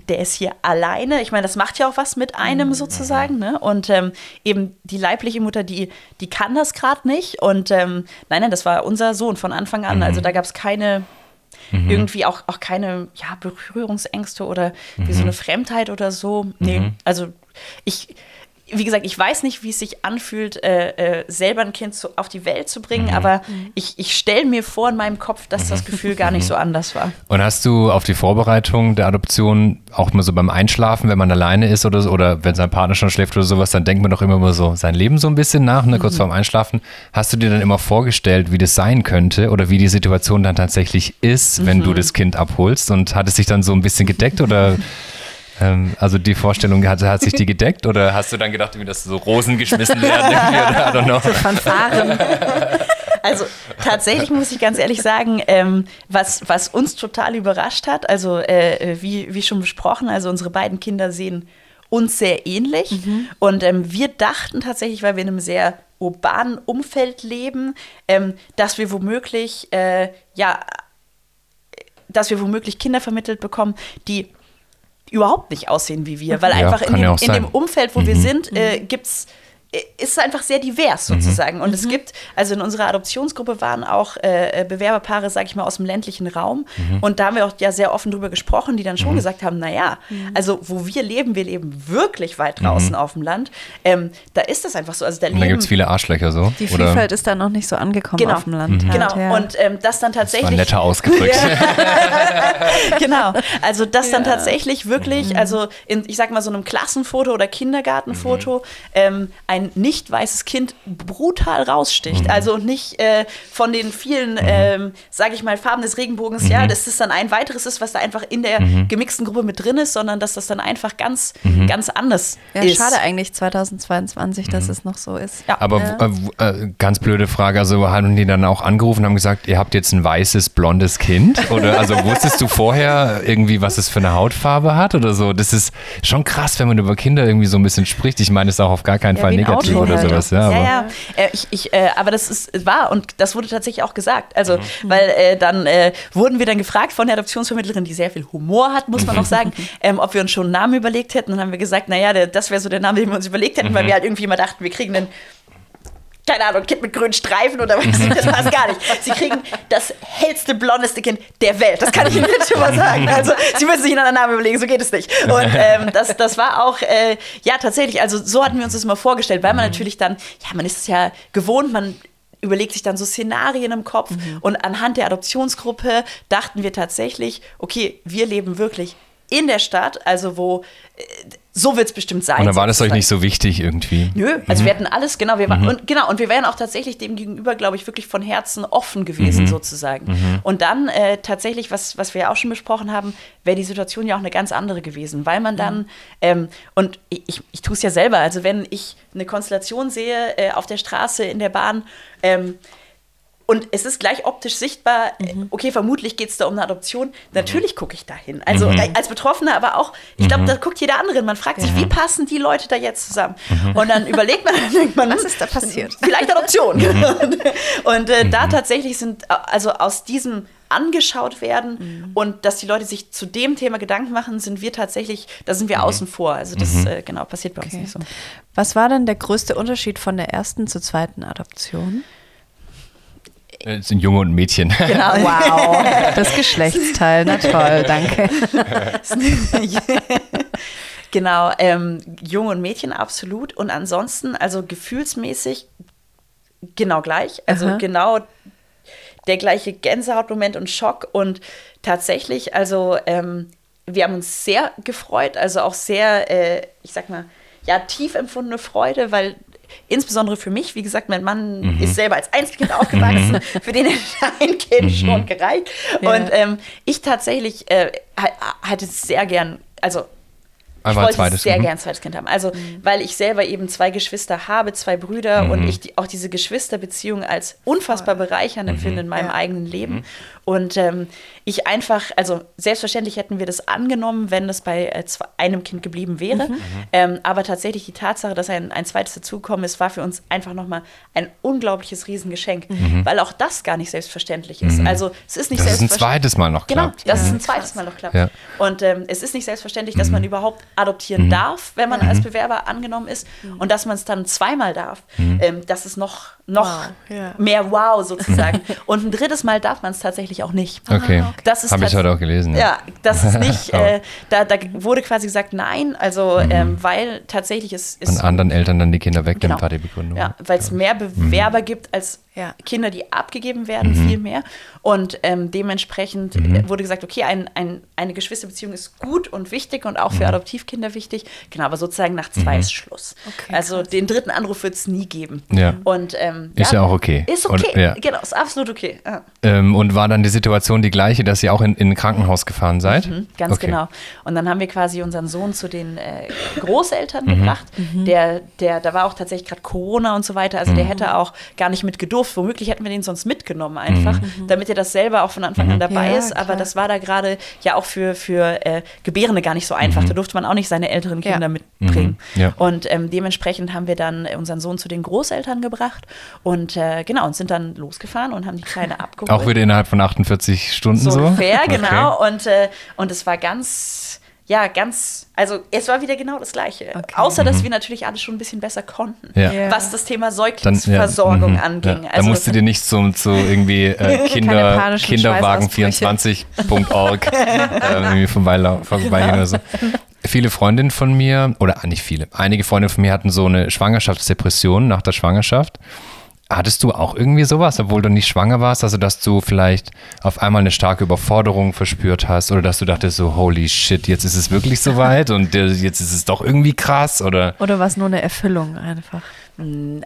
der ist hier alleine. Ich meine, das macht ja auch was mit einem sozusagen. Ne? Und ähm, eben die leibliche Mutter, die, die kann das gerade nicht. Und ähm, nein, nein, das war unser Sohn von Anfang an. Also da gab es keine, irgendwie auch, auch keine ja, Berührungsängste oder wie so eine Fremdheit oder so. Nee, also ich. Wie gesagt, ich weiß nicht, wie es sich anfühlt, äh, äh, selber ein Kind zu, auf die Welt zu bringen, aber ich, ich stelle mir vor in meinem Kopf, dass das Gefühl gar nicht so anders war. Und hast du auf die Vorbereitung der Adoption auch mal so beim Einschlafen, wenn man alleine ist oder so, oder wenn sein Partner schon schläft oder sowas, dann denkt man doch immer mal so sein Leben so ein bisschen nach, ne, kurz vorm Einschlafen. Hast du dir dann immer vorgestellt, wie das sein könnte oder wie die Situation dann tatsächlich ist, wenn du das Kind abholst? Und hat es sich dann so ein bisschen gedeckt oder (laughs) ähm, also die Vorstellung hat, hat sich die (laughs) gedeckt oder hast du dann gedacht, wie das so Rosen geschmissen werden (laughs) oder I don't know. Fanfaren. (laughs) Also tatsächlich muss ich ganz ehrlich sagen, ähm, was, was uns total überrascht hat, also äh, wie, wie schon besprochen, also unsere beiden Kinder sehen uns sehr ähnlich. Mhm. Und ähm, wir dachten tatsächlich, weil wir in einem sehr urbanen Umfeld leben, ähm, dass wir womöglich, äh, ja, dass wir womöglich Kinder vermittelt bekommen, die überhaupt nicht aussehen wie wir, weil ja, einfach in dem, ja in dem, Umfeld, wo mhm. wir sind, äh, gibt es ist einfach sehr divers mhm. sozusagen. Mhm. Und es mhm. gibt, also in unserer Adoptionsgruppe waren auch äh, Bewerberpaare, sag ich mal, aus dem ländlichen Raum. Mhm. Und da haben wir auch ja sehr offen drüber gesprochen, die dann schon mhm. gesagt haben, naja, mhm. also wo wir leben, wir leben wirklich weit draußen auf dem Land. Ähm, da ist das einfach so. Also da, da gibt es viele Arschlöcher so. Die oder? Vielfalt ist da noch nicht so angekommen genau. auf dem Land. Halt, genau. Ja. Und ähm, das dann tatsächlich. Das war netter ausgedrückt. (laughs) genau. Also das ja. dann tatsächlich wirklich, also in, ich sag mal, so einem Klassenfoto oder Kindergartenfoto, ähm, ein ein nicht weißes Kind brutal raussticht. Mhm. Also nicht äh, von den vielen, mhm. ähm, sage ich mal, Farben des Regenbogens, mhm. ja, dass das dann ein weiteres ist, was da einfach in der mhm. gemixten Gruppe mit drin ist, sondern dass das dann einfach ganz, mhm. ganz anders ja, ist. Schade eigentlich 2022, dass mhm. es noch so ist. Ja. Aber ja. Äh, ganz blöde Frage, also haben die dann auch angerufen und haben gesagt, ihr habt jetzt ein weißes, blondes Kind? Oder also wusstest du vorher irgendwie, was es für eine Hautfarbe hat oder so? Das ist schon krass, wenn man über Kinder irgendwie so ein bisschen spricht. Ich meine es auch auf gar keinen Fall negativ negativ Auto oder halt. sowas. Ja, ja, ja. Äh, ich, ich, äh, aber das ist wahr und das wurde tatsächlich auch gesagt. Also, mhm. weil äh, dann äh, wurden wir dann gefragt von der Adoptionsvermittlerin, die sehr viel Humor hat, muss man noch sagen, (laughs) ähm, ob wir uns schon einen Namen überlegt hätten. Und dann haben wir gesagt, naja, das wäre so der Name, den wir uns überlegt hätten, mhm. weil wir halt irgendwie immer dachten, wir kriegen einen keine Ahnung, Kind mit grünen Streifen oder was, das passt gar nicht. Sie kriegen das hellste, blondeste Kind der Welt. Das kann ich Ihnen jetzt schon mal sagen. Also, Sie müssen sich einen anderen Namen überlegen, so geht es nicht. Und ähm, das, das war auch, äh, ja, tatsächlich, also so hatten wir uns das mal vorgestellt, weil man mhm. natürlich dann, ja, man ist es ja gewohnt, man überlegt sich dann so Szenarien im Kopf mhm. und anhand der Adoptionsgruppe dachten wir tatsächlich, okay, wir leben wirklich in der Stadt, also wo äh, so wird es bestimmt sein. Und dann war das euch nicht so wichtig irgendwie? Nö, also mhm. wir hatten alles, genau, wir waren, mhm. und, genau, und wir wären auch tatsächlich dem gegenüber, glaube ich, wirklich von Herzen offen gewesen, mhm. sozusagen. Mhm. Und dann äh, tatsächlich, was, was wir ja auch schon besprochen haben, wäre die Situation ja auch eine ganz andere gewesen, weil man dann, mhm. ähm, und ich, ich, ich tue es ja selber, also wenn ich eine Konstellation sehe äh, auf der Straße, in der Bahn, ähm, und es ist gleich optisch sichtbar, mhm. okay, vermutlich geht es da um eine Adoption. Natürlich gucke ich da hin. Also mhm. als Betroffener, aber auch, ich glaube, mhm. da guckt jeder andere. Man fragt sich, wie passen die Leute da jetzt zusammen? Mhm. Und dann überlegt man, (laughs) dann denkt man, was ist da passiert? (laughs) Vielleicht Adoption. Mhm. (laughs) und äh, da tatsächlich sind, also aus diesem angeschaut werden mhm. und dass die Leute sich zu dem Thema Gedanken machen, sind wir tatsächlich, da sind wir mhm. außen vor. Also das mhm. äh, genau passiert bei okay. uns nicht so. Was war denn der größte Unterschied von der ersten zur zweiten Adoption? Es sind Junge und Mädchen. Genau. (laughs) Wow. Das Geschlechtsteil, na toll, danke. (laughs) genau, ähm, Junge und Mädchen absolut. Und ansonsten, also gefühlsmäßig genau gleich. Also Aha. genau der gleiche Gänsehautmoment und Schock. Und tatsächlich, also ähm, wir haben uns sehr gefreut, also auch sehr, äh, ich sag mal, ja, tief empfundene Freude, weil insbesondere für mich, wie gesagt, mein Mann mhm. ist selber als Einzelkind aufgewachsen, mhm. für den hätte ein Kind mhm. schon gereicht. Ja. Und ähm, ich tatsächlich äh, hatte sehr gern, also ich wollte sehr mhm. gern ein zweites Kind haben. Also, mhm. weil ich selber eben zwei Geschwister habe, zwei Brüder mhm. und ich die, auch diese Geschwisterbeziehung als unfassbar bereichernd empfinde mhm. in meinem ja. eigenen Leben. Mhm. Und ähm, ich einfach, also selbstverständlich hätten wir das angenommen, wenn das bei äh, einem Kind geblieben wäre. Mhm. Ähm, aber tatsächlich die Tatsache, dass ein, ein zweites dazugekommen ist, war für uns einfach nochmal ein unglaubliches Riesengeschenk, weil auch das gar nicht selbstverständlich ist. Also es ist nicht dass selbstverständlich. Dass es ein zweites Mal noch genau, klappt. Genau, dass es ein zweites Mal noch klappt. Ja. Und ähm, es ist nicht selbstverständlich, dass man überhaupt adoptieren mhm. darf, wenn man mhm. als Bewerber angenommen ist mhm. und dass man es dann zweimal darf. Mhm. Ähm, das ist noch, noch wow. Ja. mehr Wow sozusagen. (laughs) und ein drittes Mal darf man es tatsächlich auch nicht. Okay. Das Habe ich heute auch gelesen. Ja, ja das ist nicht, (laughs) äh, da, da, wurde quasi gesagt nein, also mhm. ähm, weil tatsächlich es ist. Von anderen Eltern dann die Kinder wegnimmt, genau. war die Begründung. Ja, weil es mehr Bewerber gibt als ja. Kinder, die abgegeben werden, mhm. viel mehr. Und ähm, dementsprechend mhm. wurde gesagt, okay, ein, ein, eine Geschwisterbeziehung ist gut und wichtig und auch für mhm. Adoptivkinder wichtig. Genau, aber sozusagen nach zwei mhm. ist Schluss. Okay, also krass. den dritten Anruf wird es nie geben. Ja. Und, ähm, ist ja, ja, auch okay. Ist okay, und, ja. genau, ist absolut okay. Ähm, und war dann die Situation die gleiche, dass ihr auch in, in ein Krankenhaus gefahren seid? Mhm, ganz Okay. genau. Und dann haben wir quasi unseren Sohn zu den äh, Großeltern Mhm. gebracht. Der, der, da war auch tatsächlich gerade Corona und so weiter. Also der Mhm. hätte auch gar nicht mit gedurft. Womöglich hätten wir den sonst mitgenommen einfach, Mhm. damit er das selber auch von Anfang an dabei Ja, ist. Aber klar. das war da gerade ja auch für, für äh, Gebärende gar nicht so einfach. Da durfte man auch nicht seine älteren Ja. Kinder mitbringen. Mhm. Ja. Und ähm, dementsprechend haben wir dann unseren Sohn zu den Großeltern gebracht und äh, genau und sind dann losgefahren und haben die Kleine (laughs) abgeholt. Auch wieder innerhalb von 48 Stunden so? So ungefähr, Okay. genau. Und, äh, und es war ganz, ja, ganz, also es war wieder genau das Gleiche. Außer, dass wir natürlich alle schon ein bisschen besser konnten, Mhm. Ja. Ja. was das Thema Dann, Säuglingsversorgung mhm, anging. Ja. Also da musst du dir nicht zum, zu irgendwie äh, (laughs) Kinder, panischen Kinderwagen24.org (laughs) äh, irgendwie vorbeilaufen, vorbeigehen oder so. Viele Freundinnen von mir, oder nicht viele, einige Freundinnen von mir hatten so eine Schwangerschaftsdepression nach der Schwangerschaft. Hattest du auch irgendwie sowas, obwohl du nicht schwanger warst, also dass du vielleicht auf einmal eine starke Überforderung verspürt hast oder dass du dachtest so, holy shit, jetzt ist es wirklich soweit und jetzt ist es doch irgendwie krass oder Oder war es nur eine Erfüllung einfach?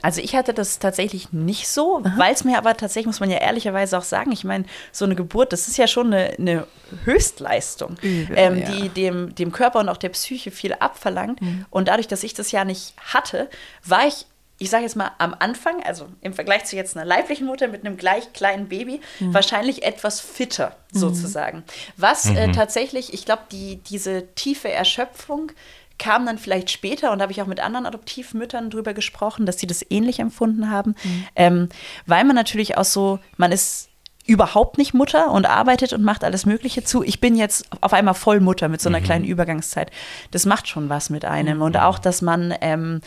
Also ich hatte das tatsächlich nicht so, weil es mir aber tatsächlich, muss man ja ehrlicherweise auch sagen, ich meine, so eine Geburt, das ist ja schon eine, eine Höchstleistung, Übel, ähm, ja. die dem, dem Körper und auch der Psyche viel abverlangt. Und dadurch, dass ich das ja nicht hatte, war ich, ich sage jetzt mal am Anfang, also im Vergleich zu jetzt einer leiblichen Mutter mit einem gleich kleinen Baby, wahrscheinlich etwas fitter sozusagen. Was äh, tatsächlich, ich glaube, die, diese tiefe Erschöpfung kam dann vielleicht später und da habe ich auch mit anderen Adoptivmüttern drüber gesprochen, dass sie das ähnlich empfunden haben, ähm, weil man natürlich auch so, man ist überhaupt nicht Mutter und arbeitet und macht alles Mögliche zu. Ich bin jetzt auf einmal voll Mutter mit so einer kleinen Übergangszeit. Das macht schon was mit einem. Und auch, dass man ähm,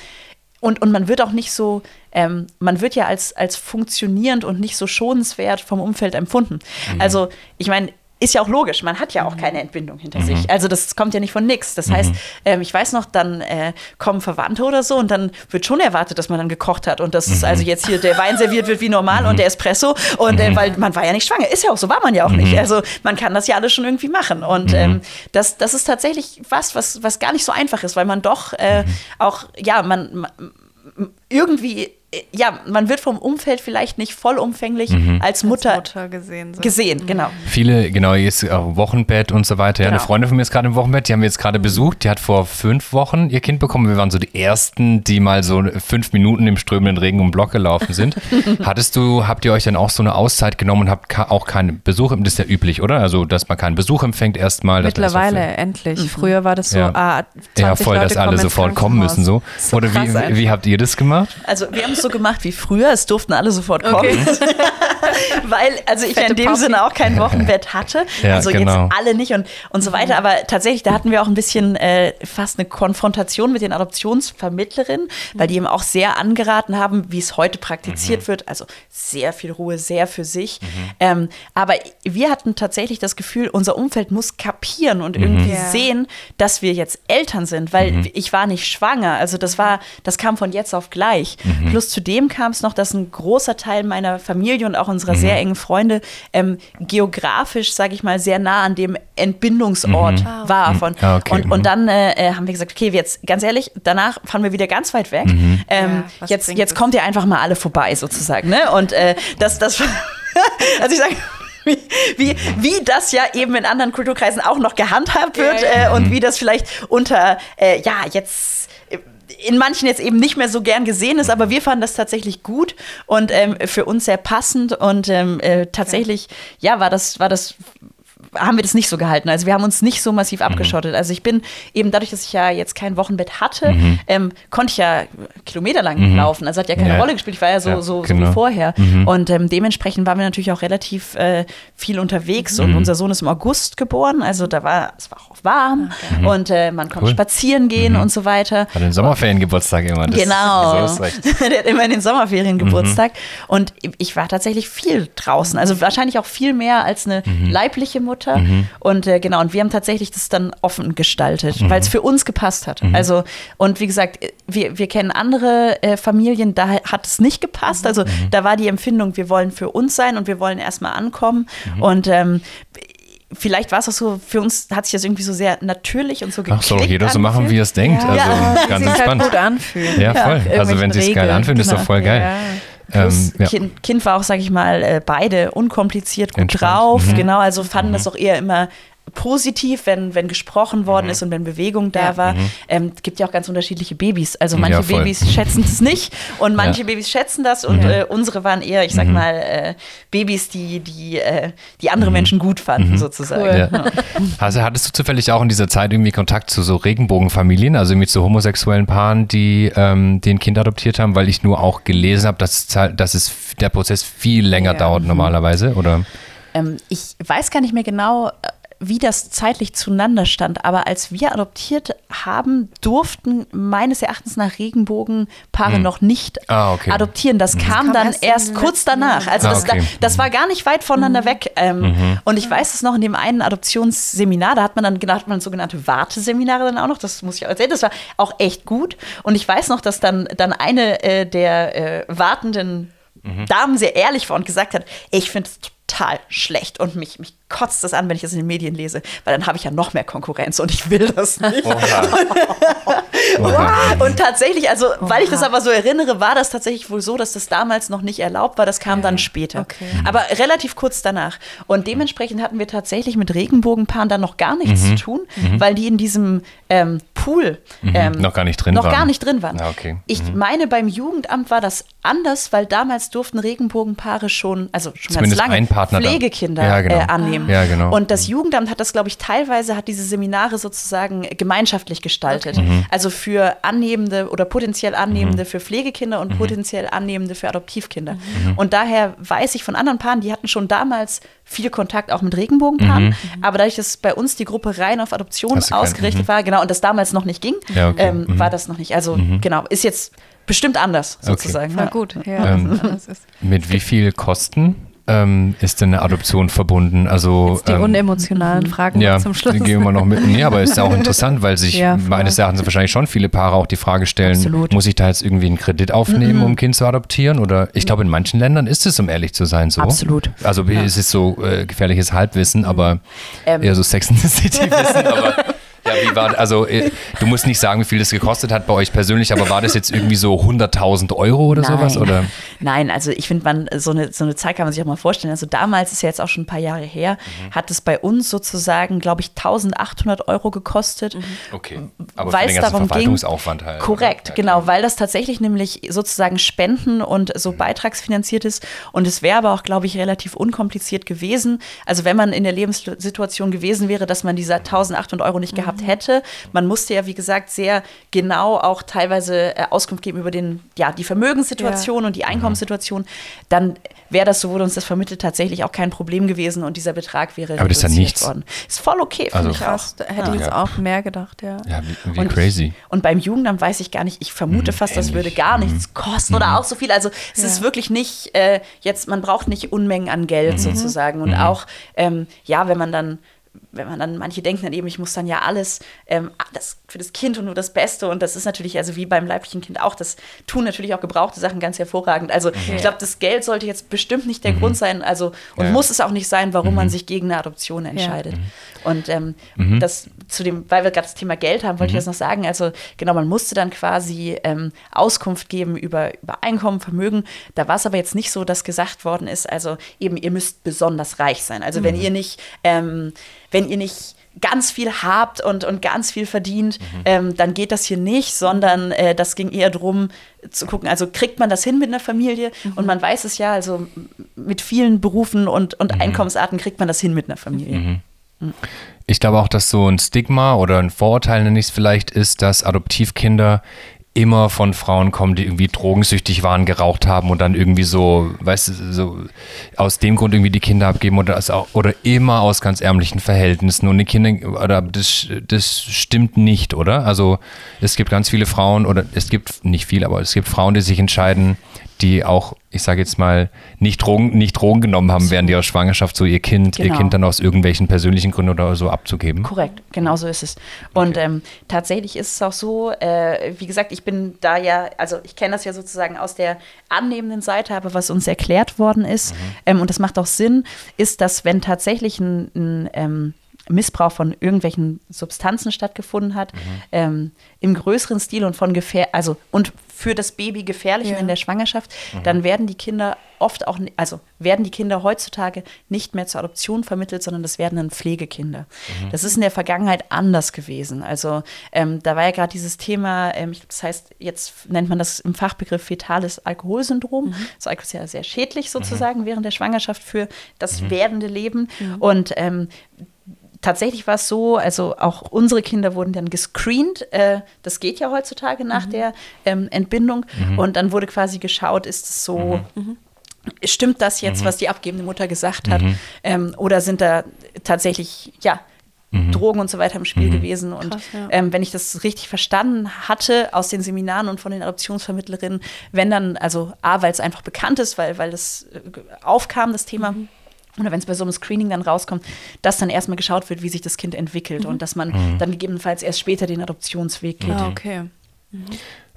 und, und man wird auch nicht so, ähm, man wird ja als, als funktionierend und nicht so schonenswert vom Umfeld empfunden. Also, ich meine, ist ja auch logisch, man hat ja auch keine Entbindung hinter sich. Also das kommt ja nicht von nix. Das heißt, ähm, ich weiß noch, dann äh, kommen Verwandte oder so und dann wird schon erwartet, dass man dann gekocht hat und dass es also jetzt hier der Wein serviert wird wie normal und der Espresso und äh, weil man war ja nicht schwanger. Ist ja auch so, war man ja auch nicht. Also man kann das ja alles schon irgendwie machen und ähm, das, das ist tatsächlich was, was, was gar nicht so einfach ist, weil man doch äh, auch, ja, man, man irgendwie, ja, man wird vom Umfeld vielleicht nicht vollumfänglich als Mutter, Als Mutter gesehen. So. gesehen, genau. Viele, genau, jetzt auch Wochenbett und so weiter. Ja, eine Genau. Freundin von mir ist gerade im Wochenbett, die haben wir jetzt gerade besucht. Die hat vor fünf Wochen ihr Kind bekommen. Wir waren so die Ersten, die mal so fünf Minuten im strömenden Regen um Block gelaufen sind. (laughs) Hattest du, habt ihr euch dann auch so eine Auszeit genommen und habt auch keinen Besuch? Das ist ja üblich, oder? Also, dass man keinen Besuch empfängt erstmal. Mittlerweile so endlich. Früher war das so, Ja. ah, 20 Ja, voll, Leute dass alle sofort kommen müssen. So. Krankenhaus. Oder wie, wie, habt ihr das gemacht? Also wir haben es so gemacht wie früher, es durften alle sofort kommen, Okay. (laughs) (laughs) weil also ich ja in Fette dem Papi. Sinne auch kein Wochenbett hatte, (laughs) Ja, also genau. jetzt alle nicht und, und so weiter, aber tatsächlich, da hatten wir auch ein bisschen äh, fast eine Konfrontation mit den Adoptionsvermittlerinnen, weil die eben auch sehr angeraten haben, wie es heute praktiziert Mhm. wird, also sehr viel Ruhe, sehr für sich, ähm, aber wir hatten tatsächlich das Gefühl, unser Umfeld muss kapieren und irgendwie Ja. sehen, dass wir jetzt Eltern sind, weil Mhm. ich war nicht schwanger. Also das war, das kam von jetzt auf gleich. Mhm. Plus zudem kam es noch, dass ein großer Teil meiner Familie und auch unserer Mhm. sehr engen Freunde ähm, geografisch, sage ich mal, sehr nah an dem Entbindungsort war. Von, Ah, okay. Und, Mhm. und dann äh, äh, haben wir gesagt, okay, jetzt ganz ehrlich, danach fahren wir wieder ganz weit weg. Mhm. Ähm, Ja, jetzt jetzt kommt ihr einfach mal alle vorbei sozusagen. Ne? Und äh, das, das (laughs) also ich sage, wie, wie, wie das ja eben in anderen Kulturkreisen auch noch gehandhabt wird Ja, ja. Äh, und wie das vielleicht unter, äh, ja, jetzt in manchen jetzt eben nicht mehr so gern gesehen ist, aber wir fanden das tatsächlich gut und ähm, für uns sehr passend und ähm, äh, tatsächlich, ja, war das, war das haben wir das nicht so gehalten. Also wir haben uns nicht so massiv Mhm. abgeschottet. Also ich bin eben dadurch, dass ich ja jetzt kein Wochenbett hatte, ähm, konnte ich ja kilometerlang laufen. Also hat ja keine Mhm. Ja. Rolle gespielt. Ich war ja so, Ja, so, so genau. wie vorher. Und ähm, dementsprechend waren wir natürlich auch relativ äh, viel unterwegs. Mhm. Und unser Sohn ist im August geboren. Also da war es war auch warm und äh, man konnte Cool. spazieren gehen und so weiter. Hat den Sommerferiengeburtstag immer. Das, Genau. So. (laughs) Der hat immer in den Sommerferien Geburtstag. Mhm. Und ich war tatsächlich viel draußen. Also wahrscheinlich auch viel mehr als eine Mhm. leibliche Mutter. Und äh, genau, und wir haben tatsächlich das dann offen gestaltet, Mhm. weil es für uns gepasst hat. Also, und wie gesagt, wir, wir kennen andere äh, Familien, da hat es nicht gepasst. Also Mhm. da war die Empfindung, wir wollen für uns sein und wir wollen erstmal ankommen. Mhm. Und ähm, Vielleicht war es auch so, für uns hat sich das irgendwie so sehr natürlich und so Ach so, geklickt jeder so machen, wie er es denkt. Also Ja. ganz sich entspannt. halt gut anfühlen. Ja, voll. also wenn sich geil anfühlt, ist doch genau. voll geil. Ja. Plus, Ähm, ja. kind, kind war auch, sag ich mal, äh, beide unkompliziert gut Entspannt. drauf. Mhm. Genau, also fanden das auch eher immer positiv, wenn, wenn gesprochen worden ist und wenn Bewegung da Ja. war. Ähm, es gibt ja auch ganz unterschiedliche Babys. Also manche Ja. Babys schätzen es nicht und manche Ja. Babys schätzen das und äh, unsere waren eher, ich sag mal, äh, Babys, die, die, äh, die andere Menschen gut fanden, sozusagen. Cool. Ja. Also hattest du zufällig auch in dieser Zeit irgendwie Kontakt zu so Regenbogenfamilien, also irgendwie zu homosexuellen Paaren, die ähm, den Kind adoptiert haben, weil ich nur auch gelesen habe, dass, es halt- dass es der Prozess viel länger Ja. dauert normalerweise, oder? Ähm, ich weiß gar nicht mehr genau, wie das zeitlich zueinander stand, aber als wir adoptiert haben, durften meines Erachtens nach Regenbogenpaare noch nicht Ah, okay. adoptieren. Das kam kam dann erst erst kurz danach. Also Ah, das, okay. da, das war gar nicht weit voneinander weg. Ähm, Und ich weiß es noch in dem einen Adoptionsseminar, da hat man dann da hat man sogenannte Warteseminare dann auch noch. Das muss ich auch erzählen. Das war auch echt gut. Und ich weiß noch, dass dann, dann eine äh, der äh, wartenden Damen sehr ehrlich war und gesagt hat, ich finde es total schlecht und mich, mich kotzt das an, wenn ich das in den Medien lese, weil dann habe ich ja noch mehr Konkurrenz und ich will das (laughs) nicht. (laughs) Und tatsächlich, also weil ich das aber so erinnere, war das tatsächlich wohl so, dass das damals noch nicht erlaubt war. Das kam dann später. Okay. Aber relativ kurz danach. Und dementsprechend hatten wir tatsächlich mit Regenbogenpaaren dann noch gar nichts Mhm. zu tun, weil die in diesem ähm, Pool ähm, Noch gar nicht drin noch waren. gar nicht drin waren. Ah, okay. Mhm. Ich meine, beim Jugendamt war das anders, weil damals durften Regenbogenpaare schon, also schon Zumindest ganz lange, ein Partner. Pflegekinder Ja, genau. äh, annehmen. Ja, genau. Und das Jugendamt hat das, glaube ich, teilweise hat diese Seminare sozusagen gemeinschaftlich gestaltet. Mhm. Also für Annehmende oder potenziell Annehmende Mhm. für Pflegekinder und potenziell Annehmende für Adoptivkinder. Mhm. Und daher weiß ich von anderen Paaren, die hatten schon damals viel Kontakt auch mit Regenbogenpaaren. Aber dadurch, dass bei uns die Gruppe rein auf Adoption Mhm. Ausgerichtet war, genau, und das damals noch nicht ging, Ja, okay. ähm, Mhm. war das noch nicht. Also genau, ist jetzt bestimmt anders sozusagen. Voll ja. gut. Ja, Ähm. (laughs) Mit wie viel Kosten ähm, ist denn eine Adoption verbunden? Also Die ähm, unemotionalen Fragen ja, zum Schluss. gehen wir noch mit. Nee, aber ist ja auch interessant, weil sich (laughs) Ja, meines Erachtens wahrscheinlich schon viele Paare auch die Frage stellen, Absolut. muss ich da jetzt irgendwie einen Kredit aufnehmen, um ein Kind zu adoptieren? Oder ich glaube, in manchen Ländern ist es, um ehrlich zu sein, so. Absolut. Also es ist so äh, gefährliches Halbwissen, aber Ähm. eher so Sex in the City Wissen, aber (laughs) ja, wie war, also äh, du musst nicht sagen, wie viel das gekostet hat bei euch persönlich, aber war das jetzt irgendwie so 100.000 Euro oder sowas? Oder? Nein, also ich finde, man so eine, so eine Zeit kann man sich auch mal vorstellen. Also damals ist ja jetzt auch schon ein paar Jahre her, Mhm. hat es bei uns sozusagen, glaube ich, 1800 Euro gekostet. Okay, aber Weil es darum ging- Verwaltungsaufwand halt. Korrekt, oder? genau, weil das tatsächlich nämlich sozusagen Spenden und so Mhm. beitragsfinanziert ist. Und es wäre aber auch, glaube ich, relativ unkompliziert gewesen. Also wenn man in der Lebenssituation gewesen wäre, dass man diese 1800 Euro nicht gehabt hätte. Man musste ja, wie gesagt, sehr genau auch teilweise äh, Auskunft geben über den, ja, die Vermögenssituation und die Einkommenssituation. Dann wäre das, so wurde uns das vermittelt, tatsächlich auch kein Problem gewesen und dieser Betrag wäre Aber das ist ja nichts. worden. Ist voll okay, finde Also ich auch. Da hätte ich jetzt Ja. auch mehr gedacht, ja. Ja, wie, wie Und crazy. Und beim Jugendamt weiß ich gar nicht, ich vermute fast, das würde gar nichts kosten oder auch so viel. Also es Ja. ist wirklich nicht, äh, jetzt, man braucht nicht Unmengen an Geld sozusagen. Und auch, ähm, ja, wenn man dann wenn man dann, manche denken dann eben, ich muss dann ja alles ähm, das, für das Kind und nur das Beste. Und das ist natürlich, also wie beim leiblichen Kind auch, das tun natürlich auch gebrauchte Sachen ganz hervorragend. Also ich glaube, das Geld sollte jetzt bestimmt nicht der Grund sein, also und Ja. muss es auch nicht sein, warum man sich gegen eine Adoption entscheidet. Und ähm, das zu dem, weil wir gerade das Thema Geld haben, wollte ich das noch sagen. Also genau, man musste dann quasi ähm, Auskunft geben über, über Einkommen, Vermögen. Da war es aber jetzt nicht so, dass gesagt worden ist, also eben, ihr müsst besonders reich sein. Also wenn ihr nicht, ähm, wenn ihr nicht ganz viel habt und, und ganz viel verdient, ähm, dann geht das hier nicht, sondern äh, das ging eher darum zu gucken, also kriegt man das hin mit einer Familie? Und man weiß es ja, also mit vielen Berufen und, und Einkommensarten kriegt man das hin mit einer Familie. Ich glaube auch, dass so ein Stigma oder ein Vorurteil, nenne ich es vielleicht, ist, dass Adoptivkinder immer von Frauen kommen, die irgendwie drogensüchtig waren, geraucht haben und dann irgendwie so, weißt du, so aus dem Grund irgendwie die Kinder abgeben oder, oder immer aus ganz ärmlichen Verhältnissen und die Kinder, oder das, das stimmt nicht, oder? Also es gibt ganz viele Frauen oder es gibt nicht viel, aber es gibt Frauen, die sich entscheiden, die auch, ich sage jetzt mal, nicht Drogen, nicht Drogen genommen haben während ihrer Schwangerschaft, so ihr Kind, ihr Genau. Kind dann aus irgendwelchen persönlichen Gründen oder so abzugeben. Korrekt, genau so ist es. Und ähm, tatsächlich ist es auch so, äh, wie gesagt, ich bin da ja, also ich kenne das ja sozusagen aus der annehmenden Seite, aber was uns erklärt worden ist, ähm, und das macht auch Sinn, ist, dass wenn tatsächlich ein, ein ähm, Missbrauch von irgendwelchen Substanzen stattgefunden hat, ähm, im größeren Stil und von gefähr also und für das Baby gefährlich Ja. in der Schwangerschaft, dann werden die Kinder oft auch, also werden die Kinder heutzutage nicht mehr zur Adoption vermittelt, sondern das werden dann Pflegekinder. Das ist in der Vergangenheit anders gewesen. Also ähm, da war ja gerade dieses Thema, ähm, das heißt, jetzt nennt man das im Fachbegriff fetales Alkoholsyndrom. Das Alkohol ist ja sehr schädlich sozusagen während der Schwangerschaft für das werdende Leben. Und ähm, tatsächlich war es so, also auch unsere Kinder wurden dann gescreent. Äh, das geht ja heutzutage nach der ähm, Entbindung. Und dann wurde quasi geschaut, ist es so. Stimmt das jetzt, was die abgebende Mutter gesagt hat? Ähm, oder sind da tatsächlich, ja, Drogen und so weiter im Spiel gewesen? Und Krass, ja. ähm, wenn ich das richtig verstanden hatte aus den Seminaren und von den Adoptionsvermittlerinnen, wenn dann, also A, weil es einfach bekannt ist, weil, weil das äh, aufkam, das Thema, Mhm. Oder wenn es bei so einem Screening dann rauskommt, dass dann erstmal geschaut wird, wie sich das Kind entwickelt Mhm. und dass man dann gegebenenfalls erst später den Adoptionsweg geht. Ah, okay.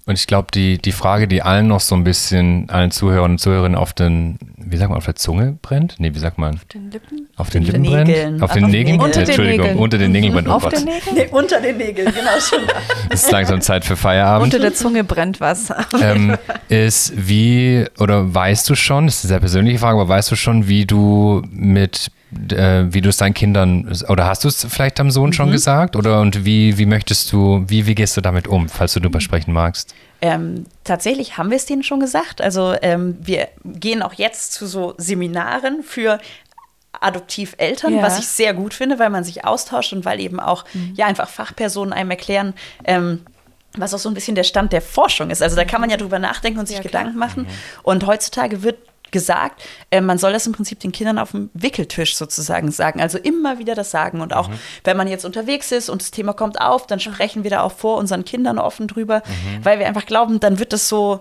Und ich glaube, die, die Frage, die allen noch so ein bisschen, allen Zuhörern und Zuhörerinnen auf den, wie sagt man, auf der Zunge brennt? Nee, wie sagt man? Den Lippen? Auf den Lippen brennt? Nägeln. Auf Ach, den auf den Nägeln? Nägeln. Unter den Entschuldigung, Nägeln. unter den Nägeln brennt. Oh Auf Gott. den Nägeln? Nee, unter den Nägeln, genau (laughs) schon. Es ist langsam Zeit für Feierabend. Unter der Zunge brennt was. (laughs) ähm, ist wie, oder weißt du schon, das ist eine sehr persönliche Frage, aber weißt du schon, wie du mit, wie du es deinen Kindern, oder hast du es vielleicht deinem Sohn schon gesagt? Oder und wie, wie möchtest du, wie, wie gehst du damit um, falls du darüber sprechen magst? Ähm, tatsächlich haben wir es denen schon gesagt. Also ähm, wir gehen auch jetzt zu so Seminaren für Adoptiveltern, Ja. was ich sehr gut finde, weil man sich austauscht und weil eben auch ja einfach Fachpersonen einem erklären, ähm, was auch so ein bisschen der Stand der Forschung ist. Also da kann man ja drüber nachdenken und sich Ja. Gedanken machen. Und heutzutage wird gesagt, äh, man soll das im Prinzip den Kindern auf dem Wickeltisch sozusagen sagen. Also immer wieder das sagen. Und auch wenn man jetzt unterwegs ist und das Thema kommt auf, dann sprechen wir da auch vor unseren Kindern offen drüber, weil wir einfach glauben, dann wird das so,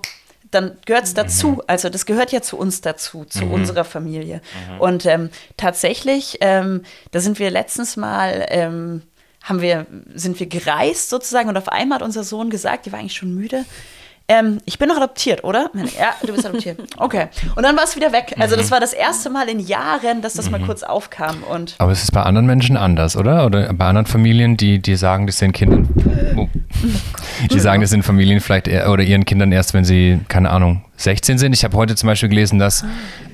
dann gehört es dazu. Also das gehört ja zu uns dazu, zu unserer Familie. Und ähm, tatsächlich, ähm, da sind wir letztens mal, ähm, haben wir, sind wir gereist sozusagen und auf einmal hat unser Sohn gesagt, die war eigentlich schon müde. Ähm, ich bin noch adoptiert, oder? Ja, du bist adoptiert. (laughs) Okay. Und dann war es wieder weg. Also das war das erste Mal in Jahren, dass das mal kurz aufkam. Und Aber es ist bei anderen Menschen anders, oder? Oder bei anderen Familien, die, die sagen, das sind Kinder, oh. (laughs) die sagen, das sind Familien vielleicht eher, oder ihren Kindern erst, wenn sie, keine Ahnung, 16 sind. Ich habe heute zum Beispiel gelesen, dass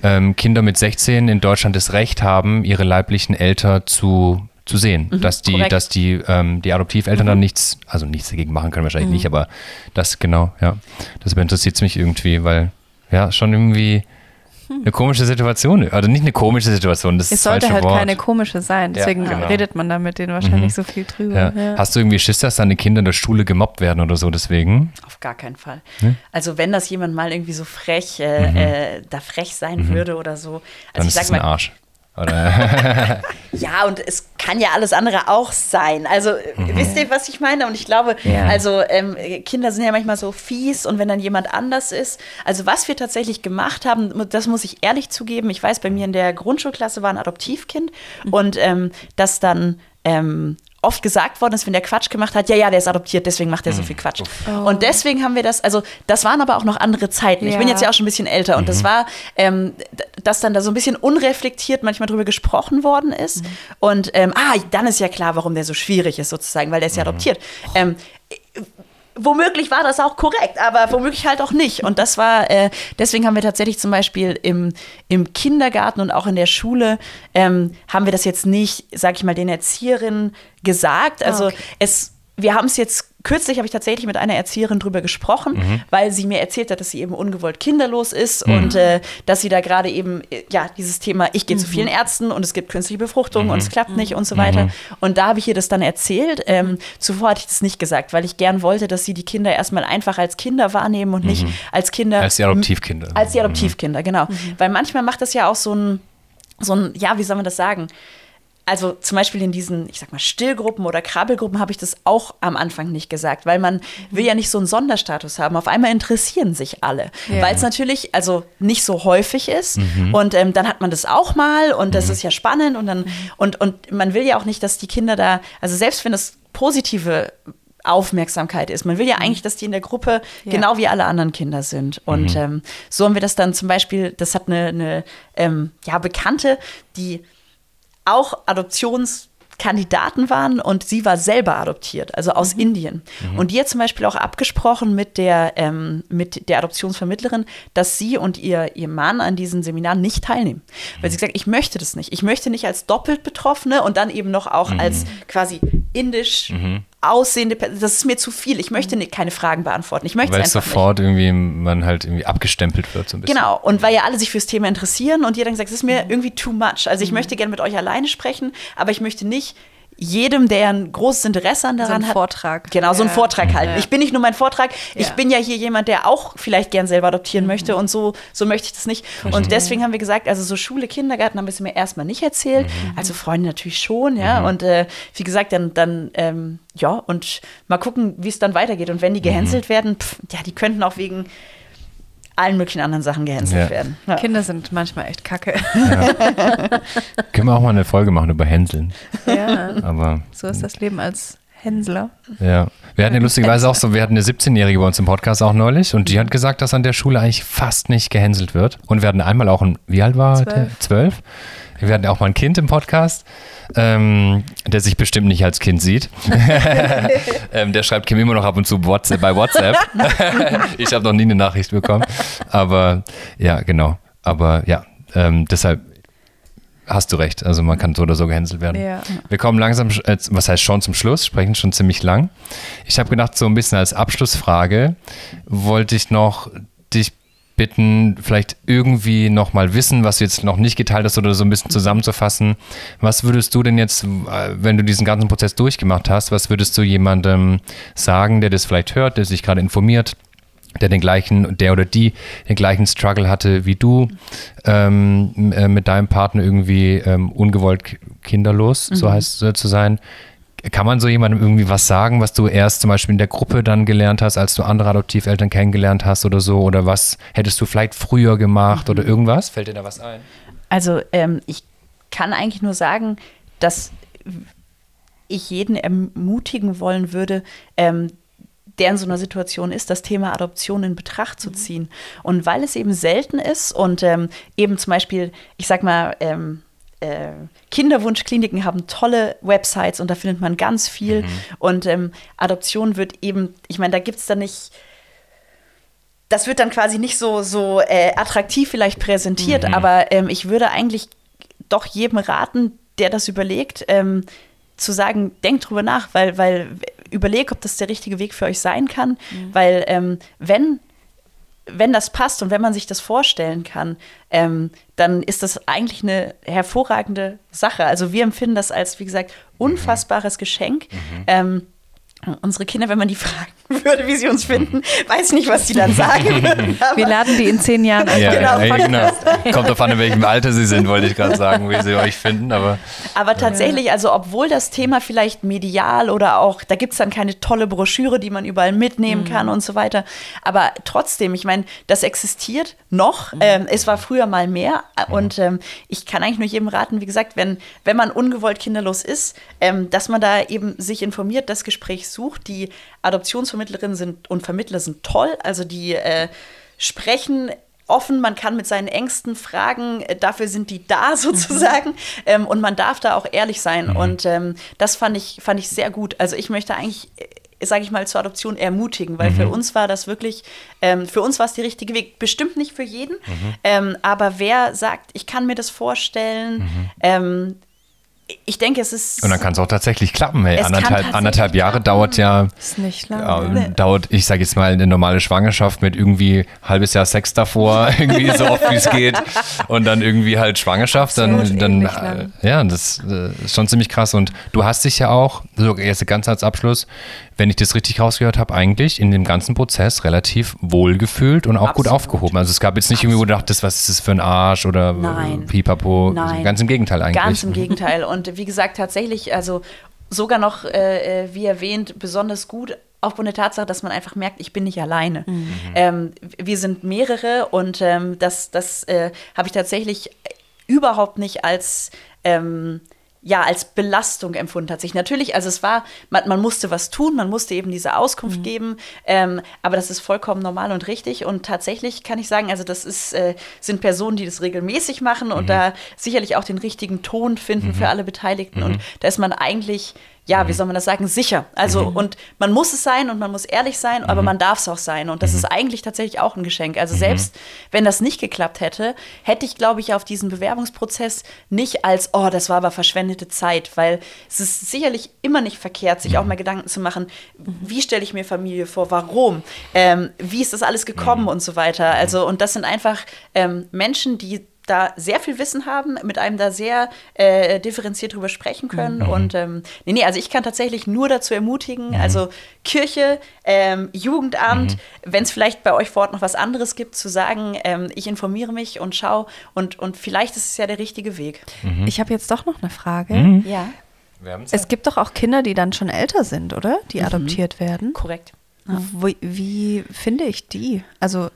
ähm, Kinder mit 16 in Deutschland das Recht haben, ihre leiblichen Eltern zu zu sehen, dass die, korrekt. dass die, ähm, die Adoptiveltern dann nichts, also nichts dagegen machen können wahrscheinlich nicht, aber das genau, ja, das interessiert mich irgendwie, weil ja schon irgendwie eine komische Situation, also nicht eine komische Situation, das ist Es das sollte halt Wort. keine komische sein. Ja, Deswegen genau. redet man da mit denen wahrscheinlich so viel drüber. Ja. Ja. Hast du irgendwie Schiss, dass deine Kinder in der Schule gemobbt werden oder so deswegen? auf gar keinen Fall. Also wenn das jemand mal irgendwie so frech, äh, äh, da frech sein würde oder so. Dann Also ich ist sag das ein mal, Arsch. Oder? (laughs) Ja, und es kann ja alles andere auch sein. Also, äh, wisst ihr, was ich meine? Und ich glaube, Ja. also ähm, Kinder sind ja manchmal so fies und wenn dann jemand anders ist. Also, was wir tatsächlich gemacht haben, das muss ich ehrlich zugeben. Ich weiß, bei mir in der Grundschulklasse war ein Adoptivkind und ähm, das dann. Ähm, oft gesagt worden ist, wenn der Quatsch gemacht hat, ja, ja, der ist adoptiert, deswegen macht er so viel Quatsch. Und deswegen haben wir das, also das waren aber auch noch andere Zeiten. Ich bin Ja. jetzt ja auch schon ein bisschen älter und das war, ähm, dass dann da so ein bisschen unreflektiert manchmal drüber gesprochen worden ist. Und ähm, ah, dann ist ja klar, warum der so schwierig ist sozusagen, weil der ist ja adoptiert. Ähm, Womöglich war das auch korrekt, aber womöglich halt auch nicht. Und das war, äh, deswegen haben wir tatsächlich zum Beispiel im, im Kindergarten und auch in der Schule, ähm, haben wir das jetzt nicht, sag ich mal, den Erzieherinnen gesagt. Also okay. es, wir haben es jetzt, kürzlich habe ich tatsächlich mit einer Erzieherin drüber gesprochen, weil sie mir erzählt hat, dass sie eben ungewollt kinderlos ist und äh, dass sie da gerade eben, äh, ja, dieses Thema, ich gehe zu vielen Ärzten und es gibt künstliche Befruchtung und es klappt nicht und so weiter. Und da habe ich ihr das dann erzählt. Ähm, zuvor hatte ich das nicht gesagt, weil ich gern wollte, dass sie die Kinder erstmal einfach als Kinder wahrnehmen und nicht als Kinder. Als die Adoptivkinder. Als die Adoptivkinder, genau. Weil manchmal macht das ja auch so ein, so ein, ja, wie soll man das sagen? Also zum Beispiel in diesen, ich sag mal, Stillgruppen oder Krabbelgruppen habe ich das auch am Anfang nicht gesagt, weil man will ja nicht so einen Sonderstatus haben. Auf einmal interessieren sich alle, Ja. weil es natürlich also nicht so häufig ist. Und ähm, dann hat man das auch mal und das ist ja spannend und dann und und man will ja auch nicht, dass die Kinder da, also selbst wenn es positive Aufmerksamkeit ist. Man will ja eigentlich, dass die in der Gruppe Ja. genau wie alle anderen Kinder sind. Und ähm, so haben wir das dann zum Beispiel, das hat eine, eine ähm, ja, Bekannte, die auch Kandidaten waren und sie war selber adoptiert, also aus Indien. Und die hat zum Beispiel auch abgesprochen mit der, ähm, mit der Adoptionsvermittlerin, dass sie und ihr, ihr Mann an diesen Seminaren nicht teilnehmen. Weil sie gesagt, ich möchte das nicht. Ich möchte nicht als doppelt Betroffene und dann eben noch auch als quasi indisch aussehende, Person. das ist mir zu viel. Ich möchte nicht, keine Fragen beantworten. Ich möchte Weil es einfach nicht. sofort irgendwie man halt irgendwie abgestempelt wird so ein bisschen. Genau, und weil ja alle sich fürs Thema interessieren und jeder dann gesagt, es ist mir irgendwie too much. Also ich möchte gerne mit euch alleine sprechen, aber ich möchte nicht jedem, der ein großes Interesse an daran einen hat. Vortrag. Genau, so einen Ja. Vortrag halten. Ja. Ich bin nicht nur mein Vortrag, ich Ja. bin ja hier jemand, der auch vielleicht gern selber adoptieren möchte und so, so möchte ich das nicht. Und deswegen haben wir gesagt, also so Schule, Kindergarten haben wir es mir erstmal nicht erzählt. Also Freunde natürlich schon, ja. Und äh, wie gesagt, dann, dann ähm, ja, und mal gucken, wie es dann weitergeht. Und wenn die gehänselt werden, pff, ja, die könnten auch wegen allen möglichen anderen Sachen gehänselt Ja. werden. Ja. Kinder sind manchmal echt kacke. Können wir auch mal eine Folge machen über Hänseln. ja, Aber so ist das Leben als Hänsler. ja. Wir hatten ja lustigerweise auch so, wir hatten eine 17-Jährige bei uns im Podcast auch neulich und die hat gesagt, dass an der Schule eigentlich fast nicht gehänselt wird. Und wir hatten einmal auch ein, wie alt war der? Zwölf. Zwölf. Wir hatten auch mal ein Kind im Podcast, ähm, der sich bestimmt nicht als Kind sieht. (laughs) ähm, der schreibt Kim immer noch ab und zu WhatsApp, bei WhatsApp. (laughs) ich habe noch nie eine Nachricht bekommen. Aber ja, genau. Aber ja, ähm, deshalb hast du recht. Also man kann so oder so gehänselt werden. Ja. Wir kommen langsam, äh, was heißt schon zum Schluss, sprechen schon ziemlich lang. Ich habe gedacht, so ein bisschen als Abschlussfrage wollte ich noch bitten, vielleicht irgendwie noch mal wissen, was du jetzt noch nicht geteilt hast oder so ein bisschen zusammenzufassen. Was würdest du denn jetzt, äh, wenn du diesen ganzen Prozess durchgemacht hast, was würdest du jemandem sagen, der das vielleicht hört, der sich gerade informiert, der den gleichen, der oder die den gleichen Struggle hatte wie du, ähm, äh, mit deinem Partner irgendwie ähm, ungewollt kinderlos, so heißt es zu sein. Kann man so jemandem irgendwie was sagen, was du erst zum Beispiel in der Gruppe dann gelernt hast, als du andere Adoptiveltern kennengelernt hast oder so? Oder was hättest du vielleicht früher gemacht oder irgendwas? Fällt dir da was ein? Also ähm, ich kann eigentlich nur sagen, dass ich jeden ermutigen wollen würde, ähm, der in so einer Situation ist, das Thema Adoption in Betracht zu ziehen. Und weil es eben selten ist und ähm, eben zum Beispiel, ich sag mal, ähm, äh, Kinderwunschkliniken haben tolle Websites und da findet man ganz viel. Und ähm, Adoption wird eben, ich meine, da gibt es da nicht das wird dann quasi nicht so, so äh, attraktiv vielleicht präsentiert, aber ähm, ich würde eigentlich doch jedem raten, der das überlegt, ähm, zu sagen, denkt drüber nach, weil, weil überleg, ob das der richtige Weg für euch sein kann, weil ähm, wenn wenn das passt und wenn man sich das vorstellen kann, ähm, dann ist das eigentlich eine hervorragende Sache. Also wir empfinden das als, wie gesagt, unfassbares Geschenk. Ähm, unsere Kinder, wenn man die (laughs) fragen würde, wie sie uns finden, weiß nicht, was sie dann sagen (laughs) würden. Wir laden die in zehn Jahren einfach genau, ey, Podcast. genau. Kommt davon, in welchem Alter sie sind, wollte ich gerade sagen, wie sie euch finden. Aber Aber tatsächlich, also obwohl das Thema vielleicht medial oder auch, da gibt es dann keine tolle Broschüre, die man überall mitnehmen kann und so weiter. Aber trotzdem, ich meine, das existiert noch. Ähm, es war früher mal mehr. Und ähm, ich kann eigentlich nur jedem raten, wie gesagt, wenn, wenn man ungewollt kinderlos ist, ähm, dass man da eben sich informiert, das Gespräch sucht. Die Adoptionsvermittlerinnen sind und Vermittler sind toll. Also die äh, sprechen offen, man kann mit seinen Ängsten fragen, äh, dafür sind die da (laughs) sozusagen ähm, und man darf da auch ehrlich sein und ähm, das fand ich, fand ich sehr gut. Also ich möchte eigentlich, sage ich mal, zur Adoption ermutigen, weil für uns war das wirklich, ähm, für uns war es der richtige Weg. Bestimmt nicht für jeden, ähm, aber wer sagt, ich kann mir das vorstellen, ähm, ich denke, es ist. und dann kann es auch tatsächlich klappen. Hey, anderthalb, anderthalb Jahre klappen. dauert ja Ist nicht lang. Ja, ne? dauert, ich sage jetzt mal, eine normale Schwangerschaft mit irgendwie halbes Jahr Sex davor, (laughs) irgendwie so oft wie es geht und dann irgendwie halt Schwangerschaft, dann, Absolut, dann äh, ja, das äh, ist schon ziemlich krass und du hast dich ja auch, so jetzt ganz als Abschluss, wenn ich das richtig rausgehört habe, eigentlich in dem ganzen Prozess relativ wohl gefühlt und auch gut Absolut. aufgehoben. Also es gab jetzt nicht irgendwie, wo du dachtest, was ist das für ein Arsch oder äh, Nein. Pipapo. Nein. Ganz im Gegenteil eigentlich. Ganz im Gegenteil. Und wie gesagt, tatsächlich, also sogar noch, äh, äh, wie erwähnt, besonders gut. Aufgrund der Tatsache, dass man einfach merkt, ich bin nicht alleine. Ähm, wir sind mehrere und ähm, das, das äh, habe ich tatsächlich überhaupt nicht als ähm, ja, als Belastung empfunden hat sich. Natürlich, also es war, man, man musste was tun, man musste eben diese Auskunft mhm. geben, ähm, aber das ist vollkommen normal und richtig. Und tatsächlich kann ich sagen, also das ist, äh, sind Personen, die das regelmäßig machen und mhm. da sicherlich auch den richtigen Ton finden mhm. für alle Beteiligten. Und mhm. da ist man eigentlich ja, wie mhm. soll man das sagen, sicher. Also, mhm. und man muss es sein und man muss ehrlich sein, aber mhm. man darf es auch sein. Und das mhm. ist eigentlich tatsächlich auch ein Geschenk. Also, mhm. selbst wenn das nicht geklappt hätte, hätte ich, glaube ich, auf diesen Bewerbungsprozess nicht als, oh, das war aber verschwendete Zeit, weil es ist sicherlich immer nicht verkehrt, sich auch mal Gedanken zu machen, wie stelle ich mir Familie vor, warum, ähm, wie ist das alles gekommen und so weiter. Also, und das sind einfach ähm, Menschen, die da sehr viel Wissen haben, mit einem da sehr äh, differenziert drüber sprechen können. Mhm. Und ähm, nee, nee, also ich kann tatsächlich nur dazu ermutigen, mhm. also Kirche, ähm, Jugendamt, mhm. wenn es vielleicht bei euch vor Ort noch was anderes gibt, zu sagen, ähm, ich informiere mich und schaue und, und vielleicht ist es ja der richtige Weg. Mhm. Ich habe jetzt doch noch eine Frage. Mhm. Ja. Es gibt doch auch Kinder, die dann schon älter sind, oder? Die mhm. adoptiert werden. Korrekt. Ja. Wie, wie finde ich die? Also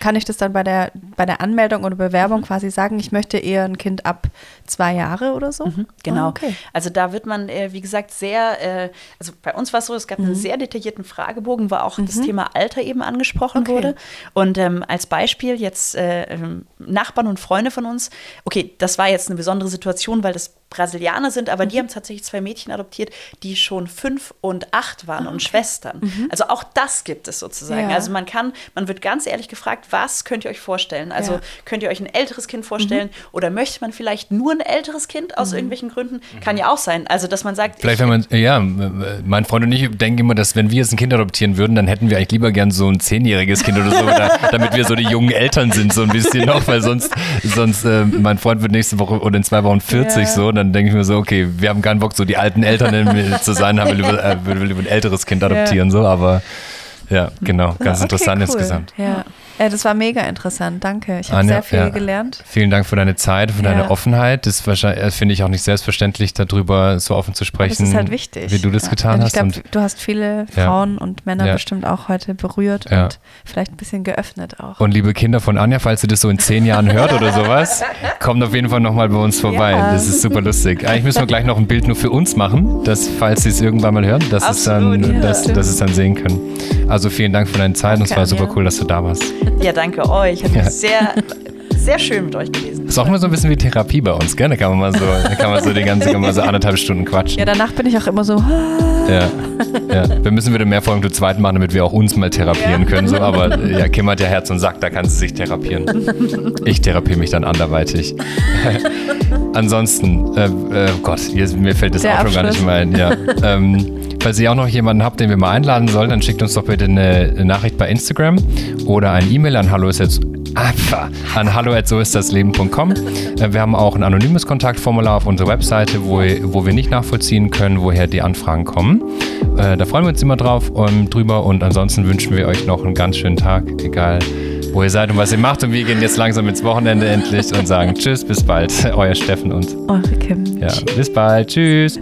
kann ich das dann bei der, bei der Anmeldung oder Bewerbung mhm. quasi sagen, ich möchte eher ein Kind ab zwei Jahre oder so? Mhm, genau. Oh, okay. Also da wird man, äh, wie gesagt, sehr, äh, also bei uns war es so, es gab mhm. einen sehr detaillierten Fragebogen, wo auch das mhm. Thema Alter eben angesprochen okay. wurde. Und ähm, als Beispiel jetzt äh, ähm, Nachbarn und Freunde von uns, okay, das war jetzt eine besondere Situation, weil das Brasilianer sind, aber die mhm. haben tatsächlich zwei Mädchen adoptiert, die schon fünf und acht waren ah, okay. und Schwestern. Mhm. Also auch das gibt es sozusagen. Ja. Also man kann, man wird ganz ehrlich gefragt, was könnt ihr euch vorstellen? Also ja. könnt ihr euch ein älteres Kind vorstellen mhm. oder möchte man vielleicht nur ein älteres Kind aus mhm. irgendwelchen Gründen? Kann ja auch sein. Also dass man sagt, vielleicht wenn man, ja, mein Freund und ich denken immer, dass wenn wir jetzt ein Kind adoptieren würden, dann hätten wir eigentlich lieber gern so ein zehnjähriges Kind oder so, oder, damit wir so die jungen Eltern sind so ein bisschen noch, weil sonst, sonst äh, mein Freund wird nächste Woche oder in zwei Wochen 40 ja. so, dann denke ich mir so, okay, wir haben keinen Bock, so die alten Eltern zu sein, haben wir lieber, äh, lieber ein älteres Kind adoptieren, ja. so, aber ja, genau, ganz okay, interessant cool. insgesamt. Ja. Ja, das war mega interessant. Danke. Ich habe sehr viel ja. gelernt. Vielen Dank für deine Zeit, für ja. deine Offenheit. Das äh, finde ich auch nicht selbstverständlich, darüber so offen zu sprechen. Das ist halt wichtig. Wie du das getan hast. Ich glaube, du hast viele Frauen und Männer bestimmt auch heute berührt und vielleicht ein bisschen geöffnet auch. Und liebe Kinder von Anja, falls ihr das so in zehn Jahren hört oder sowas, (laughs) kommt auf jeden Fall nochmal bei uns vorbei. Das ist super lustig. Eigentlich müssen wir gleich noch ein Bild nur für uns machen, dass, falls sie es irgendwann mal hören, dass, Absolut, es dann, dass, dass es dann sehen können. Also vielen Dank für deine Zeit Danke, und es war super cool, dass du da warst. Ja, danke euch. Hat ja. mich sehr, sehr schön mit euch gewesen. Das ist auch immer so ein bisschen wie Therapie bei uns, gell? Da kann man mal so, da kann man so die ganze, man so anderthalb Stunden quatschen. Ja, danach bin ich auch immer so. Ja, ja. Wir müssen wieder mehr Folgen zu zweit machen, damit wir auch uns mal therapieren ja. können. So. Aber ja, Kim hat ja Herz und Sack, da kann sie sich therapieren. Ich therapiere mich dann anderweitig. (laughs) Ansonsten, äh, äh, Gott, hier, mir fällt das Der auch schon gar nicht mehr ein. Ja. Ähm, falls ihr auch noch jemanden habt, den wir mal einladen sollen, dann schickt uns doch bitte eine, Nachricht bei Instagram oder ein E-Mail an hallo ist jetzt an hallo@soistdasleben.com. Äh, wir haben auch ein anonymes Kontaktformular auf unserer Webseite, wo, wo wir nicht nachvollziehen können, woher die Anfragen kommen. Äh, da freuen wir uns immer drauf und drüber und ansonsten wünschen wir euch noch einen ganz schönen Tag, egal wo ihr seid und was ihr macht. Und wir gehen jetzt langsam ins Wochenende endlich und sagen Tschüss, bis bald. (laughs) Euer Steffen und eure Kim. Ja, bis bald. Tschüss.